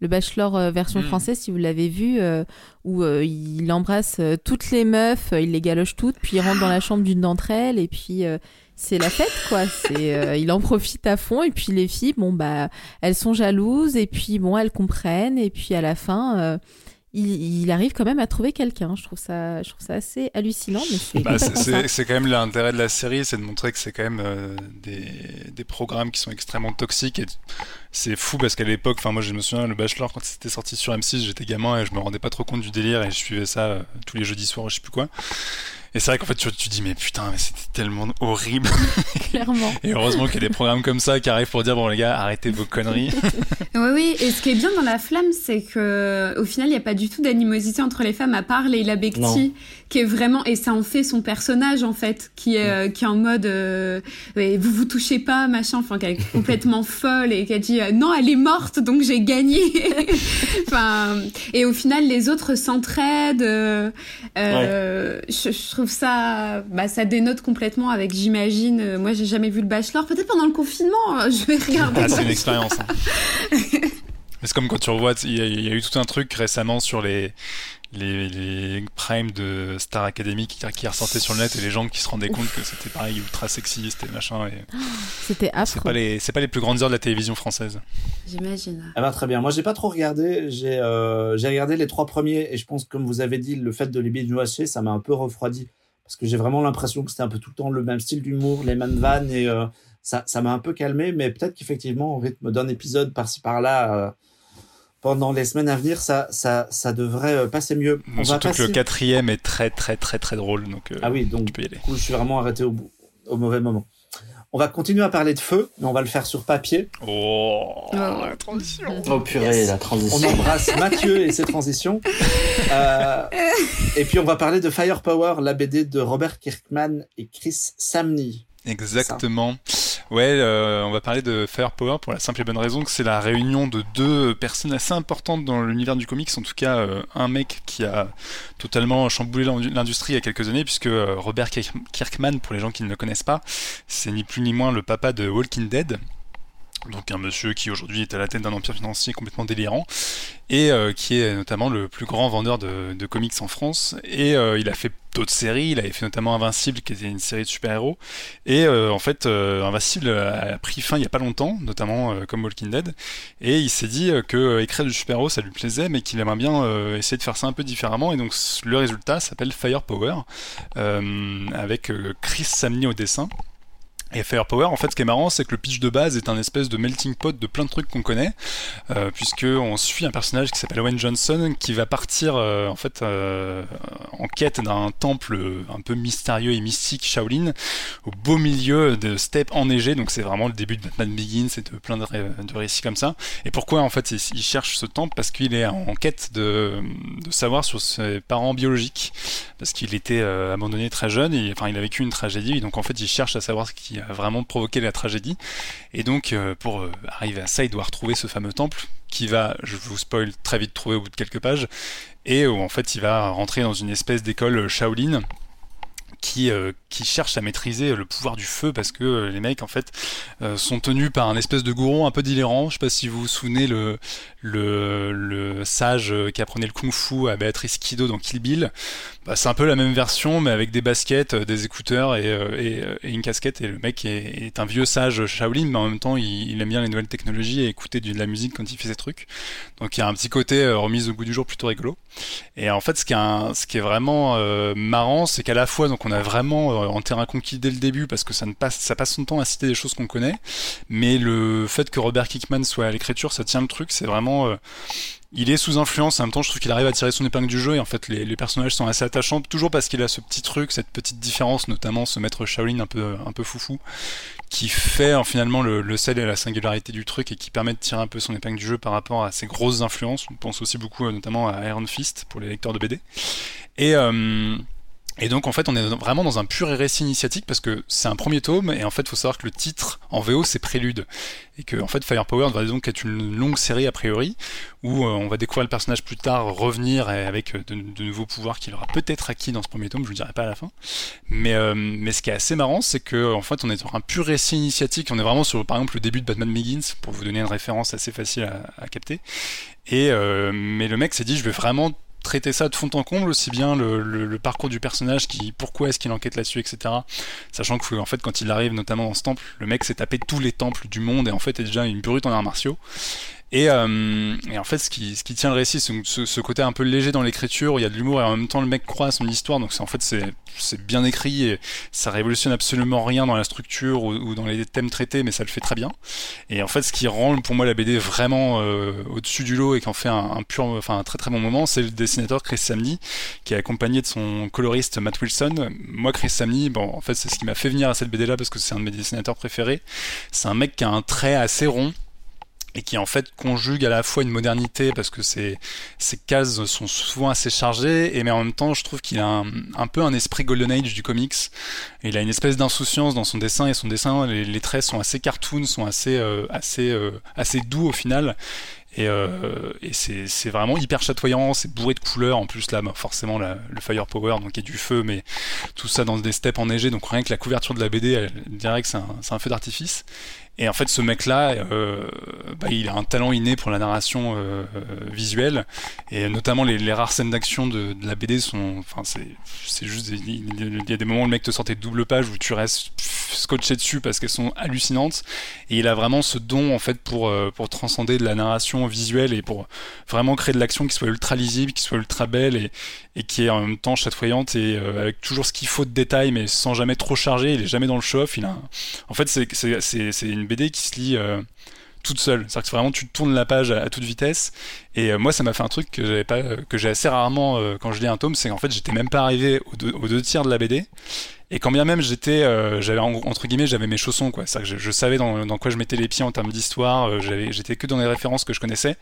le Bachelor euh, version hmm. française, si vous l'avez vu, euh, où euh, il embrasse toutes les meufs, il les galoche toutes, puis il rentre dans la chambre d'une d'entre elles, et puis c'est la fête, quoi. C'est, il en profite à fond, et puis les filles, bon bah, elles sont jalouses, et puis bon, elles comprennent, et puis à la fin il, arrive quand même à trouver quelqu'un. Je trouve ça, je trouve ça assez hallucinant. Bah, c'est quand même l'intérêt de la série, c'est de montrer que c'est quand même euh, des, des, programmes qui sont extrêmement toxiques. Et c'est fou parce qu'à l'époque, enfin moi je me souviens le Bachelor quand c'était sorti sur M6, j'étais gamin et je me rendais pas trop compte du délire et je suivais ça euh, tous les jeudis soirs, je sais plus quoi. Et c'est vrai qu'en fait, tu, tu dis, mais putain, mais c'était tellement horrible. Clairement. Et heureusement qu'il y a des programmes comme ça qui arrivent pour dire, bon, les gars, arrêtez vos conneries. oui, oui. Et ce qui est bien dans La Flamme, c'est que, au final, il n'y a pas du tout d'animosité entre les femmes, à part Leila Bekti, qui est vraiment, et ça en fait son personnage, en fait, qui est, euh, qui est en mode, euh, vous vous touchez pas, machin, enfin, qui est complètement folle et qui a dit, euh, non, elle est morte, donc j'ai gagné. enfin, et au final, les autres s'entraident. Euh, ouais. je, je trouve ça, bah, ça dénote complètement avec, j'imagine, euh, moi j'ai jamais vu le Bachelor. Peut-être pendant le confinement, euh, je vais regarder. Ah, c'est une expérience. Hein. c'est comme quand tu revois, il y, a eu tout un truc récemment sur les, les, les primes de Star Academy qui, qui ressortaient sur le net et les gens qui se rendaient compte que c'était pareil ultra sexiste et machin. Et... C'était affreux. C'est pas, les, pas les plus grandes heures de la télévision française. J'imagine. Ah bah très bien. Moi j'ai pas trop regardé. J'ai euh, regardé les trois premiers et je pense comme vous avez dit le fait de les binge ça m'a un peu refroidi parce que j'ai vraiment l'impression que c'était un peu tout le temps le même style d'humour, les mêmes vannes et ça, ça m'a un peu calmé, mais peut-être qu'effectivement, au rythme d'un épisode par-ci par-là, pendant les semaines à venir, ça, ça, ça devrait passer mieux. On surtout que le quatrième est très, très, très, très drôle, donc ah oui, donc, tu peux y aller. Du coup, je suis vraiment arrêté au, au mauvais moment. On va continuer à parler de feu, mais on va le faire sur papier. Oh, la transition. Oh purée, la transition. On embrasse Mathieu et ses transitions. Euh, et puis on va parler de Firepower, la BD de Robert Kirkman et Chris Samney. Exactement. Ouais, euh, on va parler de Firepower pour la simple et bonne raison que c'est la réunion de deux personnes assez importantes dans l'univers du comics. En tout cas, euh, un mec qui a totalement chamboulé l'industrie il y a quelques années, puisque euh, Robert Kirkman, pour les gens qui ne le connaissent pas, c'est ni plus ni moins le papa de Walking Dead, donc un monsieur qui aujourd'hui est à la tête d'un empire financier complètement délirant et euh, qui est notamment le plus grand vendeur de, comics en France. Et euh, il a fait d'autres séries, il avait fait notamment Invincible qui était une série de super-héros. Et euh, en fait Invincible a pris fin il y a pas longtemps, notamment comme Walking Dead. Et il s'est dit que écrire du super-héros ça lui plaisait mais qu'il aimerait bien essayer de faire ça un peu différemment. Et donc le résultat s'appelle Firepower avec Chris Samney au dessin et Firepower, en fait, ce qui est marrant, c'est que le pitch de base est un espèce de melting pot de plein de trucs qu'on connaît, euh, puisque on suit un personnage qui s'appelle Owen Johnson, qui va partir euh, en fait euh, en quête d'un temple un peu mystérieux et mystique Shaolin, au beau milieu de steppes enneigées. Donc c'est vraiment le début de Batman Begins et de plein de, récits comme ça. Et pourquoi en fait il, cherche ce temple? Parce qu'il est en quête de, savoir sur ses parents biologiques, parce qu'il était abandonné très jeune, et, enfin il a vécu une tragédie, donc en fait il cherche à savoir ce qui vraiment provoqué la tragédie. Et donc, euh, pour euh, arriver à ça, il doit retrouver ce fameux temple qui va, je vous spoil, très vite trouver au bout de quelques pages, et où en fait il va rentrer dans une espèce d'école Shaolin qui, euh, qui cherche à maîtriser le pouvoir du feu parce que les mecs en fait sont tenus par un espèce de gourou un peu délirant. Je sais pas si vous vous souvenez le, le, sage qui apprenait le kung fu à Béatrice Kido dans Kill Bill. Bah, c'est un peu la même version, mais avec des baskets, euh, des écouteurs et, euh, euh, une casquette. Et le mec est, un vieux sage Shaolin, mais en même temps, il, aime bien les nouvelles technologies et écouter de la musique quand il fait ses trucs. Donc il y a un petit côté remise au goût du jour plutôt rigolo. Et en fait, ce qui est, ce qui est vraiment marrant, c'est qu'à la fois, donc on a vraiment en terrain conquis dès le début, parce que ça, ne passe, ça passe son temps à citer des choses qu'on connaît, mais le fait que Robert Kickman soit à l'écriture, ça tient le truc. C'est vraiment il est sous influence, en même temps je trouve qu'il arrive à tirer son épingle du jeu et en fait les, personnages sont assez attachants, toujours parce qu'il a ce petit truc, cette petite différence, notamment ce maître Shaolin un peu, un peu foufou, qui fait finalement le, sel et la singularité du truc et qui permet de tirer un peu son épingle du jeu par rapport à ses grosses influences. On pense aussi beaucoup euh, notamment à Iron Fist pour les lecteurs de BD. Et euh, et donc en fait on est vraiment dans un pur récit initiatique parce que c'est un premier tome et en fait faut savoir que le titre en VO c'est Prélude et que en fait Firepower va donc être une longue série a priori où euh, on va découvrir le personnage plus tard revenir avec euh, de, nouveaux pouvoirs qu'il aura peut-être acquis dans ce premier tome, je vous dirai pas à la fin. Mais, euh, mais ce qui est assez marrant c'est que en fait on est dans un pur récit initiatique, on est vraiment sur par exemple le début de Batman Begins pour vous donner une référence assez facile à, capter. Et mais le mec s'est dit je vais vraiment traiter ça de fond en comble, aussi bien le, parcours du personnage, qui pourquoi est-ce qu'il enquête là-dessus, etc. Sachant que en fait quand il arrive notamment dans ce temple, le mec s'est tapé tous les temples du monde et en fait est déjà une brute en arts martiaux. Et, euh, et, en fait, ce qui, ce qui tient le récit, c'est ce, ce, côté un peu léger dans l'écriture, il y a de l'humour et en même temps le mec croit à son histoire. Donc en fait, c'est bien écrit et ça révolutionne absolument rien dans la structure ou, dans les thèmes traités, mais ça le fait très bien. Et en fait, ce qui rend pour moi la BD vraiment euh, au-dessus du lot et qui en fait un, un, pur, enfin un très très bon moment, c'est le dessinateur Chris Samney, qui est accompagné de son coloriste Matt Wilson. Moi, Chris Samney, bon, en fait, c'est ce qui m'a fait venir à cette BD là parce que c'est un de mes dessinateurs préférés. C'est un mec qui a un trait assez rond et qui en fait conjugue à la fois une modernité parce que ses, ses cases sont souvent assez chargées et mais en même temps je trouve qu'il a un, peu un esprit golden age du comics il a une espèce d'insouciance dans son dessin et son dessin les, traits sont assez cartoon sont assez euh, assez euh, assez doux au final et, euh, et c'est vraiment hyper chatoyant, c'est bourré de couleurs. En plus, là, bah, forcément, la, le Firepower, donc il y a du feu, mais tout ça dans des steppes enneigées. Donc rien que la couverture de la BD, elle dirait que c'est un, un, feu d'artifice. Et en fait, ce mec-là, euh, bah, il a un talent inné pour la narration euh, visuelle, et notamment les, rares scènes d'action de, la BD sont, enfin, c'est, juste, il, y a des moments où le mec te sortait de double page où tu restes scotché dessus parce qu'elles sont hallucinantes. Et il a vraiment ce don en fait pour euh, pour transcender de la narration visuelle et pour vraiment créer de l'action qui soit ultra lisible, qui soit ultra belle et qui est en même temps chatoyante et euh, avec toujours ce qu'il faut de détails mais sans jamais trop charger. Il est jamais dans le show-off. En fait, c'est une BD qui se lit toute seule. C'est-à-dire que vraiment tu tournes la page à, toute vitesse. Et euh, moi, ça m'a fait un truc que j'avais j'ai assez rarement euh, quand je lis un tome, c'est qu'en fait, j'étais même pas arrivé aux deux, tiers de la BD. Et quand bien même j'étais, euh, j'avais entre guillemets, j'avais mes chaussons quoi. C'est-à-dire que je, savais dans, dans, quoi je mettais les pieds en termes d'histoire. j'étais que dans les références que je connaissais.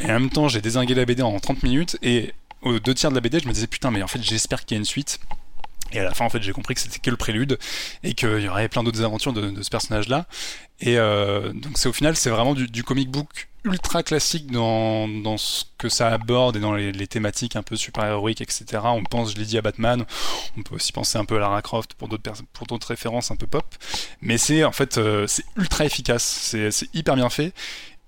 Et en même temps, j'ai désingué la BD en 30 minutes. Et aux deux tiers de la BD, je me disais putain, mais en fait, j'espère qu'il y a une suite. Et à la fin, en fait, j'ai compris que c'était que le prélude et qu'il y aurait plein d'autres aventures de, ce personnage-là. Et euh, donc, c'est au final, c'est vraiment du, comic book ultra classique dans, dans ce que ça aborde et dans les, thématiques un peu super-héroïques, etc. On pense, je l'ai dit, à Batman. On peut aussi penser un peu à Lara Croft pour d'autres références un peu pop. Mais c'est en fait, euh, c'est ultra efficace. C'est hyper bien fait.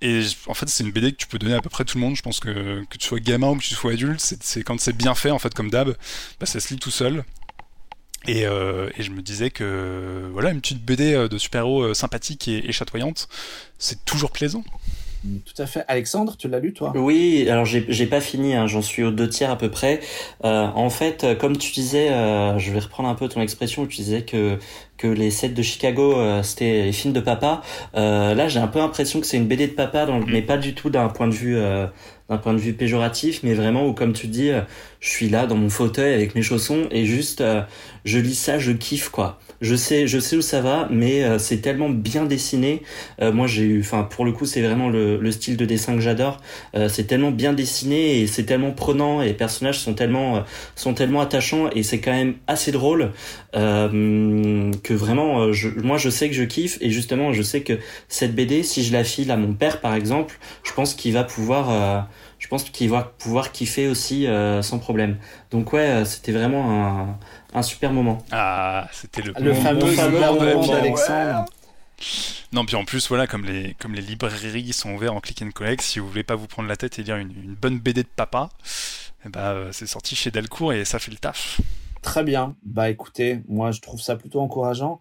Et en fait, c'est une BD que tu peux donner à peu près tout le monde. Je pense que que tu sois gamin ou que tu sois adulte, c'est quand c'est bien fait, en fait, comme d'hab, bah, ça se lit tout seul. Et, euh, je me disais que voilà une petite BD euh, de super-héros euh, sympathique et, et chatoyante, c'est toujours plaisant. Tout à fait. Alexandre, tu l'as lu toi? Oui, alors j'ai pas fini, hein, j'en suis aux deux tiers à peu près. Euh, en fait, comme tu disais, euh, je vais reprendre un peu ton expression, tu disais que que les sets de Chicago euh, c'était les films de papa. là, j'ai un peu l'impression que c'est une BD de papa, donc, mm. mais pas du tout d'un point de vue d'un point de vue péjoratif, mais vraiment où, comme tu dis, je suis là dans mon fauteuil avec mes chaussons et juste, je lis ça, je kiffe quoi je sais, je sais où ça va, mais euh, c'est tellement bien dessiné. Euh, moi, j'ai eu, enfin, pour le coup, c'est vraiment le, le, style de dessin que j'adore. Euh, c'est tellement bien dessiné et c'est tellement prenant et les personnages sont tellement, sont tellement attachants et c'est quand même assez drôle que vraiment, je, moi, je sais que je kiffe et justement, je sais que cette BD, si je la file à mon père, par exemple, je pense qu'il va pouvoir je pense qu'il va pouvoir kiffer aussi sans problème. Donc ouais, c'était vraiment un, un super moment. Ah, c'était le, le fameux, moment d'Alexandre. Non, puis en plus, voilà, comme les, comme les librairies sont ouvertes en click and collect, si vous voulez pas vous prendre la tête et lire une, une bonne BD de papa, eh ben, euh, c'est sorti chez Delcourt et ça fait le taf. Très bien. Bah écoutez, moi je trouve ça plutôt encourageant.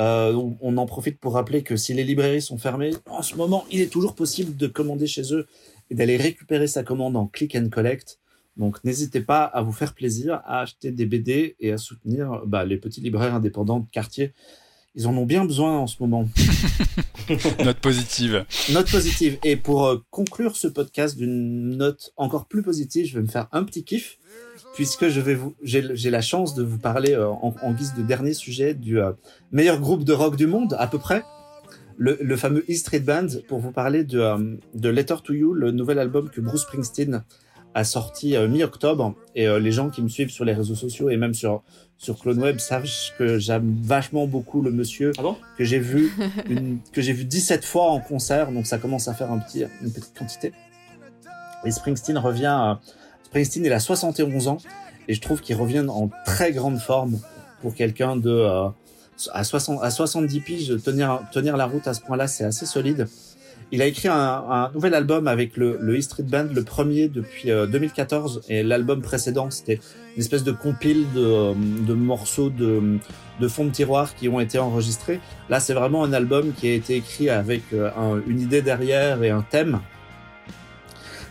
Euh, on en profite pour rappeler que si les librairies sont fermées, en ce moment, il est toujours possible de commander chez eux et d'aller récupérer sa commande en click and collect. Donc n'hésitez pas à vous faire plaisir, à acheter des BD et à soutenir bah, les petits libraires indépendants de quartier. Ils en ont bien besoin en ce moment. note positive. Note positive. Et pour euh, conclure ce podcast d'une note encore plus positive, je vais me faire un petit kiff puisque je vais vous, j'ai la chance de vous parler euh, en, guise de dernier sujet du euh, meilleur groupe de rock du monde à peu près. Le, le fameux E Street Band pour vous parler de, de Letter to You, le nouvel album que Bruce Springsteen a sorti euh, mi-octobre. Et euh, les gens qui me suivent sur les réseaux sociaux et même sur sur CloneWeb savent que j'aime vachement beaucoup le monsieur ah que j'ai vu une, que j'ai vu 17 fois en concert. Donc ça commence à faire un petit une petite quantité. Et Springsteen revient Springsteen il a 71 ans. Et je trouve qu'il revient en très grande forme pour quelqu'un de euh, à 60 à 70 piges tenir tenir la route à ce point-là c'est assez solide il a écrit un, un, nouvel album avec le, le E Street Band, le premier depuis 2014, euh, et l'album précédent, c'était une espèce de compile de, euh, de morceaux de, de fond de tiroir qui ont été enregistrés. Là, c'est vraiment un album qui a été écrit avec euh, une idée derrière et un thème.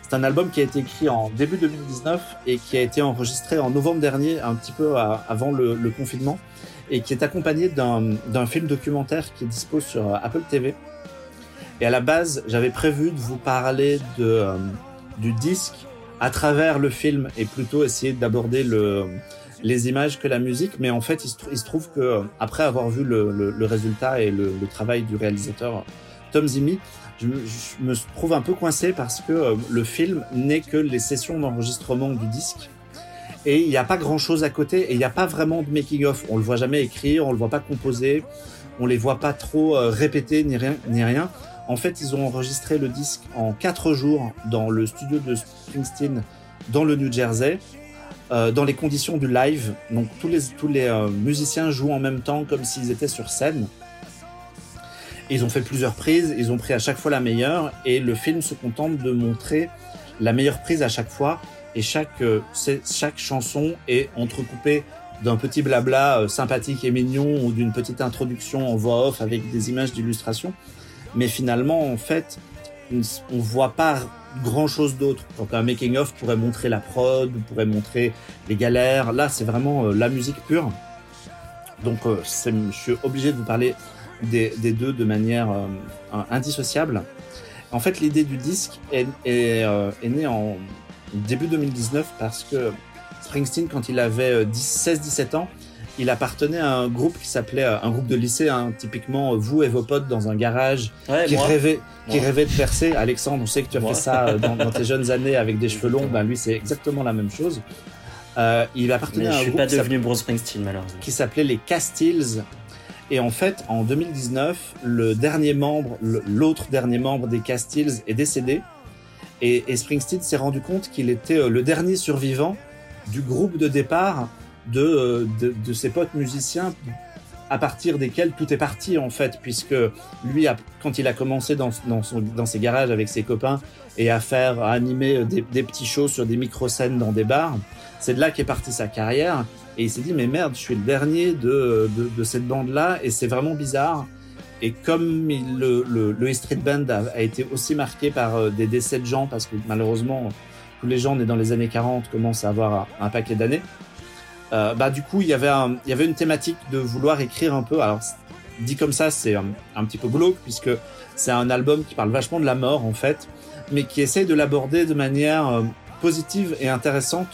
C'est un album qui a été écrit en début 2019 et qui a été enregistré en novembre dernier, un petit peu avant le, le confinement, et qui est accompagné d'un film documentaire qui est dispo sur Apple TV et à la base, j'avais prévu de vous parler de, euh, du disque à travers le film et plutôt essayer d'aborder le, les images que la musique. Mais en fait, il se, trouve que euh, après avoir vu le, le, le résultat et le, travail du réalisateur Tom Zimi, je, je, me trouve un peu coincé parce que euh, le film n'est que les sessions d'enregistrement du disque. Et il n'y a pas grand chose à côté et il n'y a pas vraiment de making of. On le voit jamais écrire, on le voit pas composer, on les voit pas trop répéter ni rien, ni rien. En fait, ils ont enregistré le disque en quatre jours dans le studio de Springsteen dans le New Jersey, euh, dans les conditions du live. Donc tous les, euh, musiciens jouent en même temps comme s'ils étaient sur scène. Ils ont fait plusieurs prises, ils ont pris à chaque fois la meilleure et le film se contente de montrer la meilleure prise à chaque fois et chaque, euh, chaque chanson est entrecoupée d'un petit blabla sympathique et mignon ou d'une petite introduction en voix off avec des images d'illustration. Mais finalement, en fait, on voit pas grand chose d'autre. Donc un making of pourrait montrer la prod, pourrait montrer les galères. Là, c'est vraiment euh, la musique pure. Donc, euh, je suis obligé de vous parler des, deux de manière indissociable. En fait, l'idée du disque est, est, née en début 2019 parce que Springsteen, quand il avait 16-17 euh, ans, il appartenait à un groupe qui s'appelait euh, un groupe de lycée, hein, typiquement euh, vous et vos potes dans un garage, qui rêvait, qui rêvait de percer. Alexandre, on sait que tu as fait ça dans, tes jeunes années avec des cheveux longs. Ben lui, c'est exactement la même chose. il appartenait à un groupe. Je suis pas devenu Bruce Springsteen malheureusement. Qui s'appelait les Castiles. Et en fait, en 2019, le dernier membre, l'autre dernier membre des Castiles est décédé. Et, et Springsteen s'est rendu compte qu'il était le dernier survivant du groupe de départ de, de, de, ses potes musiciens à partir desquels tout est parti en fait, puisque lui, quand il a commencé dans, dans, son, dans ses garages avec ses copains et à faire, à animer des, des petits shows sur des micro-scènes dans des bars, c'est de là qu'est partie sa carrière. Et il s'est dit, mais merde, je suis le dernier de, de, de cette bande-là, et c'est vraiment bizarre. Et comme il, le, le, le Street Band a, a, été aussi marqué par euh, des décès de gens, parce que malheureusement, tous les gens nés dans les années 40 commencent à avoir un paquet d'années. Euh, bah du coup il y avait il y avait une thématique de vouloir écrire un peu. Alors dit comme ça c'est un, petit peu glauque puisque c'est un album qui parle vachement de la mort en fait mais qui essaye de l'aborder de manière euh, positive et intéressante.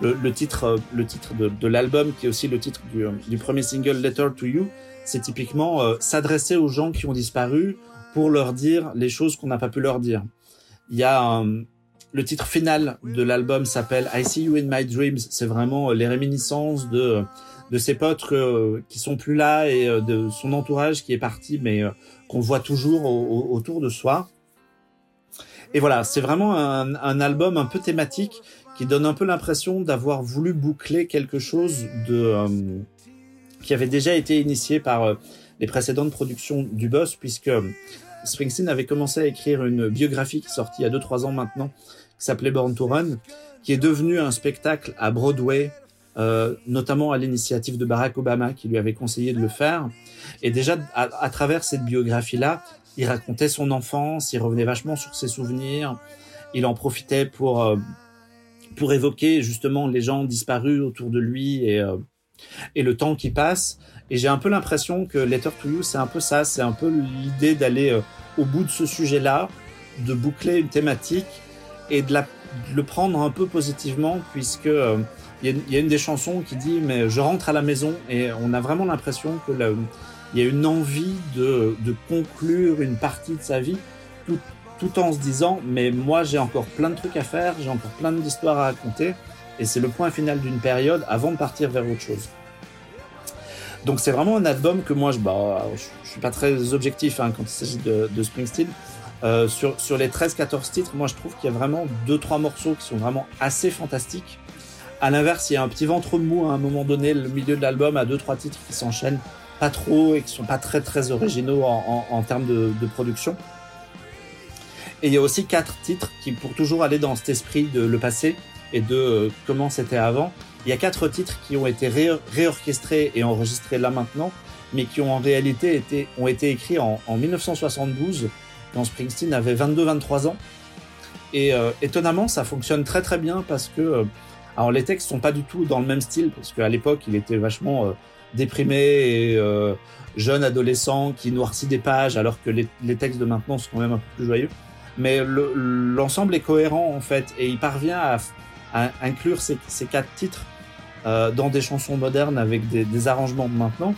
Le, titre euh, le titre de, l'album qui est aussi le titre du, premier single Letter to You c'est typiquement s'adresser aux gens qui ont disparu pour leur dire les choses qu'on n'a pas pu leur dire. Il y a un, le titre final de l'album s'appelle I See You in My Dreams. C'est vraiment euh, les réminiscences de de ses potes euh, qui sont plus là et euh, de son entourage qui est parti, mais qu'on voit toujours autour de soi. Et voilà, c'est vraiment un, un, album un peu thématique qui donne un peu l'impression d'avoir voulu boucler quelque chose de qui avait déjà été initié par les précédentes productions du boss, puisque Springsteen avait commencé à écrire une biographie qui est sortie il y a 2-3 ans maintenant, s'appelait Born to Run, qui est devenu un spectacle à Broadway, euh, notamment à l'initiative de Barack Obama qui lui avait conseillé de le faire. Et déjà, à, travers cette biographie-là, il racontait son enfance, il revenait vachement sur ses souvenirs, il en profitait pour euh, pour évoquer justement les gens disparus autour de lui et euh, et le temps qui passe. Et j'ai un peu l'impression que Letter to You, c'est un peu ça, c'est un peu l'idée d'aller au bout de ce sujet-là, de boucler une thématique et de, le prendre un peu positivement puisque euh, il y, a une des chansons qui dit mais je rentre à la maison et on a vraiment l'impression que il y a une envie de, conclure une partie de sa vie tout, en se disant mais moi j'ai encore plein de trucs à faire j'ai encore plein d'histoires à raconter et c'est le point final d'une période avant de partir vers autre chose. Donc c'est vraiment un album que moi je bah je, suis pas très objectif hein, quand il s'agit de Springsteen euh, sur, les 13-14 titres, moi je trouve qu'il y a vraiment deux trois morceaux qui sont vraiment assez fantastiques. À l'inverse, il y a un petit ventre mou à un moment donné, le milieu de l'album, à deux trois titres qui s'enchaînent pas trop et qui sont pas très très originaux en, termes de, production. Et il y a aussi quatre titres qui, pour toujours aller dans cet esprit de le passé et de euh, comment c'était avant, il y a quatre titres qui ont été ré réorchestrés et enregistrés là maintenant, mais qui ont en réalité été, ont été écrits en 1972 quand Springsteen avait 22-23 ans. Et euh, étonnamment, ça fonctionne très très bien parce que, euh, alors les textes sont pas du tout dans le même style parce qu'à l'époque, il était vachement euh, déprimé et jeune adolescent qui noircit des pages, alors que les, textes de maintenant sont quand même un peu plus joyeux. Mais l'ensemble est cohérent en fait et il parvient à, inclure ces, ces, quatre titres dans des chansons modernes avec des, des arrangements de maintenant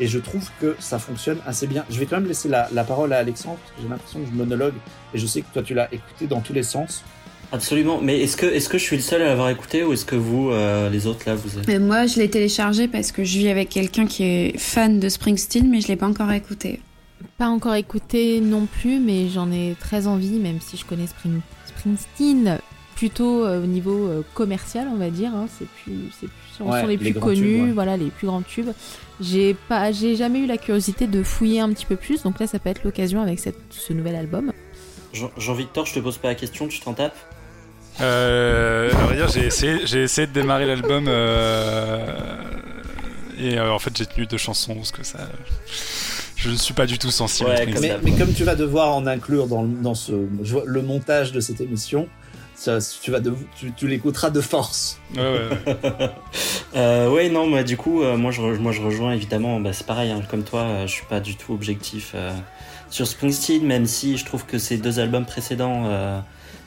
et je trouve que ça fonctionne assez bien. Je vais quand même laisser la, la parole à Alexandre, parce que j'ai l'impression que je monologue, et je sais que toi tu l'as écouté dans tous les sens. Absolument, mais est-ce que, est-ce que je suis le seul à l'avoir écouté ou est-ce que vous, euh, les autres là, vous avez... Moi, je l'ai téléchargé parce que je vis avec quelqu'un qui est fan de Springsteen, mais je l'ai pas encore écouté. Pas encore écouté non plus, mais j'en ai très envie, même si je connais Spring... Springsteen plutôt euh, au niveau euh, commercial, on va dire. Hein. C'est plus, c'est plus, sont les plus connus, voilà, les plus grands tubes. J'ai pas, j'ai jamais eu la curiosité de fouiller un petit peu plus, donc là, ça peut être l'occasion avec cette, ce nouvel album. Jean-Victor, je te pose pas la question, tu t'en tapes? Euh, j'ai essayé, j'ai essayé de démarrer l'album euh, et euh, en fait j'ai tenu deux chansons parce que ça, je ne suis pas du tout sensible. mais, comme tu vas devoir en inclure dans, dans ce, le montage de cette émission, ça, tu vas de, tu, l'écouteras de force. Ouais, ouais. euh, ouais non, mais du coup, euh, moi, je, moi je rejoins évidemment, bah, c'est pareil, hein, comme toi, euh, je suis pas du tout objectif euh, sur Springsteen, même si je trouve que ces deux albums précédents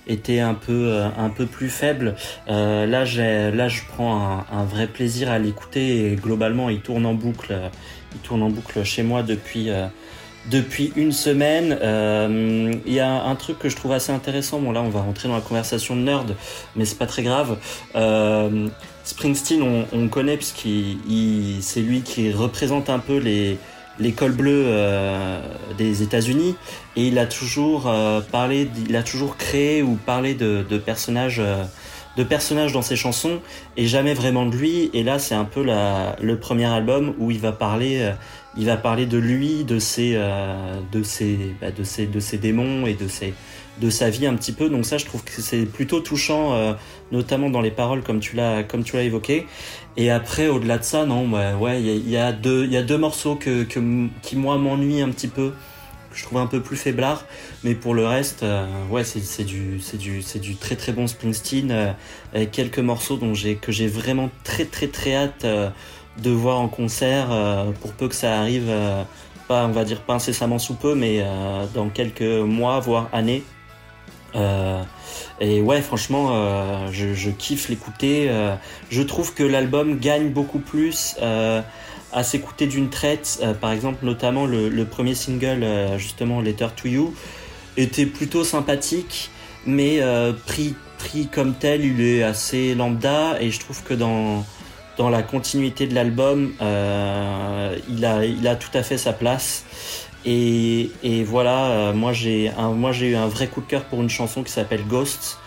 étaient un peu, un peu plus faibles. là, là, je prends un, un vrai plaisir à l'écouter et globalement, il tourne en boucle, il tourne en boucle chez moi depuis depuis une semaine. Euh, il y a un truc que je trouve assez intéressant. Bon, là, on va rentrer dans la conversation de nerd, mais c'est pas très grave. Euh, Springsteen, on, on connaît puisqu'il c'est lui qui représente un peu les l'école bleue euh, des États-Unis et il a toujours parlé, il a toujours créé ou parlé de, personnages de personnages dans ses chansons et jamais vraiment de lui. Et là, c'est un peu le premier album où il va parler, il va parler de lui, de ses, euh, de ses, bah, de ses, de ses démons et de ses, de sa vie un petit peu. Donc ça, je trouve que c'est plutôt touchant, euh, notamment dans les paroles comme tu l'as, comme tu l'as évoqué. Et après, au-delà de ça, non, bah, ouais, il y, a deux, il y a deux morceaux que, que qui moi m'ennuient un petit peu je trouve un peu plus faiblard. Mais pour le reste, euh, ouais, c'est du, du, du très très bon Springsteen avec quelques morceaux dont j'ai que j'ai vraiment très très très hâte de voir en concert pour peu que ça arrive, pas on va dire pas incessamment sous peu, mais dans quelques mois voire années. et ouais, franchement, je, kiffe l'écouter. je trouve que l'album gagne beaucoup plus à s'écouter d'une traite. Euh, par exemple, notamment le, premier single, euh, justement, Letter to You, était plutôt sympathique, mais euh, pris, pris comme tel, il est assez lambda, et je trouve que dans, dans la continuité de l'album, il, a, il a tout à fait sa place. Et, et voilà, moi j'ai moi j'ai eu un vrai coup de cœur pour une chanson qui s'appelle Ghost.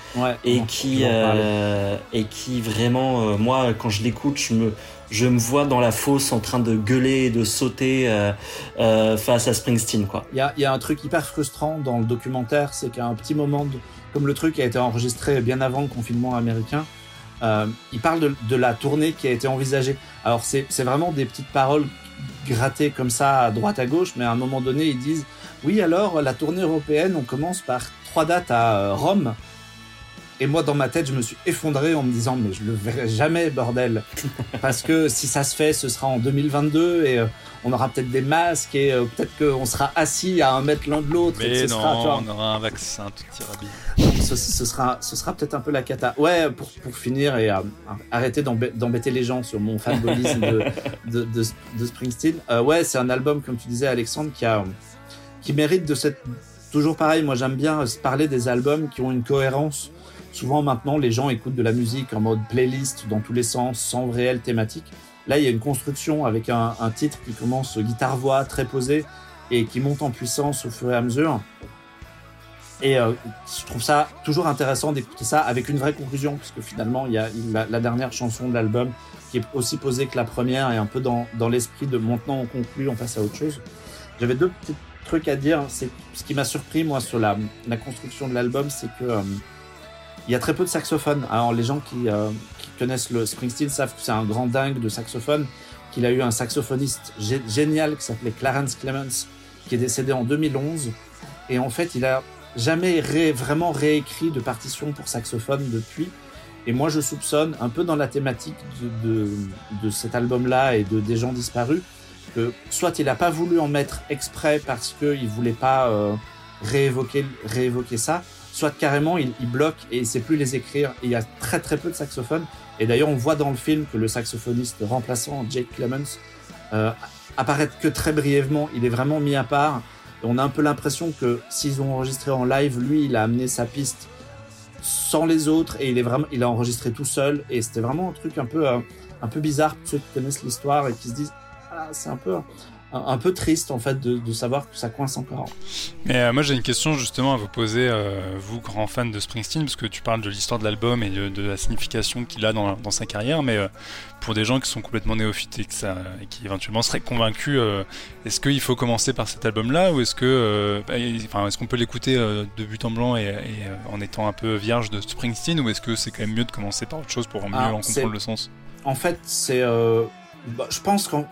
et qui et qui vraiment moi quand je l'écoute je me je me vois dans la fosse en train de gueuler et de sauter euh, euh, face à Springsteen. quoi. Il y a, y a, un truc hyper frustrant dans le documentaire, c'est qu'à un petit moment, comme le truc a été enregistré bien avant le confinement américain, euh, il parle de, de, la tournée qui a été envisagée. Alors c'est vraiment des petites paroles grattées comme ça à droite à gauche, mais à un moment donné ils disent oui alors la tournée européenne, on commence par trois dates à euh, Rome, et moi, dans ma tête, je me suis effondré en me disant, mais je le verrai jamais, bordel. Parce que si ça se fait, ce sera en 2022 et euh, on aura peut-être des masques et euh, peut-être qu'on sera assis à un mètre l'un de l'autre. Mais non, on aura un vaccin, tout ira bien. ce, ce, sera, ce sera peut-être un peu la cata. Ouais, pour, pour finir et euh, arrêter d'embêter les gens sur mon fanboyisme de, de, de, de, Springsteen. ouais, c'est un album, comme tu disais, Alexandre, qui a, qui mérite de cette, toujours pareil. Moi, j'aime bien parler des albums qui ont une cohérence Souvent maintenant, les gens écoutent de la musique en mode playlist dans tous les sens, sans réelle thématique. Là, il y a une construction avec un, titre qui commence guitare-voix très posé et qui monte en puissance au fur et à mesure. Et euh, je trouve ça toujours intéressant d'écouter ça avec une vraie conclusion, parce que finalement, il y a la, dernière chanson de l'album qui est aussi posée que la première et un peu dans, l'esprit de maintenant on conclut, on passe à autre chose. J'avais deux petits trucs à dire. C'est ce qui m'a surpris moi sur la, la construction de l'album, c'est que euh, il y a très peu de saxophones. Alors les gens qui, euh, qui connaissent le Springsteen savent que c'est un grand dingue de saxophone, qu'il a eu un saxophoniste génial qui s'appelait Clarence Clemens, qui est décédé en 2011. Et en fait, il a jamais vraiment réécrit de partition pour saxophone depuis. Et moi, je soupçonne, un peu dans la thématique de, de, de cet album-là et de Des gens disparus, que soit il n'a pas voulu en mettre exprès parce qu'il voulait pas euh, réévoquer, réévoquer ça, soit carrément il, bloque et il sait plus les écrire. Il y a très très peu de saxophones. Et d'ailleurs, on voit dans le film que le saxophoniste remplaçant, Jake Clemens, euh, apparaît que très brièvement. Il est vraiment mis à part. Et on a un peu l'impression que s'ils ont enregistré en live, lui, il a amené sa piste sans les autres et il est vraiment, il a enregistré tout seul. Et c'était vraiment un truc un peu, euh, bizarre pour ceux qui connaissent l'histoire et qui se disent, ah, c'est un peu un, peu triste en fait de, savoir que ça coince encore. Mais euh, moi j'ai une question justement à vous poser, euh, vous grand fan de Springsteen, parce que tu parles de l'histoire de l'album et de, la signification qu'il a dans, dans, sa carrière, mais euh, pour des gens qui sont complètement néophytes et, qui éventuellement seraient convaincus, est-ce qu'il faut commencer par cet album-là ou est-ce que, bah, enfin, est-ce qu'on peut l'écouter de but en blanc et, en étant un peu vierge de Springsteen, ou est-ce que c'est quand même mieux de commencer par autre chose pour mieux ah, en comprendre le sens? En fait, c'est, bah, je pense qu'en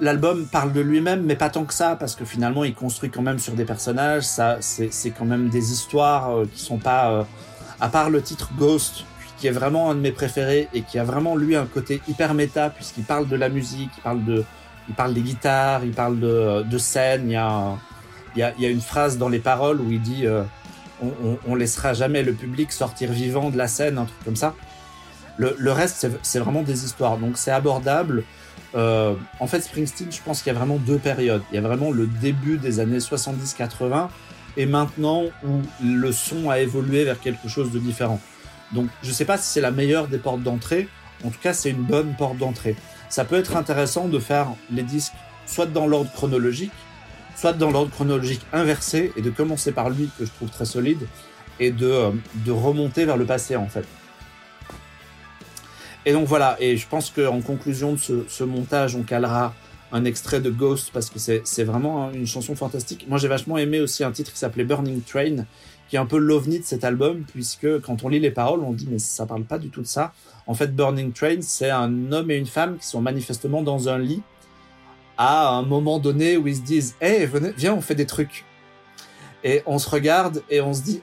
l'album parle de lui-même, mais pas tant que ça, parce que finalement, il construit quand même sur des personnages. Ça, c'est quand même des histoires euh, qui sont pas, euh, à part le titre Ghost, qui est vraiment un de mes préférés et qui a vraiment lui un côté hyper méta, puisqu'il parle de la musique, il parle de, il parle des guitares, il parle de, de scène. Il y a, il y a, il y a une phrase dans les paroles où il dit, euh, on, on, laissera jamais le public sortir vivant de la scène, un truc comme ça. Le reste, c'est vraiment des histoires, donc c'est abordable. Euh, en fait, Springsteen, je pense qu'il y a vraiment deux périodes. Il y a vraiment le début des années 70-80 et maintenant où le son a évolué vers quelque chose de différent. Donc, je ne sais pas si c'est la meilleure des portes d'entrée. En tout cas, c'est une bonne porte d'entrée. Ça peut être intéressant de faire les disques soit dans l'ordre chronologique, soit dans l'ordre chronologique inversé et de commencer par lui que je trouve très solide et de, euh, de remonter vers le passé en fait. Et donc voilà, et je pense qu'en conclusion de ce, montage, on calera un extrait de Ghost parce que c'est vraiment une chanson fantastique. Moi j'ai vachement aimé aussi un titre qui s'appelait Burning Train, qui est un peu l'ovni de cet album, puisque quand on lit les paroles, on dit mais ça parle pas du tout de ça. En fait, Burning Train, c'est un homme et une femme qui sont manifestement dans un lit à un moment donné où ils se disent Hé, venez, viens, on fait des trucs. Et on se regarde et on se dit,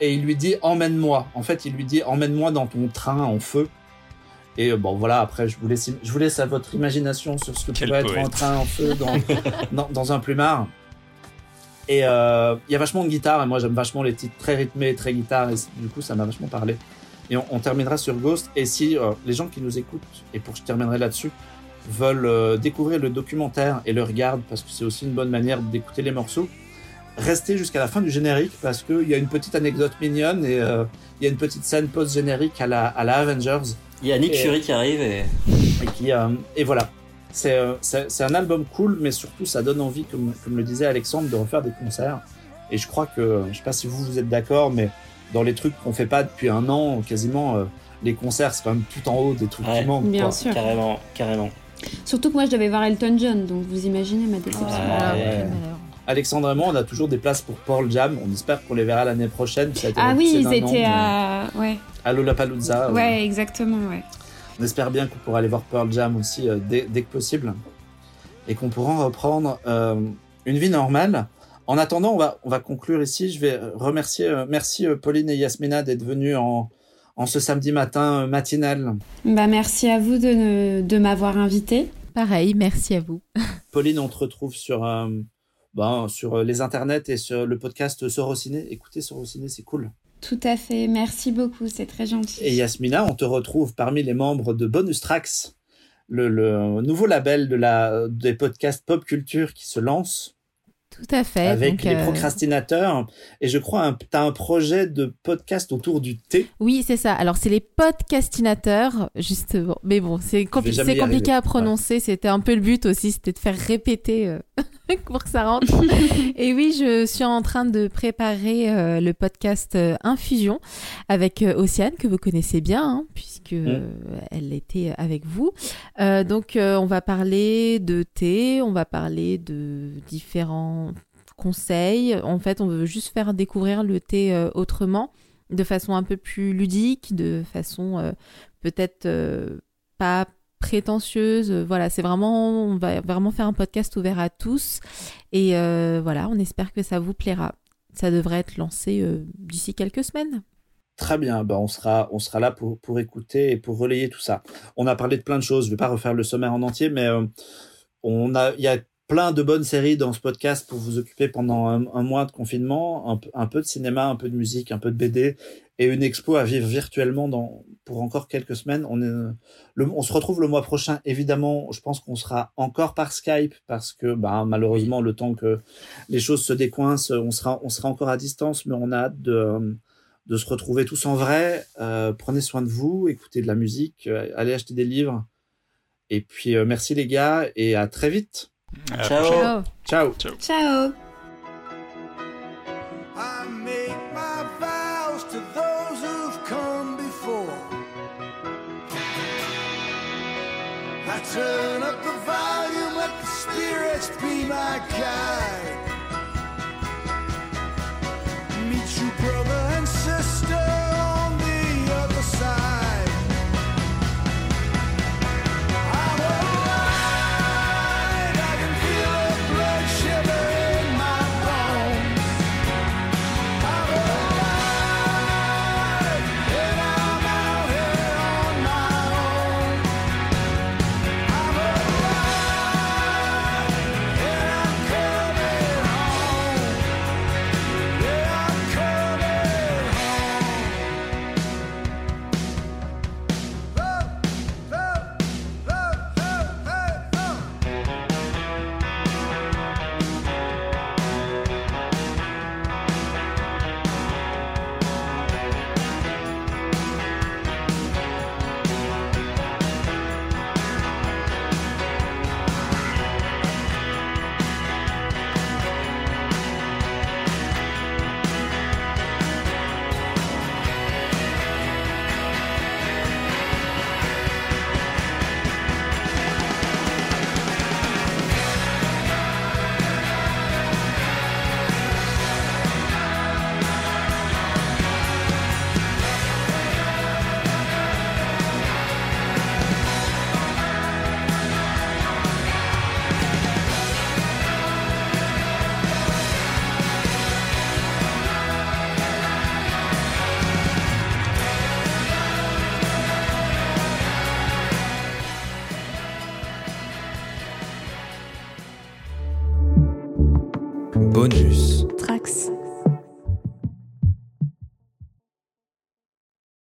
et il lui dit Emmène-moi. En fait, il lui dit Emmène-moi dans ton train en feu. Et euh, bon, voilà, après, je vous laisse, je vous laisse à votre imagination sur ce que pourrait être en train en feu dans, dans, un plumard. Et euh, il y a vachement de guitare, et moi j'aime vachement les titres très rythmés, très guitare, et du coup ça m'a vachement parlé. Et on, terminera sur Ghost, et si euh, les gens qui nous écoutent, et pour que je terminerai là-dessus, veulent découvrir le documentaire et le regardent, parce que c'est aussi une bonne manière d'écouter les morceaux, restez jusqu'à la fin du générique, parce qu'il y a une petite anecdote mignonne, et il y a une petite scène post-générique à la, à la Avengers, il y a Nick Fury qui arrive et. Et, qui, euh, et voilà. Euh, c'est un album cool, mais surtout ça donne envie, comme, comme le disait Alexandre, de refaire des concerts. Et je crois que, je sais pas si vous, vous êtes d'accord, mais dans les trucs qu'on fait pas depuis un an, quasiment, euh, les concerts, c'est quand même tout en haut des trucs qui manquent. Bien sûr. Carrément, carrément. Surtout que moi, je devais voir Elton John, donc vous imaginez ma déception. Ah, Alexandre et moi, on a toujours des places pour Pearl Jam. On espère qu'on les verra l'année prochaine. ah oui, ils étaient à... Ouais. à Lollapalooza. Ouais, exactement, ouais. On espère bien qu'on pourra aller voir Pearl Jam aussi euh, dès, que possible. Et qu'on pourra reprendre euh, une vie normale. En attendant, on va, on va conclure ici. Je vais remercier, euh, merci Pauline et Yasmina d'être venues en, en ce samedi matin matinal. Bah, merci à vous de, de m'avoir invité. Pareil, merci à vous. Pauline, on te retrouve sur, ben, sur les internets et sur le podcast Sorociné. Écoutez Sorociné, c'est cool. Tout à fait, merci beaucoup, c'est très gentil. Et Yasmina, on te retrouve parmi les membres de Bonus Tracks, le, le nouveau label de la, des podcasts pop culture qui se lance. Tout à fait. Avec les euh, procrastinateurs. Et je crois, tu as un projet de podcast autour du thé. Oui, c'est ça. Alors, c'est les podcastinateurs, justement. Mais bon, c'est compliqué à prononcer. C'était un peu le but aussi, c'était de faire répéter euh, pour que ça rentre. Et oui, je suis en train de préparer euh, le podcast Infusion avec Océane, que vous connaissez bien, hein, puisque mm. elle était avec vous. donc, on va parler de thé, on va parler de différents conseils. En fait, on veut juste faire découvrir le thé autrement, de façon un peu plus ludique, de façon peut-être pas prétentieuse. Euh, voilà, c'est vraiment, on va vraiment faire un podcast ouvert à tous. Et euh, voilà, on espère que ça vous plaira. Ça devrait être lancé euh, d'ici quelques semaines. Très bien, ben on, sera, on sera là pour, pour écouter et pour relayer tout ça. On a parlé de plein de choses, je ne vais pas refaire le sommaire en entier, mais on a, il y a plein de bonnes séries dans ce podcast pour vous occuper pendant un, mois de confinement, un, peu de cinéma, un peu de musique, un peu de BD et une expo à vivre virtuellement dans, pour encore quelques semaines. On, est, on se retrouve le mois prochain. Évidemment, je pense qu'on sera encore par Skype parce que bah, malheureusement, le temps que les choses se décoincent, on sera, on sera encore à distance, mais on a hâte de, de se retrouver tous en vrai. Euh, prenez soin de vous, écoutez de la musique, euh, allez acheter des livres. Et puis, euh, merci les gars et à très vite. Eh, Ciao. Ciao. Ciao. Ciao. I make my vows to those who've come before. I turn up the volume, let the spirits be my guide.